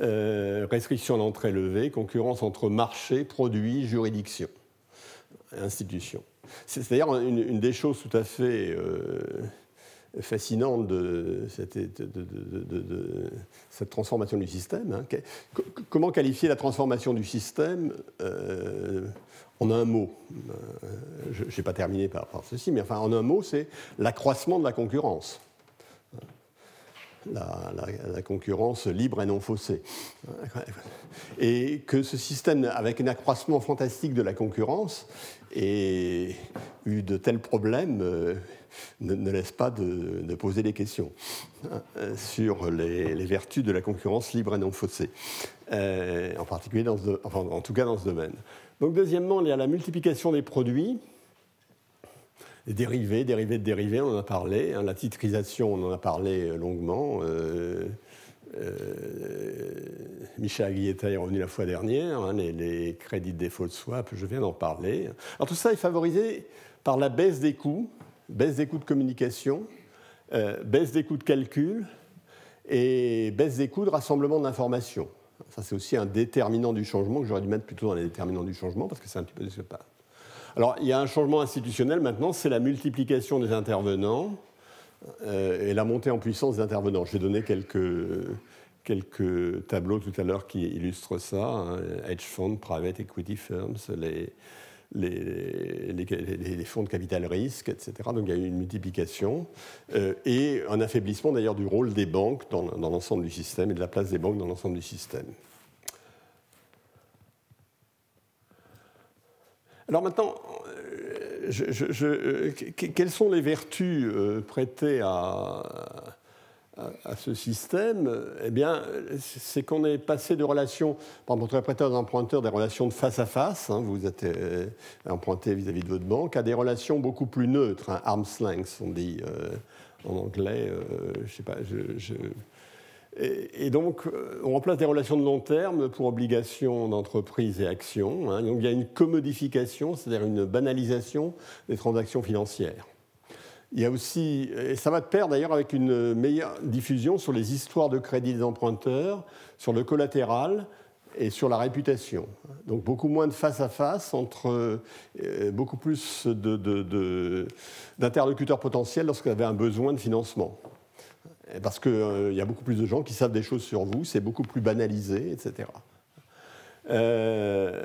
Euh, restriction d'entrée levée, concurrence entre marché, produit, juridiction, institution. C'est d'ailleurs une, des choses tout à fait euh, fascinantes de cette, transformation du système. Hein. Comment qualifier la transformation du système en un mot, euh, je n'ai pas terminé par, ceci, mais enfin en un mot, c'est l'accroissement de la concurrence. La, concurrence libre et non faussée. Et que ce système, avec un accroissement fantastique de la concurrence, ait eu de tels problèmes, euh, ne, laisse pas de, poser des questions hein, sur les, vertus de la concurrence libre et non faussée, euh, en particulier dans en tout cas dans ce domaine. Donc deuxièmement, il y a la multiplication des produits, les dérivés, dérivés de dérivés, on en a parlé, hein, la titrisation, on en a parlé euh, longuement. Euh, euh, Michel Aguilletta est revenu la fois dernière, hein, les, crédits default swap, je viens d'en parler. Alors tout ça est favorisé par la baisse des coûts, baisse des coûts de communication, baisse des coûts de calcul et baisse des coûts de rassemblement d'informations. Ça, c'est aussi un déterminant du changement que j'aurais dû mettre plutôt dans les déterminants du changement parce que c'est un petit peu ce passe. Alors, il y a un changement institutionnel maintenant, c'est la multiplication des intervenants euh, et la montée en puissance des intervenants. J'ai donné quelques, quelques tableaux tout à l'heure qui illustrent ça hein. hedge funds, private equity firms, les, les, fonds de capital risque, etc. Donc il y a eu une multiplication euh, et un affaiblissement d'ailleurs du rôle des banques dans, l'ensemble du système et de la place des banques dans l'ensemble du système. Alors maintenant, euh, euh, quelles sont les vertus prêtées à, à, ce système, eh bien, c'est qu'on est passé de relations, par exemple, entre prêteurs et emprunteurs, des relations de face à face, hein, vous êtes euh, emprunté vis-à-vis de votre banque, à des relations beaucoup plus neutres, hein, arm's length, on dit euh, en anglais, euh, je sais pas, Et, donc, on remplace des relations de long terme pour obligations d'entreprise et actions. Hein. donc, il y a une commodification, c'est-à-dire une banalisation des transactions financières. Il y a aussi, et ça va de pair d'ailleurs avec une meilleure diffusion sur les histoires de crédit des emprunteurs, sur le collatéral et sur la réputation. Donc beaucoup moins de face à face entre euh, beaucoup plus d'interlocuteurs potentiels lorsqu'il y avait un besoin de financement. Parce qu'il euh, y a beaucoup plus de gens qui savent des choses sur vous, c'est beaucoup plus banalisé, etc. Euh,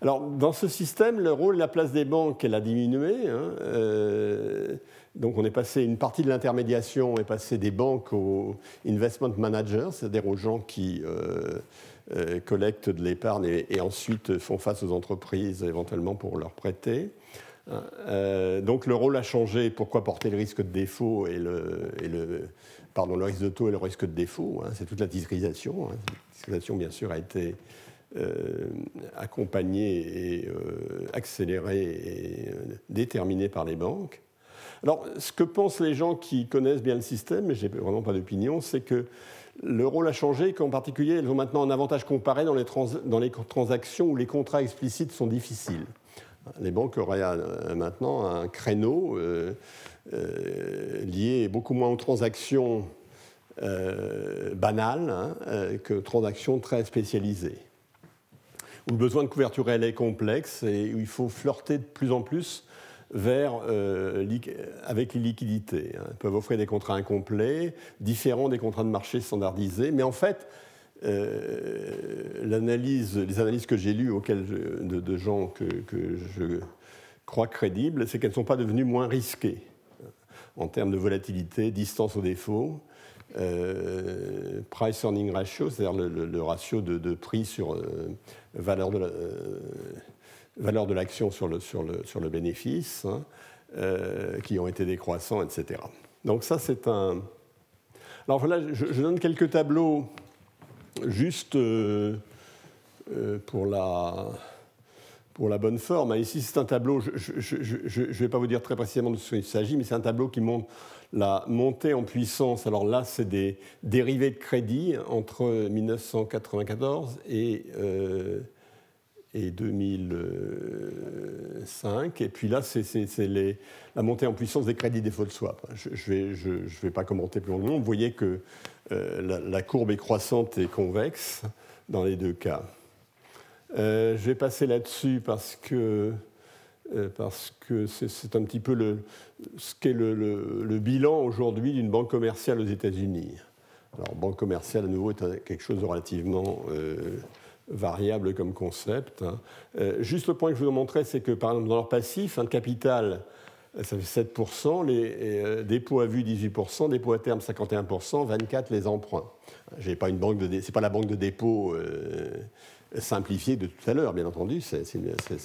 alors, dans ce système, le rôle et la place des banques, elle a diminué. Hein, euh, donc, on est passé, une partie de l'intermédiation est passée des banques aux investment managers, c'est-à-dire aux gens qui euh, euh, collectent de l'épargne et, ensuite font face aux entreprises éventuellement pour leur prêter. donc, le rôle a changé. Pourquoi porter le risque de défaut et le, pardon, le risque de taux et le risque de défaut hein, C'est toute la titrisation. Hein. La titrisation, bien sûr, a été euh, accompagné et euh, accéléré et euh, déterminé par les banques. Alors, ce que pensent les gens qui connaissent bien le système, mais j'ai vraiment pas d'opinion, c'est que le rôle a changé, qu'en particulier, elles ont maintenant un avantage comparé dans les, transactions où les contrats explicites sont difficiles. Les banques auraient euh, maintenant un créneau euh, lié beaucoup moins aux transactions banales hein, que aux transactions très spécialisées. Où le besoin de couverture réelle est complexe et où il faut flirter de plus en plus vers, avec les liquidités. Hein. Ils peuvent offrir des contrats incomplets, différents des contrats de marché standardisés, mais en fait, euh, les analyses que j'ai lues auxquelles de, gens que, je crois crédibles, c'est qu'elles ne sont pas devenues moins risquées en termes de volatilité, distance au défaut, euh, price earning ratio, c'est-à-dire le, ratio de, prix sur euh, valeur de valeur de l'action sur le, sur, le, sur le bénéfice, hein, qui ont été décroissants, etc. Donc ça, c'est un... Alors voilà, je donne quelques tableaux Juste euh, euh, pour, la, pour la bonne forme, ici c'est un tableau, je ne vais pas vous dire très précisément de ce qu'il s'agit, mais c'est un tableau qui montre la montée en puissance. Alors là, c'est des dérivés de crédit entre 1994 et, euh, et 2005. Et puis là, c'est la montée en puissance des crédits default swap. Je ne vais, pas commenter plus longuement. Vous voyez que euh, la, courbe est croissante et convexe dans les deux cas. Euh, je vais passer là-dessus parce que parce que c'est un petit peu le, ce qu'est le, bilan aujourd'hui d'une banque commerciale aux États-Unis. Alors, banque commerciale, à nouveau, est quelque chose de relativement variable comme concept. Hein. juste le point que je vous montrer, c'est que, par exemple, dans leur passif, un capital ça fait 7%, les euh, dépôts à vue 18%, dépôts à terme 51%, 24 les emprunts. J'ai pas c'est pas la banque de dépôt euh, simplifiée de tout à l'heure, bien entendu, c'est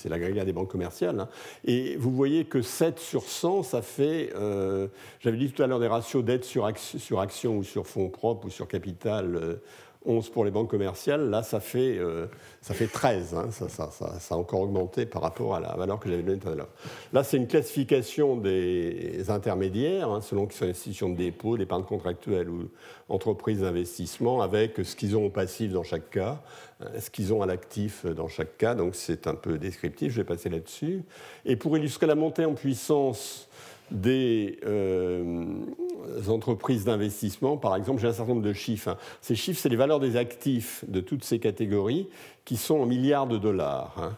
l'agrégat des banques commerciales. Hein. Et vous voyez que 7 sur 100, ça fait, euh, j'avais dit tout à l'heure des ratios d'aide sur, sur, action ou sur fonds propres ou sur capital 11 pour les banques commerciales, là, ça fait, euh, ça fait 13. Hein. Ça, a encore augmenté par rapport à la valeur que j'avais donnée tout à l'heure. Là, c'est une classification des intermédiaires, hein, selon qu'ils sont institutions de dépôt, d'épargne contractuelle ou entreprises d'investissement, avec ce qu'ils ont au passif dans chaque cas, hein, ce qu'ils ont à l'actif dans chaque cas. Donc, c'est un peu descriptif, je vais passer là-dessus. Et pour illustrer la montée en puissance des euh, entreprises d'investissement, par exemple, j'ai un certain nombre de chiffres. Hein. Ces chiffres, c'est les valeurs des actifs de toutes ces catégories qui sont en milliards de dollars hein,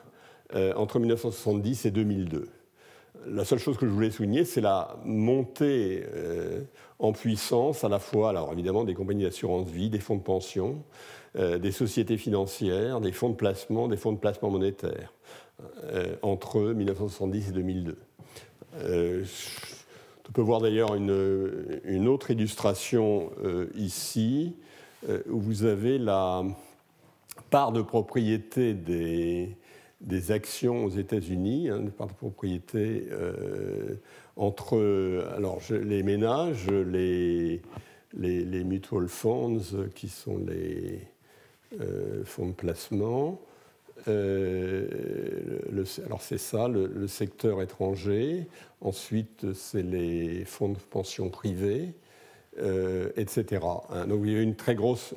euh, entre 1970 et 2002. La seule chose que je voulais souligner, c'est la montée euh, en puissance à la fois, alors évidemment, des compagnies d'assurance vie, des fonds de pension, des sociétés financières, des fonds de placement, des fonds de placement monétaire entre 1970 et 2002. Euh, on peut voir d'ailleurs une, autre illustration euh, ici, euh, où vous avez la part de propriété des, des actions aux États-Unis, hein, part de propriété entre alors, les ménages, les, les, mutual funds, qui sont les fonds de placement, euh, alors c'est ça, le, secteur étranger. Ensuite, c'est les fonds de pension privés, euh, etc. Hein, donc il y a eu une très grosse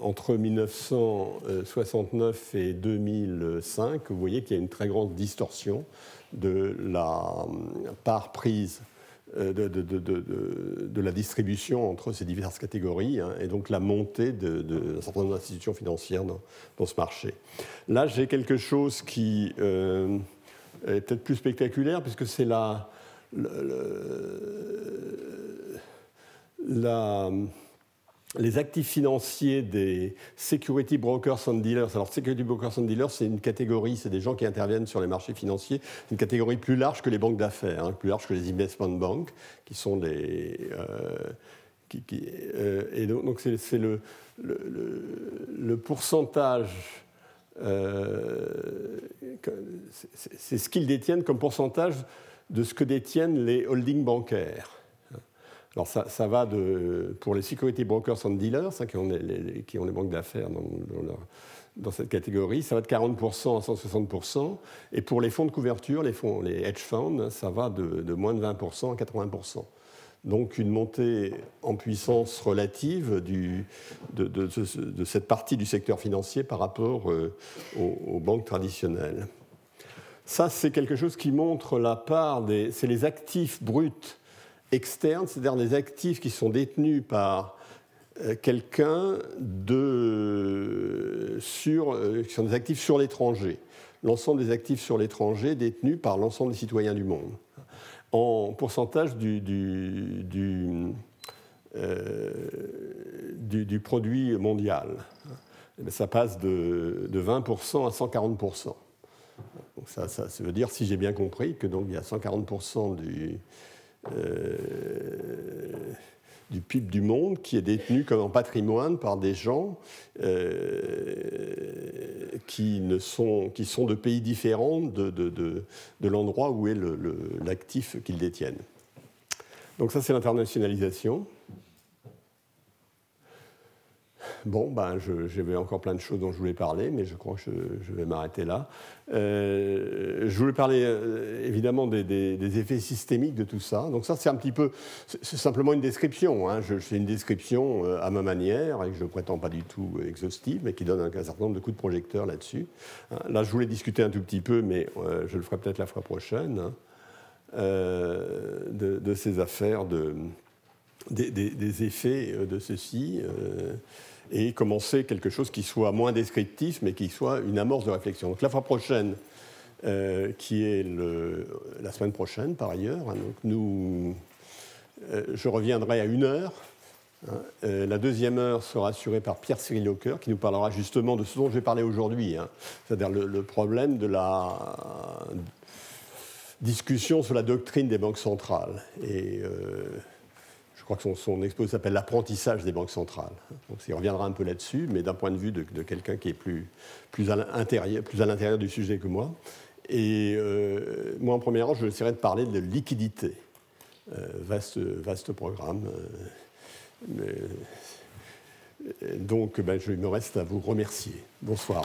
entre 1969 et 2005. Vous voyez qu'il y a une très grande distorsion de la part prise de, de, la distribution entre ces diverses catégories hein, et donc la montée d'un certain nombre d'institutions financières dans, ce marché. Là, j'ai quelque chose qui euh, est peut-être plus spectaculaire puisque c'est la les actifs financiers des security brokers and dealers. Alors, security brokers and dealers, c'est une catégorie, c'est des gens qui interviennent sur les marchés financiers. Une catégorie plus large que les banques d'affaires, hein, plus large que les investment banks, qui sont des. Euh, qui, euh, et donc, c'est le, le, pourcentage. Euh, c'est ce qu'ils détiennent comme pourcentage de ce que détiennent les holdings bancaires. Alors ça, va de, pour les security brokers and dealers, hein, qui, ont les, banques d'affaires dans, cette catégorie, ça va de 40% à 160%. Et pour les fonds de couverture, les, fonds, les hedge funds, ça va de, moins de 20% à 80% donc une montée en puissance relative de, cette partie du secteur financier par rapport euh, aux, aux, banques traditionnelles. Ça, c'est quelque chose qui montre la part des... C'est les actifs bruts externes, c'est-à-dire des actifs qui sont détenus par euh, quelqu'un de, sur, euh, qui sont des actifs sur l'étranger. L'ensemble des actifs sur l'étranger détenus par l'ensemble des citoyens du monde en pourcentage du, du, euh, du, produit mondial. Eh ça passe de, de 20% à 140%. Donc ça, ça, veut dire, si j'ai bien compris, que donc il y a 140% du, euh, du PIB du monde qui est détenu comme en patrimoine par des gens euh, qui, ne sont, qui sont de pays différents de, de, de l'endroit où est l'actif qu'ils détiennent. Donc ça, c'est l'internationalisation. Bon, ben, j'avais encore plein de choses dont je voulais parler, mais je crois que je, vais m'arrêter là. Euh, je voulais parler euh, évidemment des, effets systémiques de tout ça. Donc ça, c'est un petit peu, c'est simplement une description. Hein. Fais une description euh, à ma manière et que je ne prétends pas du tout exhaustive, mais qui donne un, certain nombre de coups de projecteur là-dessus. Hein. Là, je voulais discuter un tout petit peu, mais je le ferai peut-être la fois prochaine, hein, de, ces affaires, de, des, effets de ceci et commencer quelque chose qui soit moins descriptif, mais qui soit une amorce de réflexion. Donc la fois prochaine, euh, qui est la semaine prochaine par ailleurs, hein, donc nous, euh, je reviendrai à une heure. Hein, euh, la deuxième heure sera assurée par Pierre Cyril Hawker, qui nous parlera justement de ce dont je vais parler aujourd'hui, hein, c'est-à-dire le, problème de la discussion sur la doctrine des banques centrales. Je crois que son, exposé s'appelle L'apprentissage des banques centrales. Donc, il reviendra un peu là-dessus, mais d'un point de vue de, quelqu'un qui est plus, plus à l'intérieur du sujet que moi. Et euh, moi, en premier rang, je essaierai de parler de liquidité. Euh, vaste, vaste programme. Euh, donc, ben, je, il me reste à vous remercier. Bonsoir.